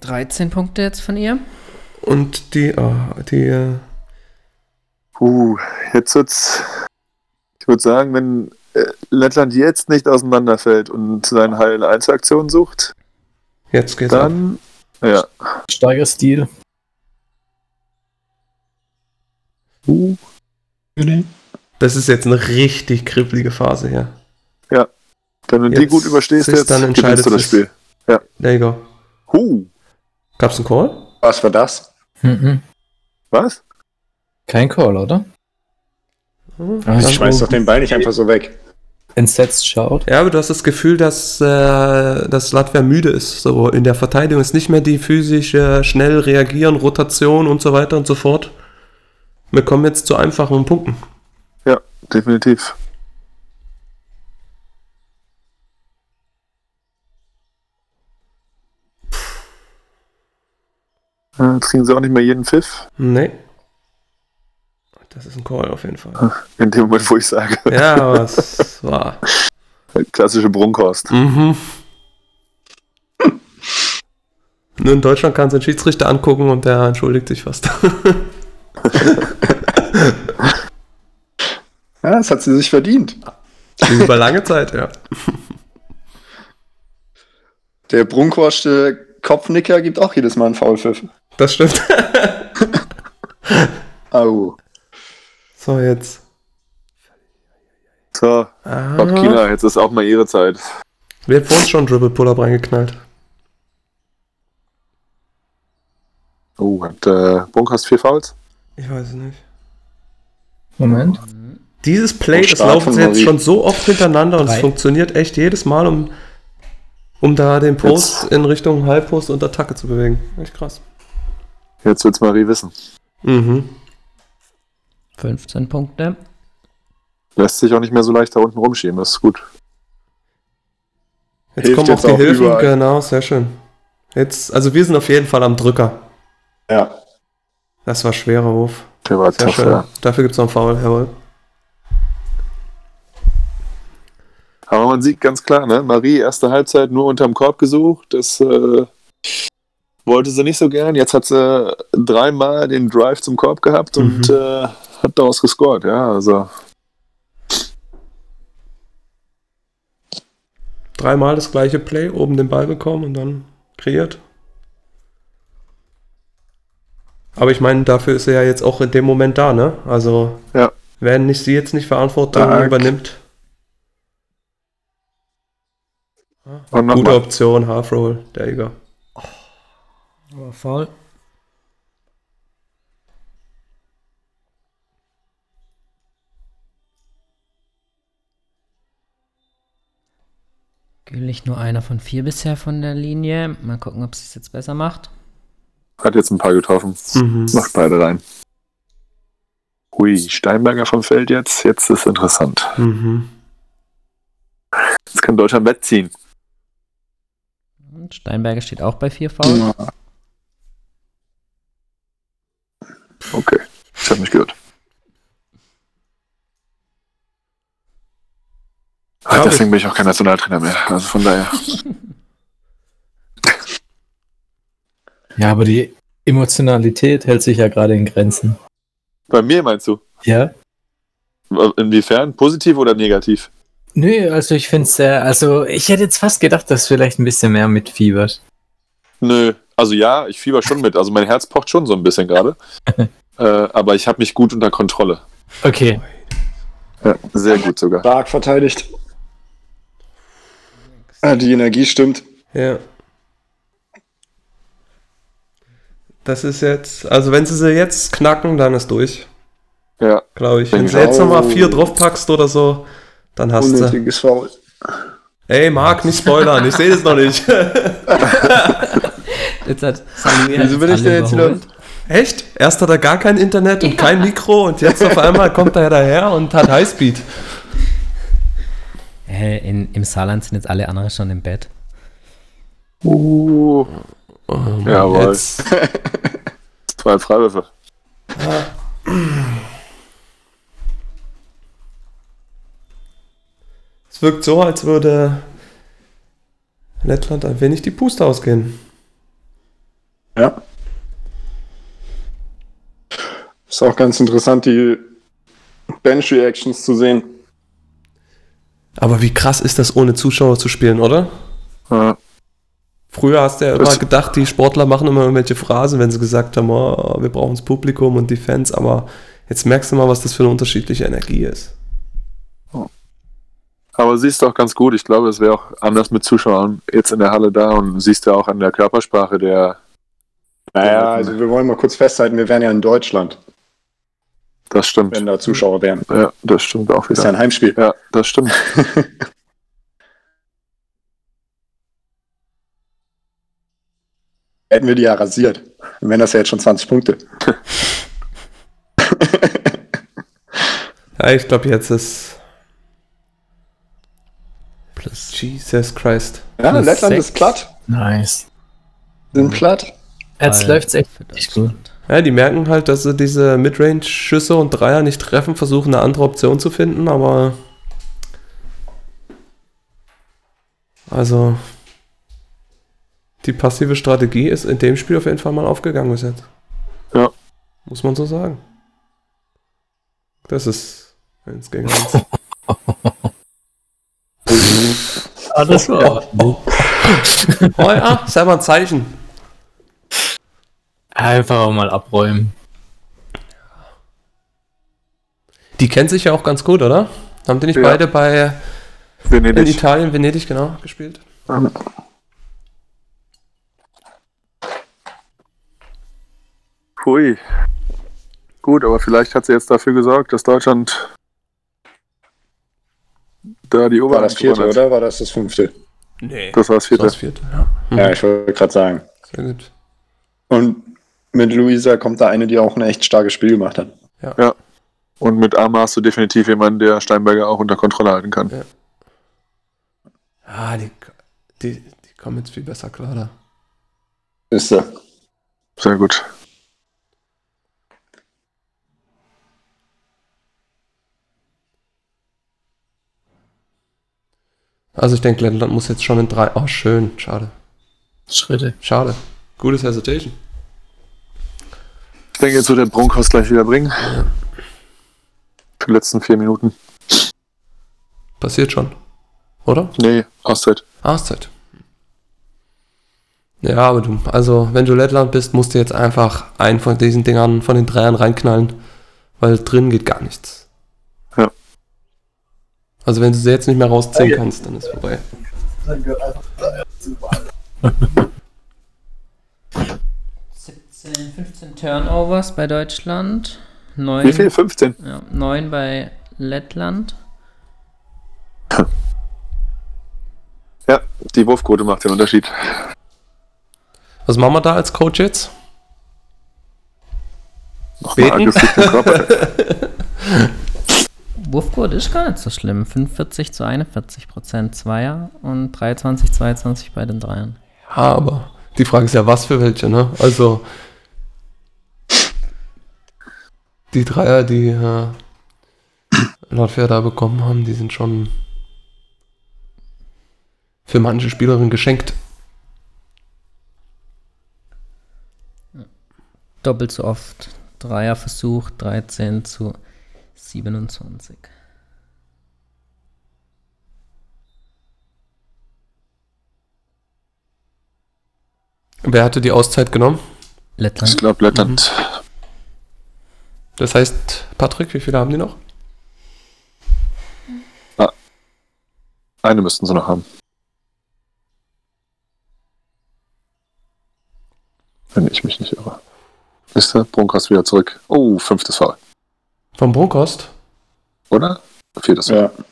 13 Punkte jetzt von ihr. Und die, oh, die, Uh, jetzt wird's. Ich würde sagen, wenn Lettland jetzt nicht auseinanderfällt und seine Heil 1 Aktion sucht, jetzt geht's ab. dann. Ja. Steiger Stil. Das ist jetzt eine richtig kribbelige Phase hier. Wenn du die Jetzt gut überstehst, jetzt dann entscheidet gewinnst du das. Spiel. There you go. Huh. Gab's einen Call? was war das? Mhm. Was? Kein Call, oder? Dann- Ich schmeiß doch den Ball nicht einfach so weg. Entsetzt schaut. Ja, aber du hast das Gefühl, dass, äh, dass Latvia müde ist. So in der Verteidigung ist nicht mehr die physische schnell reagieren, Rotation und so weiter und so fort. Wir kommen jetzt zu einfachen Punkten. Ja, definitiv. Äh, Jetzt kriegen sie auch nicht mehr jeden Pfiff. Nee. Das ist ein Call auf jeden Fall. In dem Moment, wo ich sage, Ja, aber es war. klassische Brunkhorst. Mhm. Nur in Deutschland kann es den Schiedsrichter angucken und der entschuldigt sich fast. Ja, das hat sie sich verdient. Über lange Zeit, ja. Der Brunkhorst äh, Kopfnicker gibt auch jedes Mal einen Foulpfiff. Das stimmt. Au. So, jetzt. So, Ah, Bob Kina, jetzt ist auch mal ihre Zeit. Wer hat vor uns schon Dribble Pull-Up reingeknallt? Oh, hat äh, Brunkhorst vier Fouls? Ich weiß es nicht. Moment. Dieses Play, das laufen sie jetzt schon so oft hintereinander und es Drei. funktioniert echt jedes Mal, um, um da den Post in Richtung Halbpost und Attacke zu bewegen. Echt krass. Jetzt wird's Marie wissen. Mhm. 15 Punkte. Lässt sich auch nicht mehr so leicht da unten rumschieben, das ist gut. Jetzt Hilft kommen jetzt auch die auch Hilfen, überall. genau, sehr schön. Jetzt, also wir sind auf jeden Fall am Drücker. Ja. Das war schwerer Wurf. Der war Sehr tough, schön. ja. Dafür gibt es noch einen Foul, jawohl. Aber man sieht ganz klar, ne? Marie, erste Halbzeit nur unterm Korb gesucht. Das äh, wollte sie nicht so gern. Jetzt hat sie dreimal den Drive zum Korb gehabt und Mhm. äh, hat daraus gescored. Ja, also Dreimal das gleiche Play, oben den Ball bekommen und dann kreiert. Aber ich meine, dafür ist er ja jetzt auch in dem Moment da, ne? Also, Ja. wenn nicht sie jetzt nicht Verantwortung Stark. übernimmt, noch gute mal. Option, Half Roll, der Eger. Aber faul. Gülich nur einer von vier bisher von der Linie. Mal gucken, ob sie es jetzt besser macht. hat jetzt ein paar getroffen. Mhm. Macht beide rein. Hui, Steinberger vom Feld jetzt. Jetzt ist interessant. Mhm. Jetzt kann Deutschland Bett ziehen. Und Steinberger steht auch bei vier faul. Ja. Okay, ich habe mich gehört. Ja, deswegen bin ich auch kein Nationaltrainer mehr. Also von daher. Ja, aber die Emotionalität hält sich ja gerade in Grenzen. Bei mir meinst du? Ja? Inwiefern? Positiv oder negativ? Nö, also ich finde es sehr, also ich hätte jetzt fast gedacht, dass vielleicht ein bisschen mehr mitfiebert. Nö. Also ja, ich fieber schon mit. Also mein Herz pocht schon so ein bisschen gerade. äh, aber ich habe mich gut unter Kontrolle. Okay. Ja, sehr gut sogar. Stark verteidigt. Ah, die Energie stimmt. Ja. Das ist jetzt, also wenn sie sie jetzt knacken, dann ist durch, Ja, glaube ich. Wenn sie ich jetzt nochmal vier draufpackst oder so, dann hast du. Unnötiges Foul. Ey, Marc, nicht spoilern, ich sehe das noch nicht. Jetzt hat Wieso bin ich denn jetzt wieder-. Echt? Erst hat er gar kein Internet und kein Mikro und jetzt auf einmal kommt er daher und hat Highspeed. Hä, in, Im Saarland sind jetzt alle anderen schon im Bett. uh, Oh, Mann, Jawohl. Jetzt, zwei Freiwürfe. es wirkt so, als würde Lettland ein wenig die Puste ausgehen. Ja. Ist auch ganz interessant, die Bench-Reactions zu sehen. Aber wie krass ist das, ohne Zuschauer zu spielen, oder? Ja, Früher hast du ja immer Das- gedacht, die Sportler machen immer irgendwelche Phrasen, wenn sie gesagt haben, oh, wir brauchen das Publikum und die Fans, aber jetzt merkst du mal, was das für eine unterschiedliche Energie ist. Aber siehst du auch ganz gut, ich glaube, es wäre auch anders mit Zuschauern jetzt in der Halle da und siehst du auch an der Körpersprache der. Naja, also wir wollen mal kurz festhalten, wir wären ja in Deutschland, Das stimmt. wenn da Zuschauer wären. Ja, das stimmt auch Das ist ja ein wieder. Heimspiel. Ja, das stimmt. Hätten wir die ja rasiert. Dann wären das ja jetzt schon 20 Punkte. Ja, ich glaube, jetzt ist Plus. Jesus Christ. Ja, Plus Lettland sechs. ist platt. Nice. Sind platt. Jetzt läuft's echt für echt gut. Ja, die merken halt, dass sie diese Midrange-Schüsse und Dreier nicht treffen, versuchen eine andere Option zu finden, aber also die passive Strategie ist in dem Spiel auf jeden Fall mal aufgegangen bis jetzt. Ja. Muss man so sagen. Das ist eins gegen eins. Das war oh ja, selber ein Zeichen. Einfach mal abräumen. Die kennen sich ja auch ganz gut, oder? Haben die nicht Ja. beide bei in Venedig. Italien, Venedig, genau, gespielt? Hui. Gut, aber vielleicht hat sie jetzt dafür gesorgt, dass Deutschland da die War Oberhand das vierte, gewonnen hat. oder? War das das fünfte? Nee. Das war das vierte. Das vierte, ja. Mhm. Ja, ich wollte gerade sagen. Sehr gut. Und mit Luisa kommt da eine, die auch ein echt starkes Spiel gemacht hat. Und mit Arma hast du definitiv jemanden, der Steinberger auch unter Kontrolle halten kann. Ja. Ah, die, die, die kommen jetzt viel besser klar da. Ist er. Sehr gut. Also ich denke, Lettland muss jetzt schon in drei. Oh, schön. Schade. Schritte. Schade. Gutes Hesitation. Ich denke, jetzt wird der Broncos gleich wieder bringen. Für die letzten vier Minuten. Passiert schon. Oder? Nee, Auszeit. Auszeit. Ja, aber du, also wenn du Lettland bist, musst du jetzt einfach einen von diesen Dingern, von den Dreiern reinknallen, weil drin geht gar nichts. Ja. Also wenn du sie jetzt nicht mehr rausziehen kannst, dann ist vorbei. 15 Turnovers bei Deutschland. 9, Wie viel? 15? Ja, 9 bei Lettland. Ja, die Wurfquote macht den Unterschied. Was machen wir da als Coach jetzt? Nochmal den Körper. Wurfquote ist gar nicht so schlimm. 45 zu 41 Prozent Zweier und 23, 22 bei den Dreiern. Ja, aber die Frage ist ja, was für welche, ne? Also die Dreier, die äh, Lautfair da bekommen haben, die sind schon für manche Spielerinnen geschenkt. Doppelt so oft. Dreierversuch 13 zu 27. Wer hatte die Auszeit genommen? Ich Lettland. glaube, Lettland. Das heißt, Patrick, wie viele haben die noch? Ah, eine müssten sie noch haben. Wenn ich mich nicht irre. Ist der Brunkhorst wieder zurück? Oh, fünftes Fall. Vom Brunkhorst? Oder? Viertes Fall. Ja.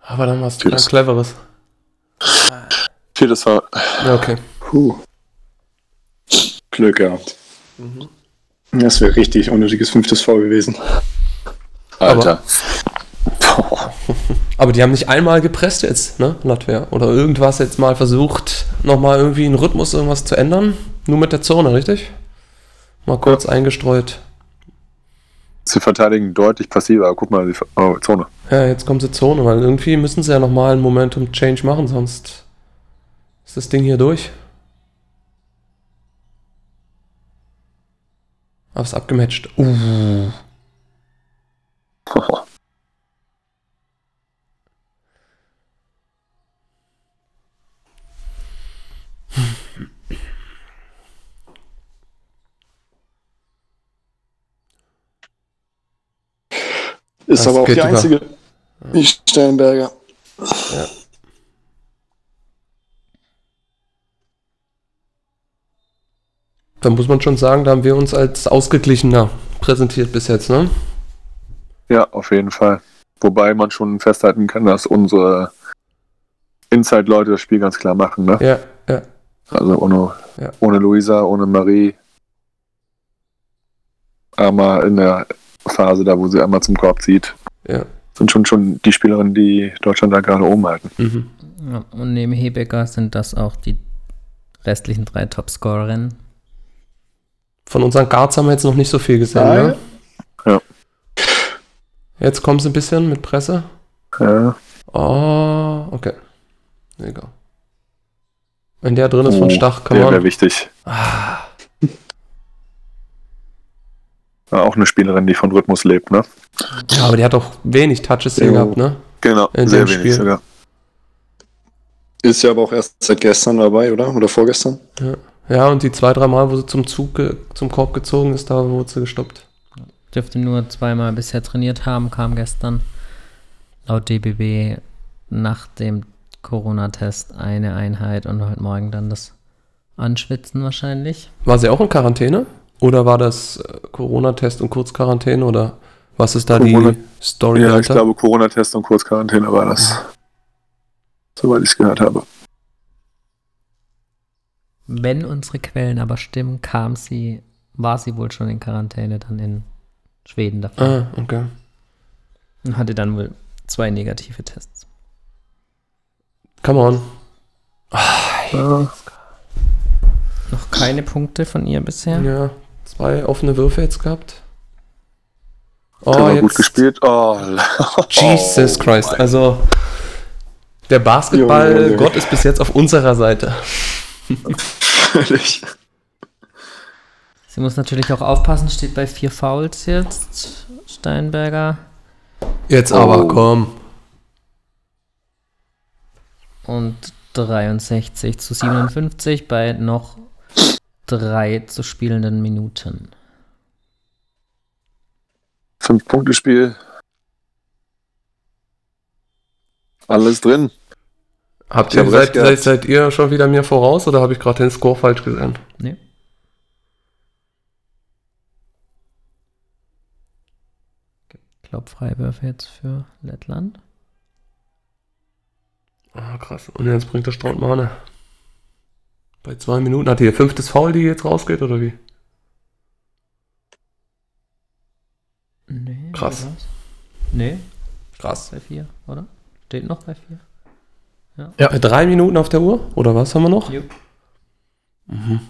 Aber dann war du ein cleveres. Viertes Fall. Ja, okay. Puh. Glück gehabt. Mhm. Das wäre richtig unnötiges fünftes V gewesen. Alter. Aber die haben nicht einmal gepresst jetzt, ne, Latvia? Oder irgendwas jetzt mal versucht, nochmal irgendwie einen Rhythmus irgendwas zu ändern? Nur mit der Zone, richtig? Mal kurz eingestreut. Sie verteidigen deutlich passiver. Guck mal, die oh, Zone. Ja, jetzt kommt die Zone, weil irgendwie müssen sie ja nochmal einen Momentum-Change machen, sonst ist das Ding hier durch. Ist abgematcht. Uh. Ist Das aber auch die über- einzige. Die Stellenberger. Da muss man schon sagen, da haben wir uns als ausgeglichener präsentiert bis jetzt, ne? Ja, auf jeden Fall. Wobei man schon festhalten kann, dass unsere Inside-Leute das Spiel ganz klar machen. Ne? Ja, ja. Also ohne, Ja. ohne Luisa, ohne Marie. Einmal in der Phase da, wo sie einmal zum Korb zieht, Ja. sind schon schon die Spielerinnen, die Deutschland da gerade oben halten. Mhm. Ja, und neben Hebecker sind das auch die restlichen drei Topscorerinnen. Von unseren Guards haben wir jetzt noch nicht so viel gesehen, Nein. ne? Ja. Jetzt kommen sie ein bisschen mit Presse. Ja. Oh, okay. Egal. Wenn der drin ist von Oh, Stach, kann Der wäre man. wichtig. Ah, auch eine Spielerin, die von Rhythmus lebt, ne? ja, aber die hat auch wenig Touches hier gehabt, ne? Genau, In sehr dem wenig Spiel. sogar. Ist ja aber auch erst seit gestern dabei, oder? Oder vorgestern? Ja, und die zwei, drei Mal, wo sie zum Zug, ge- zum Korb gezogen ist, da wurde sie gestoppt. Dürfte nur zweimal bisher trainiert haben, kam gestern laut DBB nach dem Corona-Test eine Einheit und heute Morgen dann das Anschwitzen wahrscheinlich. War sie auch in Quarantäne? Oder war das äh, Corona-Test und Kurzquarantäne? Oder was ist da Corona- die Story Ja, ich glaube, Corona-Test und Kurzquarantäne war das. Soweit ich es gehört habe. Wenn unsere Quellen aber stimmen, kam sie, war sie wohl schon in Quarantäne dann in Schweden davon Ah, okay. und hatte dann wohl zwei negative Tests. Come on. Ja, Noch keine Punkte von ihr bisher. Ja, zwei offene Würfe jetzt gehabt. Oh, aber jetzt. gut gespielt. Oh, Jesus Oh, Christ. Also, der Basketball-Gott ist bis jetzt auf unserer Seite. Völlig. Sie muss natürlich auch aufpassen, steht bei vier Fouls jetzt. Steinberger. Jetzt Oh. aber, komm. Und 63 zu 57 bei noch drei zu spielenden Minuten. Fünf-Punkte-Spiel. Alles drin. Habt ihr, hab seid, seid, seid ihr schon wieder mir voraus oder habe ich gerade den Score falsch gesehen? Ne? Ich glaube, Freiwürfe jetzt für Lettland. Ah, krass. Und jetzt bringt der Strautmane. Bei zwei Minuten hat ihr fünftes Foul, die jetzt rausgeht, oder wie? Nee, Krass. Nee, Krass. bei vier, oder? Steht noch bei vier. Ja. Äh, Drei Minuten auf der Uhr? Oder was haben wir noch? Jo. Mhm.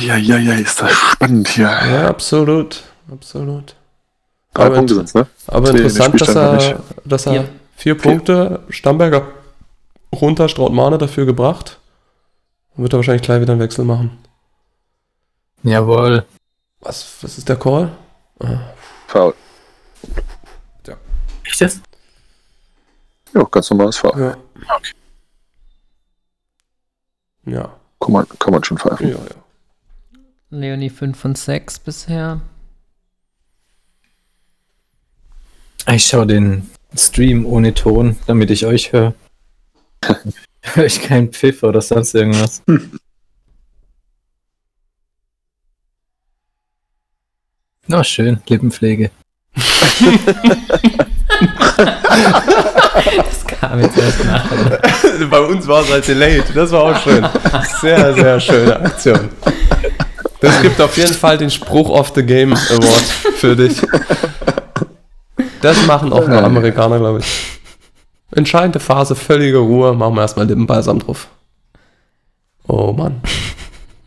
Ja, ja, ja, ist das spannend hier. Ja, absolut. Absolut. Drei Aber Punkte sind's, ne? Aber Nee, interessant, dass er, dass er Vier. vier Punkte Stamberger runter, Strautmane dafür gebracht. Dann wird er wahrscheinlich gleich wieder einen Wechsel machen. Jawohl. Was, was ist der Call? Ah, Foul. Echt jetzt? Ja, ganz normales Foul. Ja. Ja. Kann man, kann man schon pfeifen. Ja, ja. Leonie 5 und 6 bisher. Ich schaue den Stream ohne Ton, damit ich euch höre. Höre ich keinen Pfiff oder sonst irgendwas. Na schön, Lippenpflege. Das kam jetzt erst nach. Bei uns war es halt delayed. Das war auch schön. Sehr, sehr schöne Aktion. Das gibt auf jeden Fall den Spruch of the Game Award für dich. Das machen auch nur Amerikaner, glaube ich. Entscheidende Phase, völlige Ruhe. Machen wir erstmal Lippenbalsam drauf. Oh Mann.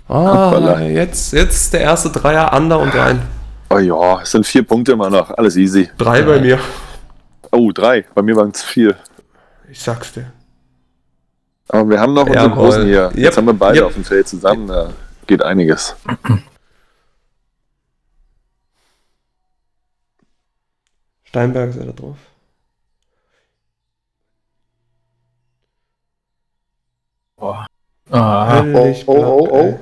Ah, jetzt, jetzt der erste Dreier, Under und rein. Oh ja, es sind vier Punkte immer noch. Alles easy. Drei bei mir. Oh, drei. Bei mir waren es vier. Ich sag's dir. Aber wir haben noch unseren. Großen hier. Yep. Jetzt haben wir beide Yep. auf dem Feld zusammen. Da geht einiges. Steinberg ist er da drauf. Ah, oh, oh, oh.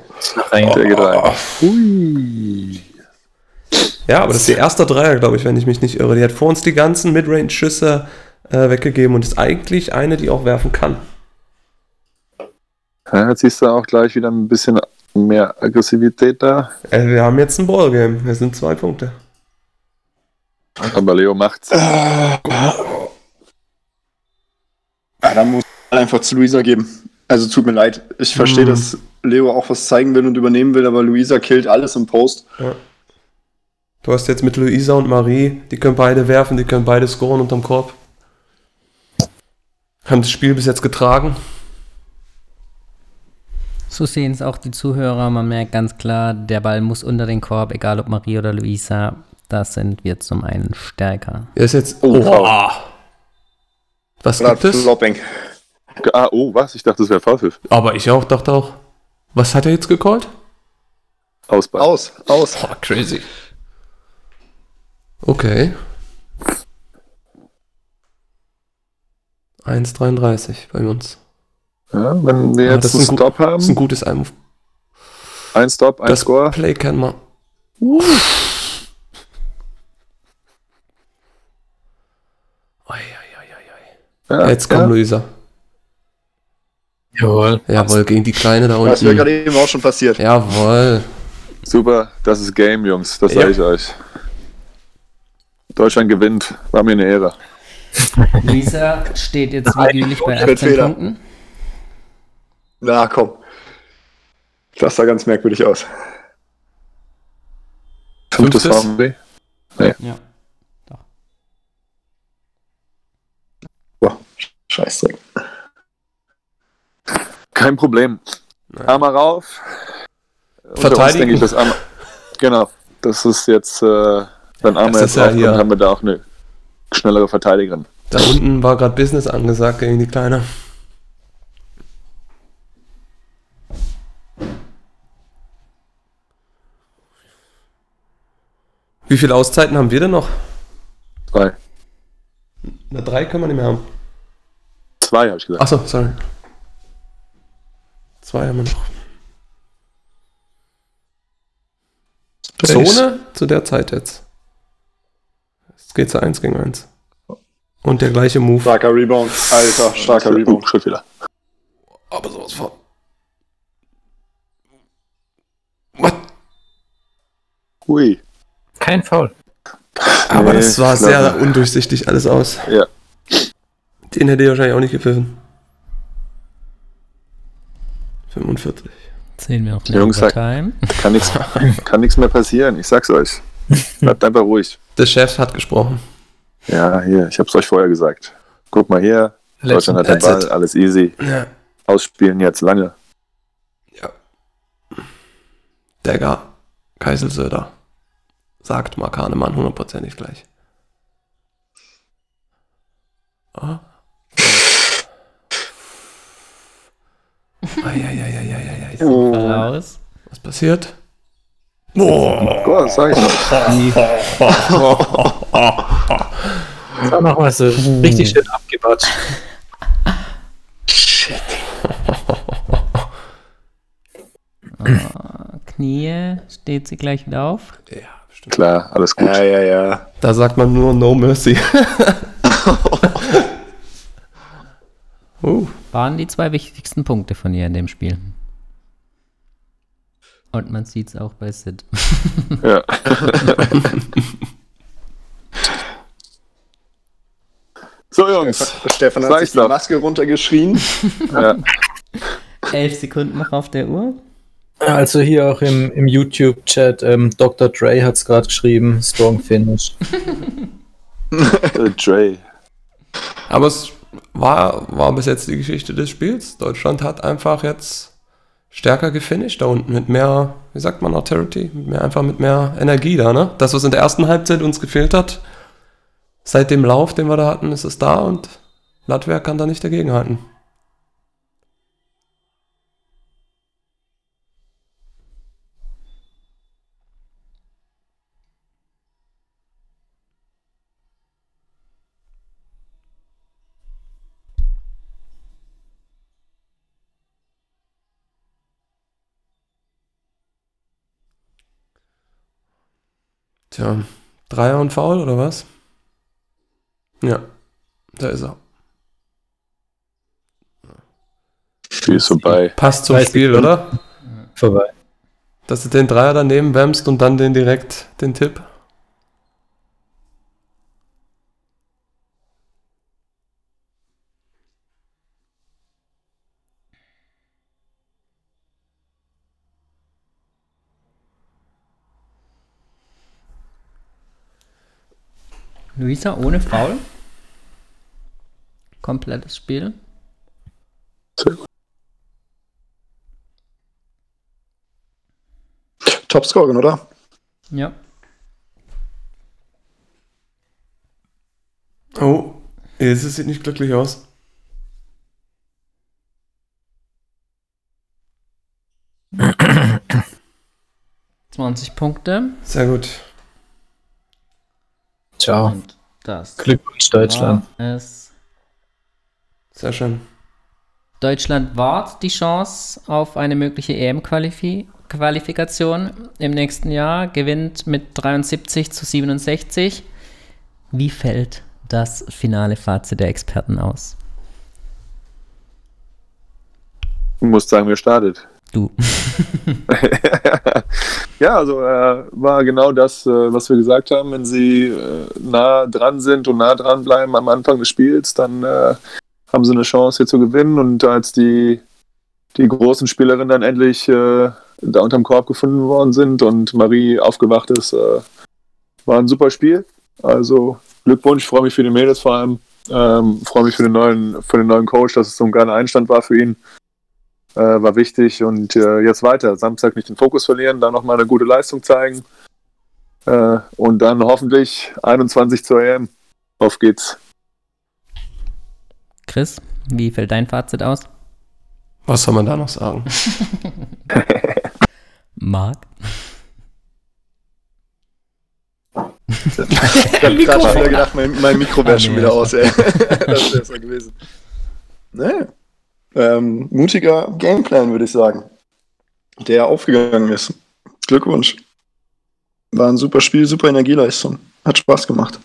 Der geht rein. Hui. Ja, aber das ist der erste Dreier, glaube ich, wenn ich mich nicht irre. Die hat vor uns die ganzen Midrange-Schüsse äh, weggegeben und ist eigentlich eine, die auch werfen kann. Ja, jetzt siehst du auch gleich wieder ein bisschen mehr Aggressivität da. Äh, wir haben jetzt ein Ballgame. Wir sind zwei Punkte. Aber Leo macht's. Ja, dann muss einfach zu Luisa geben. Also tut mir leid. Ich verstehe, Mhm. dass Leo auch was zeigen will und übernehmen will, aber Luisa killt alles im Post. Du hast jetzt mit Luisa und Marie, die können beide werfen, die können beide scoren unterm Korb. Haben das Spiel bis jetzt getragen. So sehen es auch die Zuhörer. Man merkt ganz klar, der Ball muss unter den Korb, egal ob Marie oder Luisa. Da sind wir zum einen stärker. Er ist jetzt. Oh, Oh, Was gibt es? Flopping. Ah, oh, was? Ich dachte, das wäre Fahrpfiff. Aber ich auch, dachte auch. Was hat er jetzt gecallt? Ausball. Aus, aus. Oh, crazy. Okay. 1,33 bei uns. Ja, wenn wir Ja, jetzt das einen ist ein Stop Das ist ein haben, gutes Einwurf. ein Stop, ein Das Score. Play kennen wir. Oi, oi, oi, oi, oi. Ja, Jetzt kommt ja. Luisa. Jawohl. Jawohl, gegen die Kleine da Das wäre unten. gerade eben auch schon passiert. Jawohl. Super, das ist Game, Jungs. Das Ja. sage ich euch. Deutschland gewinnt. War mir eine Ehre. Luisa steht jetzt wie üblich bei 18 Fettfehler. Punkten. Na komm. Das sah ganz merkwürdig aus. Fünftes? VMB. Ja. Boah, Scheißdreck. Kein Problem. Arme rauf. Unter uns Verteidigen. denke ich, das Arme. Genau. Das ist jetzt, äh, wenn Das jetzt ja aufkommt, hier- haben wir da auch eine schnellere Verteidigerin. Da unten war gerade Business angesagt gegen die Kleine. Wie viele Auszeiten haben wir denn noch? Zwei. Na, drei können wir nicht mehr haben. Zwei, habe ich gesagt. Achso, sorry. Zwei haben wir noch. Zone zu der Zeit jetzt. Es geht zu 1 gegen 1. Und der gleiche Move. Starker Rebound. Alter, starker Rebound. Schuldfehler. Aber sowas von. What? Hui. Kein Foul. Aber Nee, das sah ich sehr undurchsichtig alles aus. Ja. Den hätte ich wahrscheinlich auch nicht gepfiffen. 45. Sehen wir auch in Jungs, Overtime. Kann nichts kann mehr passieren. Ich sag's euch. Bleibt einfach ruhig. Der Chef hat gesprochen. Ja, hier, ich hab's euch vorher gesagt. Guck mal hier. Deutschland hat den Ball, alles easy. Ja. Ausspielen jetzt lange. Dagger, Kaiselslöder. Sagt Mark Hahnemann hundertprozentig gleich. Ah. Eieieiei. Raus. Was passiert? Boah. Boah, das sag ich noch. Das war nochmal so richtig schön abgebatscht. Knie. Steht sie gleich wieder auf? Ja, bestimmt. Klar, alles gut. Ja, ja, ja. Da sagt man nur No Mercy. uh, Waren die zwei wichtigsten Punkte von ihr in dem Spiel. Und man sieht es auch bei Sid. Ja. so, Jungs. Stefan hat sich ich die. Maske runtergeschrien. Ja. Elf Sekunden noch auf der Uhr. Also hier auch im, im YouTube-Chat, ähm, Dr. Dre hat es gerade geschrieben, Strong Finish. Äh, Dre. aber es war, war bis jetzt die Geschichte des Spiels. Deutschland hat einfach jetzt stärker gefinisht da unten mit mehr, wie sagt man, Authority, mehr, einfach mit mehr Energie da, ne? Das, was in der ersten Halbzeit uns gefehlt hat, seit dem Lauf, den wir da hatten, ist es da und Latvia kann da nicht dagegenhalten. Tja, Dreier und Foul oder was? Ja, da ist er. Spiel ist vorbei. Passt zum 30 Spiel, oder? Vorbei. Dass du den Dreier daneben wämmst und dann den direkt den Tipp. Luisa ohne Foul. Komplettes Spiel. Topscorerin, oder? Ja. Oh, Ilse sieht nicht glücklich aus. 20 Punkte. Sehr gut. Ciao. Und das Glückwunsch, Deutschland. es. Sehr schön. Deutschland wahrt die Chance auf eine mögliche EM-Qualifikation im nächsten Jahr, gewinnt mit 73 zu 67. Wie fällt das finale Fazit der Experten aus? Du musst sagen, wer startet. Du. ja, also äh, war genau das, äh, was wir gesagt haben. Wenn sie äh, nah dran sind und nah dran bleiben am Anfang des Spiels, dann äh, haben sie eine Chance hier zu gewinnen. Und als die, die großen Spielerinnen dann endlich äh, da unterm Korb gefunden worden sind und Marie aufgewacht ist, äh, war ein super Spiel. Also Glückwunsch, freue mich für die Mädels vor allem. Ähm, freue mich für den, neuen, für den neuen Coach, dass es so ein geiler Einstand war für ihn. Äh, war wichtig und äh, jetzt weiter. Samstag nicht den Fokus verlieren, dann nochmal eine gute Leistung zeigen äh, und dann hoffentlich 21 zur EM. Auf geht's. Chris, wie fällt dein Fazit aus? Was soll man da noch sagen? Marc? Ich hab gerade schon wieder gedacht, mein, mein Mikro wäre Ah, schon wieder aus, ey. das wäre es gewesen. Nee. Ähm, mutiger Gameplan, würde ich sagen. Der aufgegangen ist. Glückwunsch. War ein super Spiel, super Energieleistung. Hat Spaß gemacht.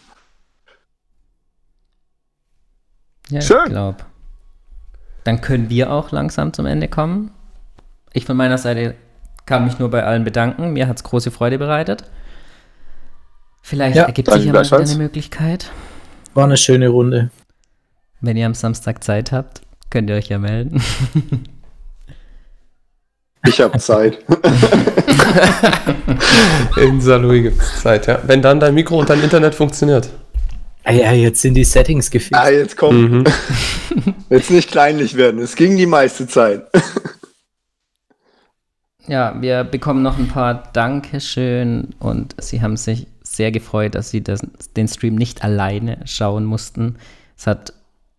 Ja, Schön. ich glaube. Dann können wir auch langsam zum Ende kommen. Ich von meiner Seite kann mich nur bei allen bedanken. Mir hat es große Freude bereitet. Vielleicht Ja, ergibt sich ja mal wieder eine Möglichkeit. War eine schöne Runde. Wenn ihr am Samstag Zeit habt, könnt ihr euch ja melden. Ich habe Zeit. In Saarlouis gibt es Zeit, ja. Wenn dann dein Mikro und dein Internet funktioniert. Ah ja, jetzt sind die Settings gefixt. ah, jetzt komm. Mhm. Jetzt nicht kleinlich werden. Es ging die meiste Zeit. Ja, wir bekommen noch ein paar Dankeschön und sie haben sich sehr gefreut, dass sie das, den Stream nicht alleine schauen mussten. Es hat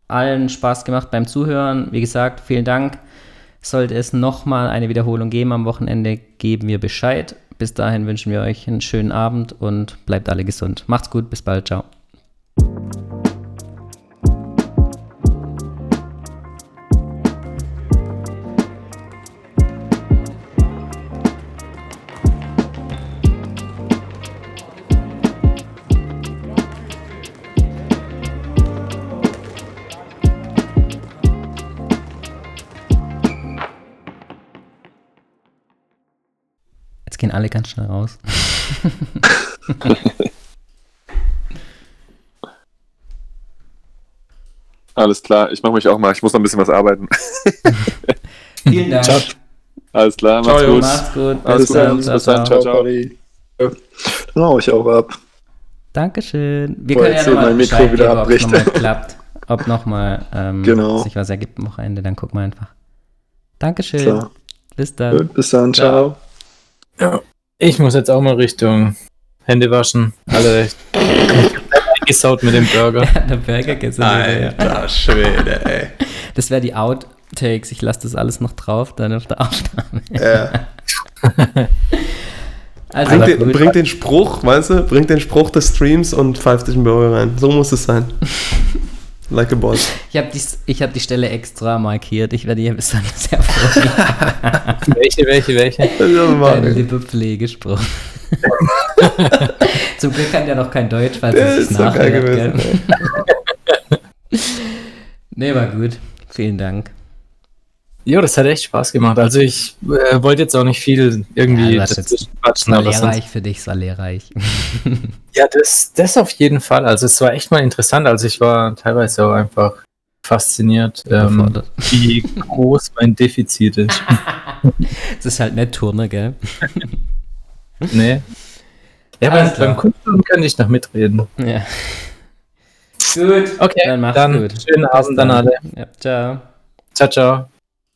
allen Spaß gemacht beim Zuhören. Wie gesagt, vielen Dank. Sollte es nochmal eine Wiederholung geben am Wochenende, geben wir Bescheid. Bis dahin wünschen wir euch einen schönen Abend und bleibt alle gesund. Macht's gut, bis bald, ciao. Alle ganz schnell raus. Alles klar, ich mache mich auch mal. Ich muss noch ein bisschen was arbeiten. Vielen Dank. Ciao. Alles klar, Ciao, macht's gut. Macht's gut. Alles Bis dann. klar, bis dann, ciao, ciao. Ja. Dann hau ich auch ab. Dankeschön. Wir Boah, können ja nochmal mein Mikro wieder geben, ob es abbricht. nochmal klappt. Ob nochmal ähm, Genau. sich was ergibt am Wochenende, dann gucken wir einfach. Dankeschön. Klar. Bis dann. Gut, bis dann, ciao. Ich muss jetzt auch mal Richtung Hände waschen. Alle recht. Eingesaut mit dem Burger. Der Burger ja. Alter Schwede, ey. Das wäre die Outtakes. Ich lasse das alles noch drauf, dann auf der Aufnahme. Ja. Also, Bring, war den, gut. bring den Spruch, weißt du, bring den Spruch des Streams und pfeift dich in den Burger rein. So muss es sein. like a boss. ich habe die, ich hab die Stelle extra markiert. Ich werde hier besonders hervorheben. welche, welche, welche? Dein Lippepflegespruch. Zum Glück kann der noch kein Deutsch, falls es sich nachhört. gewesen. nee, war gut. Vielen Dank. Jo, das hat echt Spaß gemacht. Also ich äh, wollte jetzt auch nicht viel irgendwie Ja, dazwischen quatschen, war lehrreich für dich, es war lehrreich. ja, das, das auf jeden Fall. Also es war echt mal interessant. Also ich war teilweise auch einfach fasziniert, ähm, wie groß mein Defizit ist. Es ist halt nicht Turner, gell? nee. Ja, beim, beim Kunstturnen könnte ich noch mitreden. Ja. Gut. Okay, Dann mach's dann gut. schönen Abend an dann. alle. Ja, ciao. Ciao, ciao.